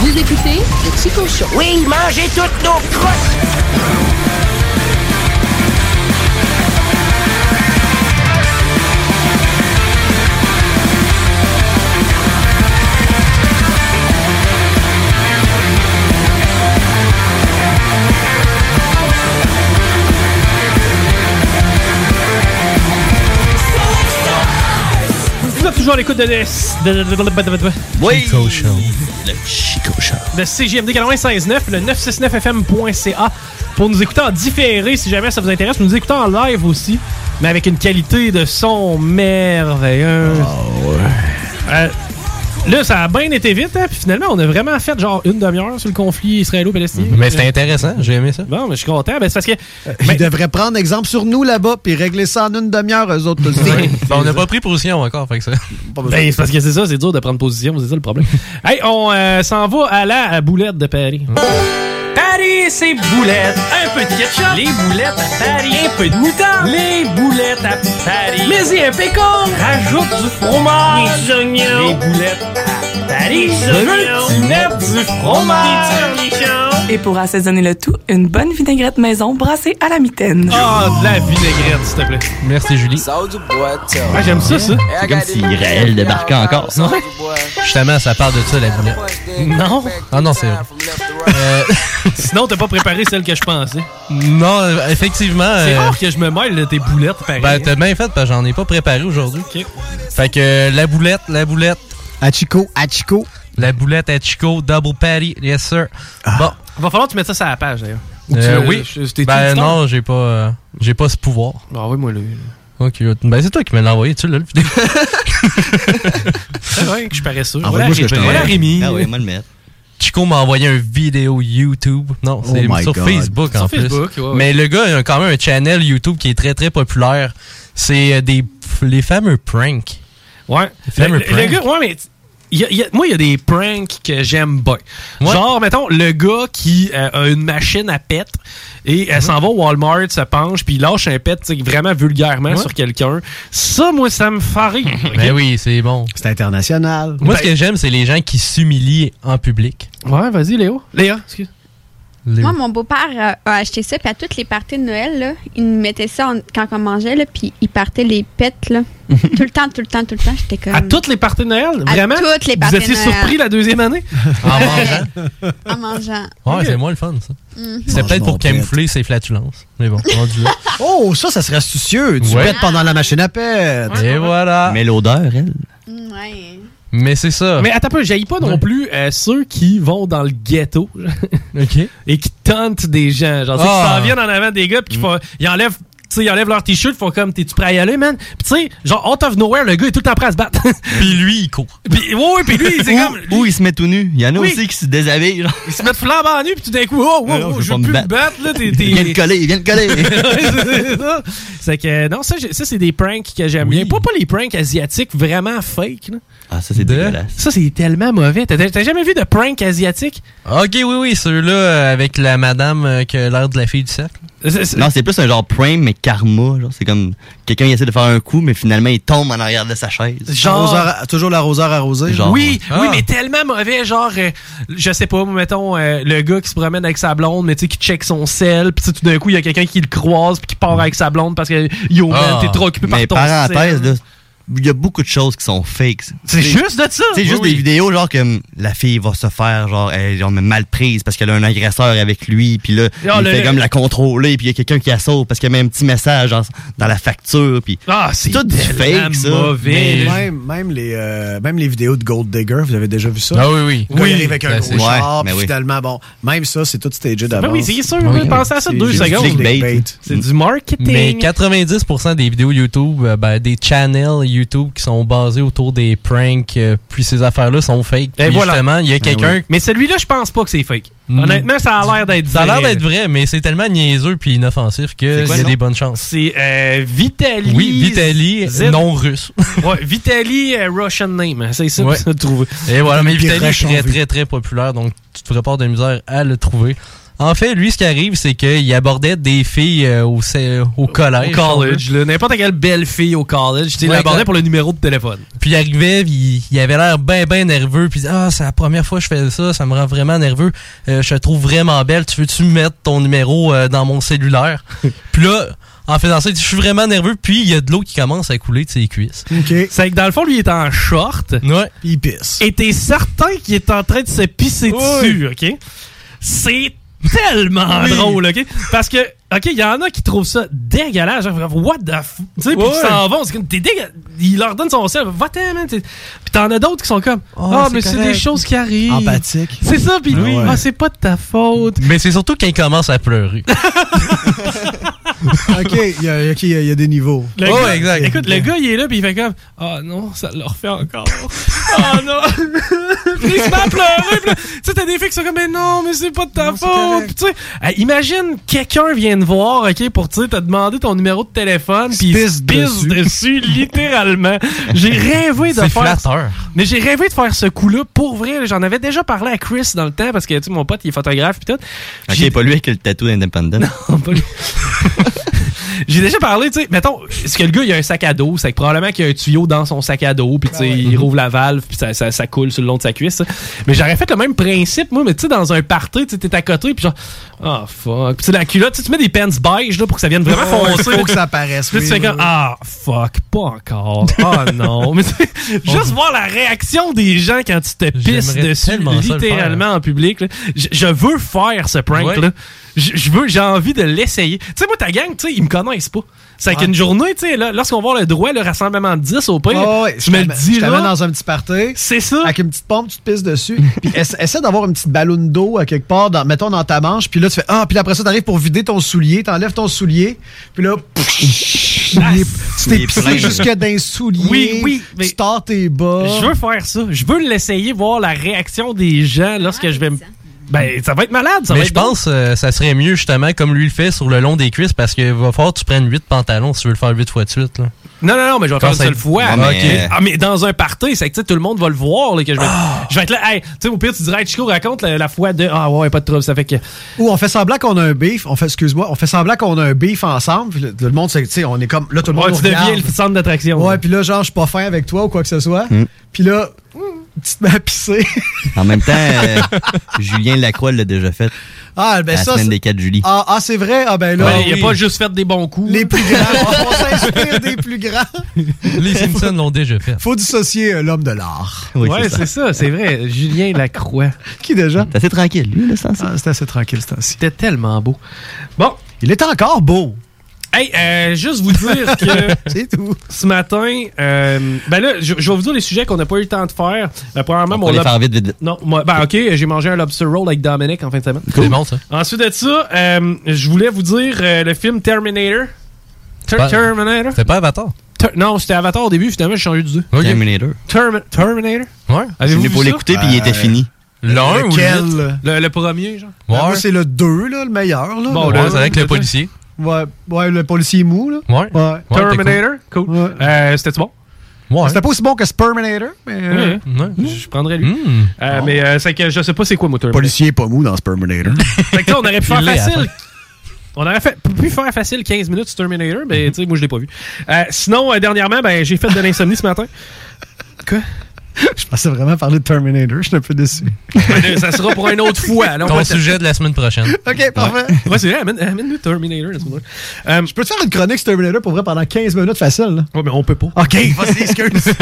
Vous écoutez le Chico Show. Oui, mangez toutes nos crottes! Toujours à l'écoute de, de, de- de- de- de- de- Oui. Chico Show. Le Chico Show. De CGMD 96.9, le 969fm.ca pour nous écouter en différé si jamais ça vous intéresse. Nous écouter en live aussi, mais avec une qualité de son merveilleuse. Euh, là, ça a bien été vite, hein, puis finalement, on a vraiment fait genre une demi-heure sur le conflit israélo-palestinien. Mais c'était intéressant, j'ai aimé ça. Bon, mais je suis content. Ben, c'est parce que. Ils devraient prendre exemple sur nous là-bas puis régler ça en une demi-heure, eux autres. aussi. Ben, on n'a pas pris position encore, fait que ça. Ben, c'est parce que c'est ça, c'est dur de prendre position, c'est ça le problème. hey, on euh, s'en va à la boulette de Paris. Paris, c'est boulettes. Un peu de ketchup. Les boulettes à Paris. Un peu de moutarde. Les boulettes à Paris. Mais y un pécan. Rajoute du fromage. Des oignons. Les boulettes à Paris. Des oignons. du fromage. Des. Et pour assaisonner le tout, une bonne vinaigrette maison brassée à la mitaine. Ah, de la vinaigrette, s'il te plaît. Merci, Julie. Ah, j'aime ça, ça. C'est comme si Raël débarquait encore. Non? Justement, ça parle de ça, la boulette. Non? Ah non, c'est vrai. Euh, Sinon, t'as pas préparé celle que je pensais. non, effectivement. C'est euh, rare que je me mêle de tes boulettes, pareil. Ben, t'as bien fait, parce que j'en ai pas préparé aujourd'hui. Fait que euh, la boulette, la boulette. Achiko, Achiko. La boulette à Chico, double patty, yes sir. Bon. Va falloir que tu mettes ça sur la page, d'ailleurs. Euh, oui. Ben non, j'ai pas, euh, j'ai pas ce pouvoir. Ah oui, moi, le. Ok, ben c'est toi qui me l'as envoyé, tu l'as, le vidéo. C'est vrai que je suis paresseux. Envoie-moi Voilà, Rémi. t'envoie. Voilà Rémi. Ah oui, moi le mettre. Chico m'a envoyé une vidéo YouTube. Non, Oh c'est sur God. Facebook Sur en plus. Facebook, ouais, ouais. Mais le gars a quand même un channel YouTube qui est très très populaire. C'est euh, des les fameux pranks. Ouais. Les fameux Le, le pranks. gars, ouais, mais. Il y a- il y a- moi, il y a des pranks que j'aime bien. Ouais. Genre, mettons, le gars qui euh, a une machine à pète et elle s'en va au Walmart, se penche, puis il lâche un pet vraiment vulgairement Ouais. sur quelqu'un. Ça, moi, ça me fait rire. ok? Ben oui, c'est bon. C'est international. Moi, Ben- ce que j'aime, c'est les gens qui s'humilient en public. Ouais, vas-y, Léo. Léa, excuse. Moi, mon beau-père a acheté ça, puis à toutes les parties de Noël, là, il nous mettait ça en- quand on mangeait, là, puis il partait les pets, là. tout le temps, tout le temps, tout le temps. J'étais comme. À toutes les parties de Noël? À Vraiment? toutes les Vous parties de étiez Noël. surpris la deuxième année? En mangeant. En mangeant. Ouais, c'est moins le fun, ça. Mhm. C'est peut-être pour camoufler ses flatulences. Mais bon, rendu là. Oh, ça, ça serait astucieux. Tu Ouais. pètes pendant la machine à pète. Et voilà. Mais l'odeur, elle. Ouais. Mais c'est ça. Mais attends un peu, j'aille pas non plus euh, ceux qui vont dans le ghetto OK. et qui tentent des gens. Genre, tu sais, Ah. qui s'en viennent en avant des gars puis qui font, ils enlèvent tu sais, ils enlèvent leur t-shirt, ils font comme, t'es-tu prêt à y aller, man? Puis tu sais, genre, out of nowhere, le gars est tout le temps prêt à se battre. puis lui, il court. Puis, ouais, ouais, puis lui, c'est comme, ou il se met tout nu. Il y en a Oui. aussi qui se déshabillent. Genre. ils se mettent flambant nu, puis tout d'un coup, oh, oh, oh, je veux plus me battre, là, t'es, Il vient de coller, il vient de coller. C'est que, non, ça, ça c'est des pranks que j'aime bien. Pas, pas les pranks asiatiques vraiment fake, là. Ah, ça, c'est De- dégueulasse. Ça, c'est tellement mauvais. T'as, t'as jamais vu de prank asiatique? Ok, oui, oui, ceux-là euh, avec la madame euh, qui a l'air de la fille du cercle. Non, c'est plus un genre prank, mais karma. genre. C'est comme quelqu'un qui essaie de faire un coup, mais finalement, il tombe en arrière de sa chaise. Genre- toujours l'arroseur arrosé. Genre, oui, Ah. oui, mais tellement mauvais, genre, euh, je sais pas, mettons, euh, le gars qui se promène avec sa blonde, mais tu sais, qui check son sel, puis tu sais, tout d'un coup, il y a quelqu'un qui le croise, puis qui part avec sa blonde parce que, yo, man, Ah. t'es trop occupé par Mais ton parenthèse, sel. là, il y a beaucoup de choses qui sont fakes. C'est juste de ça. C'est juste Oui, des oui. vidéos genre que la fille va se faire genre elle, genre, mal prise parce qu'elle a un agresseur avec lui puis là Ah, il le- fait comme la contrôler puis il y a quelqu'un qui la sauve parce qu'il y a même un petit message genre, dans la facture puis Ah, c'est tout du fake ça. mauvais. Mais même, même, les, euh, même les vidéos de Gold Digger, vous avez déjà vu ça? Ah oui, oui. Quand Oui, il arrive avec un classique. gros char, Ouais, mais puis oui. finalement, bon, même ça, c'est tout stagé Ben d'avance. oui, c'est sûr, Oui. pensez à ça deux secondes. C'est du marketing. Mais 90% des vidéos YouTube, euh, ben, des channels YouTube qui sont basés autour des pranks, euh, puis ces affaires-là sont fake. Et Puis voilà. justement, il y a quelqu'un. Mais celui-là, je pense pas que c'est fake. Mm. Honnêtement, ça a l'air d'être Ça a l'air vrai. d'être vrai, mais c'est tellement niaiseux puis inoffensif que il y a des bonnes chances. C'est euh, Vitali. Oui, Vitali, Z- non russe. ouais, Vitali euh, Russian name. C'est ça Ouais. que ça trouve. Et voilà, mais Vitali est très, très, très populaire, donc tu te ferais pas de misère à le trouver. En fait, lui, ce qui arrive, c'est qu'il abordait des filles euh, au, au collège. Au college, là. N'importe quelle belle fille au college. Tu sais, il quand- pour le numéro de téléphone. Puis il arrivait, puis il avait l'air bien, bien nerveux. Puis il disait, ah, c'est la première fois que je fais ça, ça me rend vraiment nerveux. Euh, je te trouve vraiment belle. Tu veux-tu mettre ton numéro euh, dans mon cellulaire? puis là, en faisant ça, il dit, je suis vraiment nerveux. Puis il y a de l'eau qui commence à couler de ses cuisses. OK. C'est que dans le fond, lui, il est en short. Ouais. Puis il pisse. Et t'es certain qu'il est en train de se pisser dessus, OK? C'est tellement Oui. drôle, OK? Parce que, OK, il y en a qui trouvent ça dégueulasse. Genre, what the f... Tu sais, puis qui s'en vont. C'est comme, t'es dégueulasse. Il leur donne son sel. Va-t'en, man. Puis t'en as d'autres qui sont comme, Oh, ah, mais c'est des choses qui arrivent. Empathique. C'est ça, puis lui, Ouais. ah, c'est pas de ta faute. Mais c'est surtout quand il commence à pleurer. OK, il y, a- il y des niveaux. Le Oh, gars- exact. Écoute, le gars, il est là, puis il fait comme Ah non, ça le refait encore. Ah non. puis il se met à pleurer. puis là, Tu sais, t'as des filles qui sont comme Mais non, mais c'est pas de ta faute. Puis tu sais, imagine quelqu'un vient te voir, OK, pour tu sais, te demander ton numéro de téléphone, puis il se pisse dessus. dessus, littéralement. J'ai rêvé de C'est faire. flatteur. Mais j'ai rêvé de faire ce coup-là pour vrai. J'en avais déjà parlé à Chris dans le temps parce que tu sais, mon pote, il est photographe puis tout. Ok, pas lui avec le tatou d'Independent. Pas lui. J'ai déjà parlé, tu sais, mettons, est-ce que le gars, il a un sac à dos, c'est que probablement qu'il y a un tuyau dans son sac à dos, puis tu sais, il rouvre la valve, puis ça, ça, ça coule sur le long de sa cuisse. ça. Mais j'aurais fait le même principe, moi, mais tu sais, dans un party, tu sais, t'es à côté, puis genre, oh fuck. Puis tu sais, la culotte, tu mets des pants beige, là, pour que ça vienne vraiment foncer. faut que ça apparaisse, là, tu oui, fais oui, comme, oui. ah fuck, pas encore. Oh non. Mais juste voir la réaction des gens quand tu te pisses dessus, littéralement en public, là. Je, je veux faire ce prank, Ouais. là. Je veux, j'ai envie de l'essayer. Tu sais, moi, ta gang, tu sais, ils me connaissent pas. C'est qu'une journée, tu sais, là, lorsqu'on va avoir le droit, le rassemblement de 10 au pire, ouais, tu je me le dis Je t'amène dans un petit party. C'est ça. Avec une petite pompe, tu te pisses dessus. puis essa- essaie d'avoir une petite ballonne d'eau à quelque part, dans, mettons dans ta manche. Puis là, tu fais Ah, puis après ça, t'arrives pour vider ton soulier. T'enlèves ton soulier. Puis là. Tu t'es pissé dans les souliers. Oui, oui, mais- Tu tords tes bas. Je veux faire ça. Je veux l'essayer, voir la réaction des gens lorsque je vais me. Ben, ça va être malade, ça Mais va je être pense que ça serait mieux justement comme lui le fait sur le long des cuisses parce qu'il va falloir que tu prennes 8 pantalons si tu veux le faire 8 fois de suite. Là. Non, non, non, mais je vais Quand faire une seule fois. Ah, mais, ah, mais dans un party, c'est que tu sais, tout le monde va le voir. Là, que je, vais, je vais être là. Hey, tu sais, au pire, tu dirais, hey, Chico, raconte la, la fois de. Ah ouais, pas de trouble. Ça fait que. Ou on fait semblant qu'on a un beef, on fait, excuse-moi, on fait semblant qu'on a un beef ensemble, puis le, le monde, c'est, tu sais, on est comme, là, tout le monde Ouais, tu deviens le centre d'attraction. Ouais, puis là, genre, je suis pas fin avec toi ou quoi que ce soit. Mm. Puis là, tu te mets à pisser. En même temps, euh, Julien Lacroix l'a déjà fait. Ah, ben la ça, semaine c'est- des 4 juillet. Ah, ah, c'est vrai? Ah, ben là. Ouais, il a oui. pas juste fait des bons coups. Les plus grands. on s'inspire des plus grands. Les Simpsons l'ont déjà fait. Faut dissocier euh, l'homme de l'art. ouais, c'est ça, c'est vrai. Julien Lacroix. Qui déjà? C'est assez tranquille, lui, là, ça. Ah, c'était assez tranquille, ce temps-ci. C'était tellement beau. Bon. Il est encore beau. Hey, euh, juste vous dire que c'est tout. ce matin, euh, ben là, je, je vais vous dire les sujets qu'on n'a pas eu le temps de faire. Euh, premièrement, On mon va les lob- faire vite, vite, vite. Non, moi, ben ok, j'ai mangé un lobster roll avec Dominic en fin de semaine. C'est bon, ça. Ensuite de ça, euh, je voulais vous dire euh, le film Terminator. Ter- Pas- Terminator? C'était pas Avatar. Ter- non, c'était Avatar au début, finalement, j'ai changé de Ok. Terminator. Termi- Terminator? Ouais. Avez-vous C'est vu pour ça? l'écouter, puis il était fini. Le 1 ou le Lequel? 8? Le, le premier, genre. Ben, moi, c'est le 2, là, le meilleur. Là, Bon, Le- là, Ouais, c'est avec le policier. Ouais, ouais, le policier mou, là. Ouais. Ouais. Ouais, Terminator. Cool. Ouais. Euh, C'était-tu bon? Ouais. C'était pas aussi bon que Sperminator, mais. euh, Ouais. Ouais. Je prendrais lui. Mm. Euh, Mais euh, c'est que je sais pas c'est quoi, moi, Terminator. Policier pas mou dans Sperminator. Fait que là, on aurait pu faire facile. On aurait fait, pu faire facile 15 minutes sur Terminator, mais tu sais, moi, je l'ai pas vu. Euh, sinon, euh, dernièrement, ben, j'ai fait de l'insomnie ce matin. Quoi? Je pensais vraiment parler de Terminator, je suis un peu déçu. Ça sera pour une autre fois. là, on Ton sujet de la semaine prochaine. ok, parfait. Ouais, c'est vrai, amène- amène-nous Terminator. la semaine prochaine. Euh, Je peux te faire une chronique sur Terminator pour vrai pendant 15 minutes facile, là? ouais, mais on peut pas. Ok, vas-y, excuse.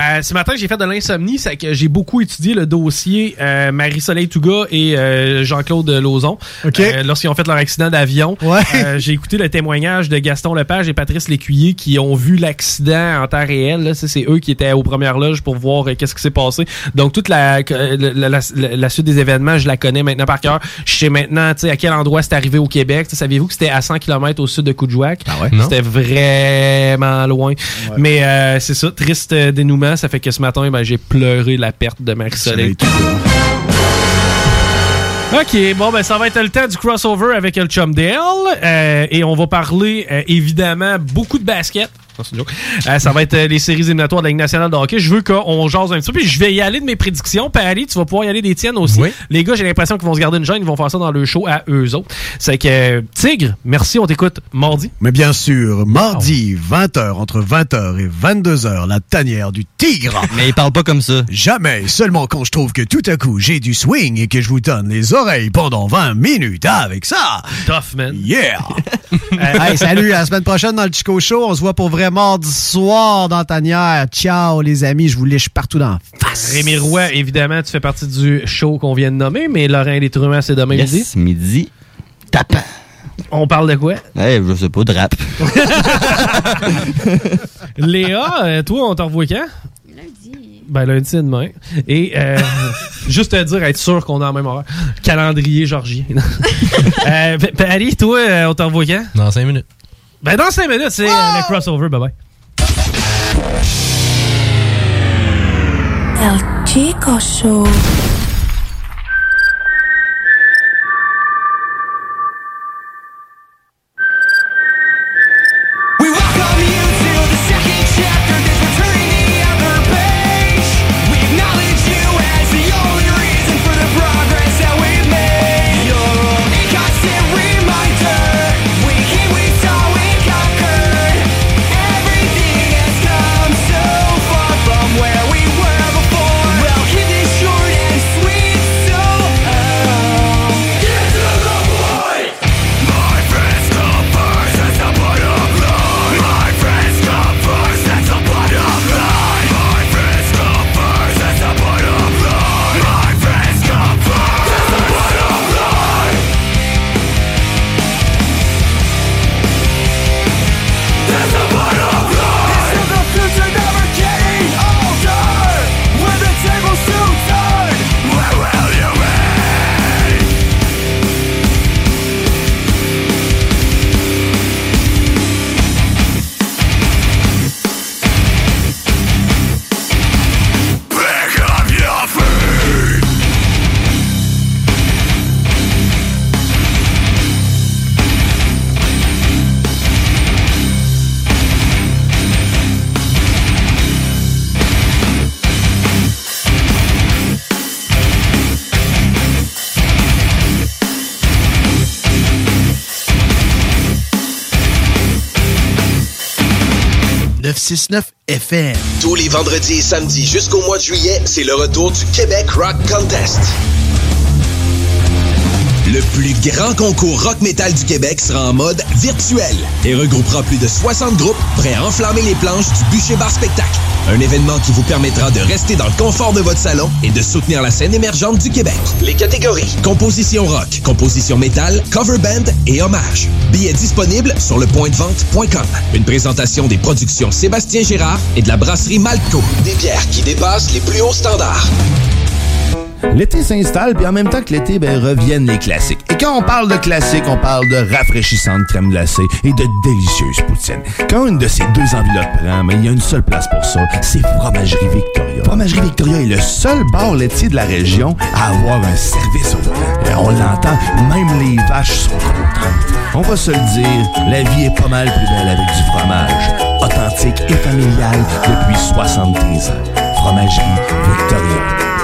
Euh, ce matin, j'ai fait de l'insomnie, c'est que j'ai beaucoup étudié le dossier euh, Marie-Soleil Touga et euh, Jean-Claude Lauzon. OK. Euh, Lorsqu'ils ont fait leur accident d'avion, Ouais. Euh, j'ai écouté le témoignage de Gaston Lepage et Patrice Lécuyer qui ont vu l'accident en temps réel. là. Ça, C'est eux qui étaient aux premières loges pour voir euh, qu'est-ce qui s'est passé. Donc, toute la, euh, la, la- la- la suite des événements, je la connais maintenant par cœur. Je sais maintenant tu sais, à quel endroit c'est arrivé au Québec. Tu sais, Saviez-vous que c'était à 100 km au sud de Coudjouac? Ah ouais? C'était vraiment loin. Mais euh, c'est ça, triste euh, dénouement. Ça fait que ce matin, ben, j'ai pleuré la perte de Marie-Soleil. OK, bon, ben ça va être le temps du crossover avec le chum Dale. Euh, et on va parler, euh, évidemment, beaucoup de basket. Euh, ça va être euh, les séries éliminatoires de la Ligue nationale de hockey. Je veux qu'on jase un petit peu. Puis je vais y aller de mes prédictions. Puis Ali, tu vas pouvoir y aller des tiennes aussi. Oui. Les gars, j'ai l'impression qu'ils vont se garder une gêne. Ils vont faire ça dans le show à eux autres. C'est que, Tigre, merci, on t'écoute mardi. Mais bien sûr, mardi, 20h, entre 20h et 22h, la tanière du tigre. Mais il parle pas comme ça. Jamais, seulement quand je trouve que tout à coup j'ai du swing et que je vous donne les oreilles pendant 20 minutes avec ça. Tough, man. Yeah! Euh, hey, salut, à la semaine prochaine dans le Chico Show. On se voit pour vrai mardi soir dans Tanière. Ciao, les amis, je vous liche partout dans la face. Rémi Roy, évidemment, tu fais partie du show qu'on vient de nommer, mais Laurent Les c'est demain midi. Yes, midi. Tapant. On parle de quoi? Je sais pas, de rap. Léa, euh, toi, on t'en revoit quand? Lundi. Ben, lundi, c'est demain. Et euh, juste te dire, être sûr qu'on est en même horaire. Calendrier georgien. euh, P- Paris, toi, euh, on t'en revoit quand? Dans 5 minutes. Ben, dans 5 minutes, c'est le crossover. Bye bye. El Chico Show. 969 FM. Tous les vendredis et samedis jusqu'au mois de juillet, c'est le retour du Québec Rock Contest. Le plus grand concours rock metal du Québec sera en mode virtuel et regroupera plus de 60 groupes prêts à enflammer les planches du Bûcher Bar Spectacle. Un événement qui vous permettra de rester dans le confort de votre salon et de soutenir la scène émergente du Québec. Les catégories composition rock, composition métal, cover band et hommage. Billets disponibles sur lepointdevente.com. Une présentation des productions Sébastien Gérard et de la brasserie Malco. Des bières qui dépassent les plus hauts standards. L'été s'installe, puis en même temps que l'été, ben, reviennent les classiques. Quand on parle de classiques, on parle de rafraîchissante crème glacée et de délicieuse poutine. Quand une de ces deux enveloppes prend, mais il y a une seule place pour ça, c'est Fromagerie Victoria. Fromagerie Victoria est le seul bar laitier de la région à avoir un service au volant. On l'entend, même les vaches sont contentes. On va se le dire, la vie est pas mal plus belle avec du fromage. Authentique et familial depuis 73 ans. Fromagerie Victoria.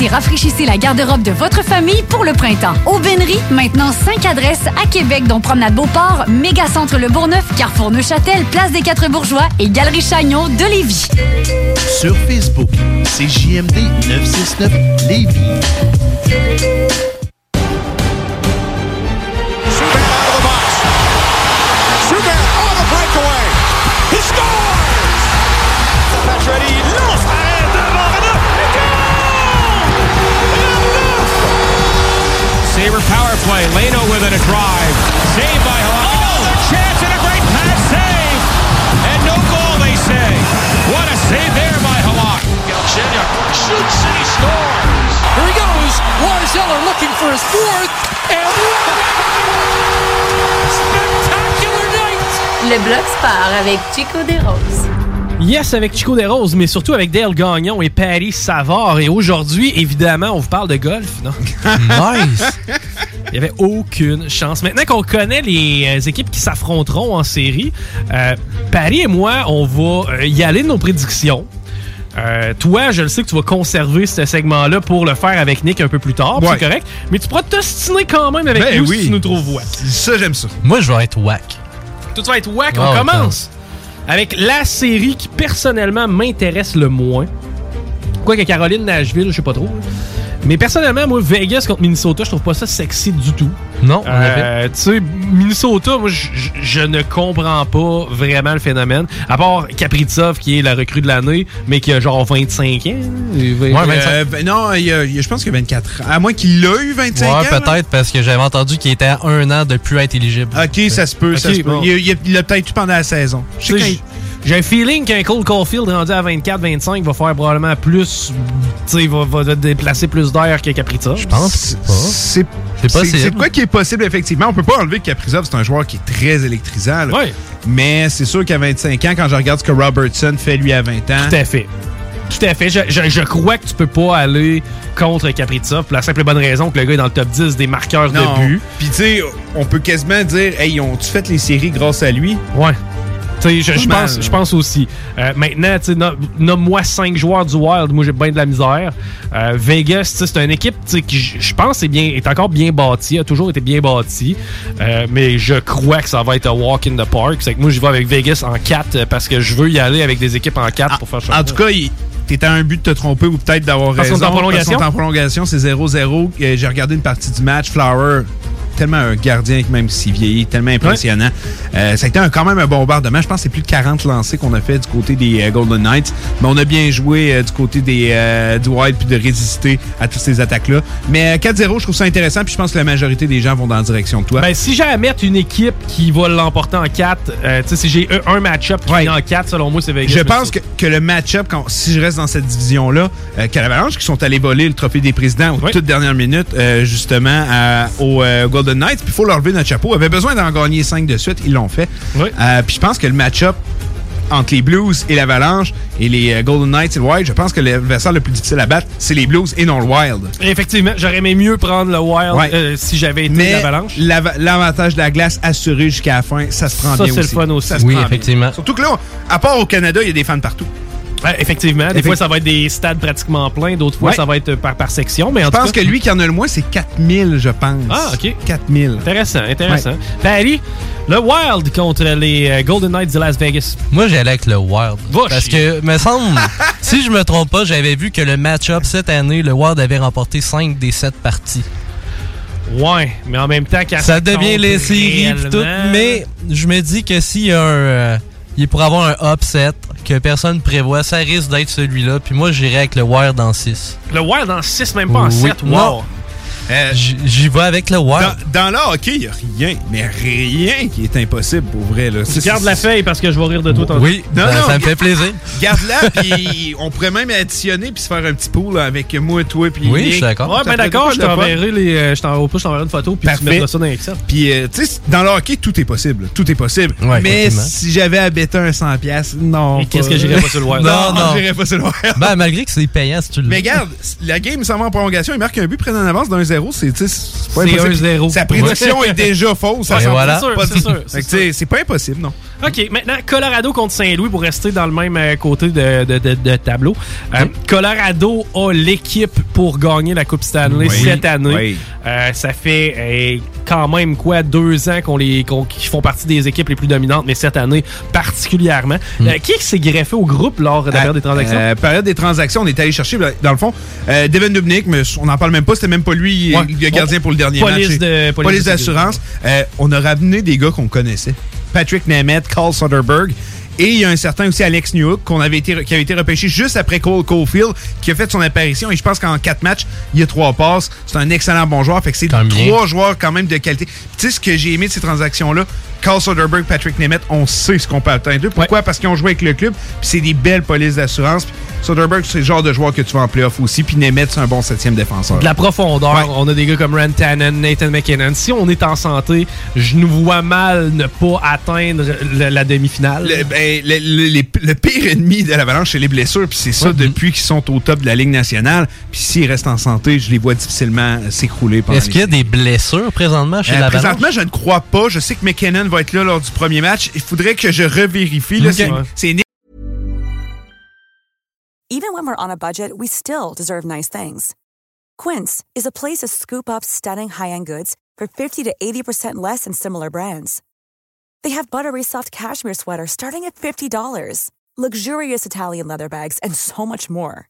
et rafraîchissez la garde-robe de votre famille pour le printemps. Aubainerie, maintenant 5 adresses à Québec, dont Promenade Beauport, Mégacentre Le Bourgneuf, Carrefour Neuchâtel, Place des Quatre Bourgeois et Galerie Chagnon de Lévis. Sur Facebook, c'est JMD 969 Lévis. Play. Leno with it a drive. Saved by Halak. Another chance and a great pass save. And no goal, they say. What a save there by Halak. Galchenyuk shoots and he scores. Here he goes. Lars Eller looking for his fourth. And spectacular night. Le bloc part avec Chico des Roses. Yes, avec Chico Desroses, mais surtout avec Dale Gagnon et Paris Savard. Et aujourd'hui, évidemment, on vous parle de golf, non? Nice! Il n'y avait aucune chance. Maintenant qu'on connaît les euh, équipes qui s'affronteront en série, euh, Paris et moi, on va euh, y aller de nos prédictions. Euh, toi, je le sais que tu vas conserver ce segment-là pour le faire avec Nick un peu plus tard, Ouais. c'est correct. Mais tu pourras t'ostiner quand même avec Ben nous oui. si tu nous trouves wack. Ça, j'aime ça. Moi, je vais être whack. Tout va être wack. Ah, on commence avec la série qui personnellement m'intéresse le moins. Quoique Caroline Nashville, je sais pas trop. Mais personnellement, moi, Vegas contre Minnesota, je trouve pas ça sexy du tout. Non, Euh, Tu sais, Minnesota, moi, je- ne comprends pas vraiment le phénomène. À part Kaprizov, qui est la recrue de l'année, mais qui a genre 25 ans. Euh, ben non, il y a- il a- je pense qu'il y a 24 ans. À moins qu'il l'a eu 25 ans. Ouais, là. peut-être, parce que j'avais entendu qu'il était à un an de plus être éligible. Ok, ça se peut, ça se peut. bon. Il, il- il l'a peut-être eu pendant la saison. Je sais J'ai un feeling qu'un Cole Caulfield rendu à 24-25 va faire probablement plus. Tu sais, va, va déplacer plus d'air que Kaprizov. Je pense pas. C'est c'est- c'est quoi qui est possible, effectivement? On peut pas enlever que Kaprizov, c'est un joueur qui est très électrisant. là. Mais c'est sûr qu'à 25 ans, quand je regarde ce que Robertson fait lui à 20 ans. Tout à fait. Tout à fait. Je, je- je crois que tu peux pas aller contre Kaprizov pour la simple et bonne raison que le gars est dans le top 10 des marqueurs Non. de but. Puis tu sais, on peut quasiment dire, hey, ont-tu fait les séries grâce à lui? Ouais. Je, je pense, là. je pense aussi. Euh, maintenant, nomme-moi cinq joueurs du Wild. Moi, j'ai bien de la misère. Euh, Vegas, c'est une équipe qui, je pense, est, bien, est encore bien bâtie, a toujours été bien bâtie. Euh, mais je crois que ça va être un walk in the park. C'est que moi, je vais avec Vegas en 4 parce que je veux y aller avec des équipes en 4 pour faire En tout cas, il- t'es à un but de te tromper ou peut-être d'avoir Parce raison. est en prolongation? Parce en prolongation, c'est 0-0. Euh, J'ai regardé une partie du match. Flower, tellement un gardien, même s'il vieillit, tellement impressionnant. Euh, ça a été un- quand même un bombardement. Je pense que c'est plus de 40 lancés qu'on a fait du côté des euh, Golden Knights. Mais on a bien joué euh, du côté des du Wild puis de résister à toutes ces attaques-là. Mais euh, 4-0, je trouve ça intéressant. Puis je pense que la majorité des gens vont dans la direction de toi. Ben, si j'ai à mettre une équipe qui va l'emporter en 4, tu sais, si j'ai un, match-up qui en 4, selon moi, c'est Vegas. Je pense que, que le match-up, si je reste dans cette division-là, que l'Avalanche qui sont allés voler le trophée des présidents aux toutes dernières minutes, justement, à- aux euh, Golden Knights, puis il faut leur lever notre chapeau. Ils avaient besoin d'en gagner 5 de suite, ils l'ont fait. Euh, puis je pense que le match-up entre les Blues et l'Avalanche et les euh, Golden Knights et le Wild, je pense que l'adversaire le plus difficile à battre, c'est les Blues et non le Wild. Effectivement, j'aurais aimé mieux prendre le Wild Ouais. euh, si j'avais été Mais l'Avalanche. l'ava- l'avantage de la glace assuré jusqu'à la fin, ça se prend Ça, bien c'est le aussi. fun aussi. Ça se Oui, prend bien. effectivement. Surtout que là, à part au Canada, il y a des fans partout. Ouais, effectivement. Des Effect- fois, ça va être des stades pratiquement pleins. D'autres fois, Ouais. ça va être par, par section. Mais en Je tout pense cas- que lui qui en a le moins, c'est 4000, je pense. Ah, OK. 4000. Intéressant, intéressant. Paris, le Wild contre les euh, Golden Knights de Las Vegas. Moi, j'allais avec le Wild. Va Parce chier. que, me semble, si je me trompe pas, j'avais vu que le match-up cette année, le Wild avait remporté 5 des 7 parties. Ouais, mais en même temps, Ça devient les séries pis tout, mais je me dis que s'il y a un... euh, il pourrait avoir un upset que personne prévoit, ça risque d'être celui-là. Puis moi, j'irais avec le Wild en 6. Le Wild en 6, même pas en Oui. 7. Wow. Non. J- J'y vais avec le Wild. Dans, dans le hockey, il n'y a rien, mais rien qui est impossible pour vrai. Là. Tu gardes la feuille parce que je vais rire de toi tantôt. Oui, ça, ça me fait plaisir. Garde-la, puis on pourrait même additionner puis se faire un petit pool là, avec moi, toi, puis Oui, je suis d'accord. Ouais, ben d'accord, je t'enverrai les. euh, Je t'enverrai je t'enverrai une photo puis tu mettras ça dans Excel. Puis, euh, tu sais, dans le hockey, tout est possible. Tout est possible. Ouais, mais si j'avais à bêter un 100$, piastres, non. Qu'est-ce que j'irais pas sur le Wild? Non, non. j'irais pas sur le Wild. Ben, malgré que c'est payant si tu le Mais regarde, la game s'en va en prolongation, il marque un but près d'un avance d'un 0, c'est pas C'est impossible. 1-0. Sa prédiction est déjà fausse. Ouais, voilà. C'est pas impossible, non. OK, maintenant, Colorado contre Saint-Louis pour rester dans le même euh, côté de, de- de- de tableau. Euh, Colorado a l'équipe pour gagner la Coupe Stanley Oui. cette année. Oui. Euh, ça fait euh, quand même quoi deux ans qu'on les qu'on- qu'ils font partie des équipes les plus dominantes, mais cette année particulièrement. Euh, qui s'est greffé au groupe lors de la période des transactions? Hmm. Période des transactions, on est allé chercher, dans le fond, Devin Dubnik, mais on n'en parle même pas, c'était même pas lui Ouais. le gardien pour le dernier Police match. de- police police d'assurance. On a ramené des gars qu'on connaissait. Patrick Nemeth, Carl Soderberg. Et il y a un certain aussi Alex Newhook qu'on avait été, qui avait été repêché juste après Cole Caulfield, qui a fait son apparition. Et je pense qu'en quatre matchs, il y a trois passes. C'est un excellent bon joueur. Fait que c'est trois joueurs quand même de qualité. Tu sais ce que j'ai aimé de ces transactions-là? Carl Soderberg, Patrick Nemeth, on sait ce qu'on peut atteindre d'eux. Pourquoi? Parce qu'ils ont joué avec le club. Puis c'est des belles polices d'assurance. Soderberg, c'est le genre de joueur que tu vas en playoff aussi. Puis Nemeth, c'est un bon septième défenseur. De la profondeur. On a des gars comme Rand Tannen, Nathan McKinnon. Si on est en santé, je nous vois mal ne pas atteindre le- la demi-finale. Le, ben, le- le- le pire ennemi de l'Avalanche, c'est les blessures. Puis c'est ça Ouais. depuis qu'ils sont au top de la Ligue nationale. Puis s'ils restent en santé, je les vois difficilement s'écrouler Est-ce qu'il y a des blessures présentement chez Euh, la présentement, je ne crois pas. Je sais que McKinnon va être là lors du premier match. Il faudrait que je revérifie. Là, Ok. c'est- Even when we're on a budget, we still deserve nice things. Quince is a place to scoop up stunning high-end goods for 50 to 80% less than similar brands. They have buttery soft cashmere sweaters starting at $50, luxurious Italian leather bags, and so much more.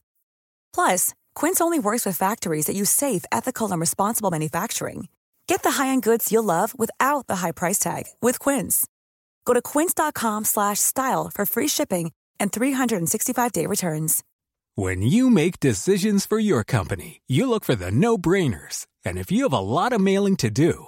Plus, Quince only works with factories that use safe, ethical, and responsible manufacturing. Get the high-end goods you'll love without the high price tag with Quince. Go to quince.com slash style for free shipping and 365-day returns. When you make decisions for your company, you look for the no brainers. And if you have a lot of mailing to do,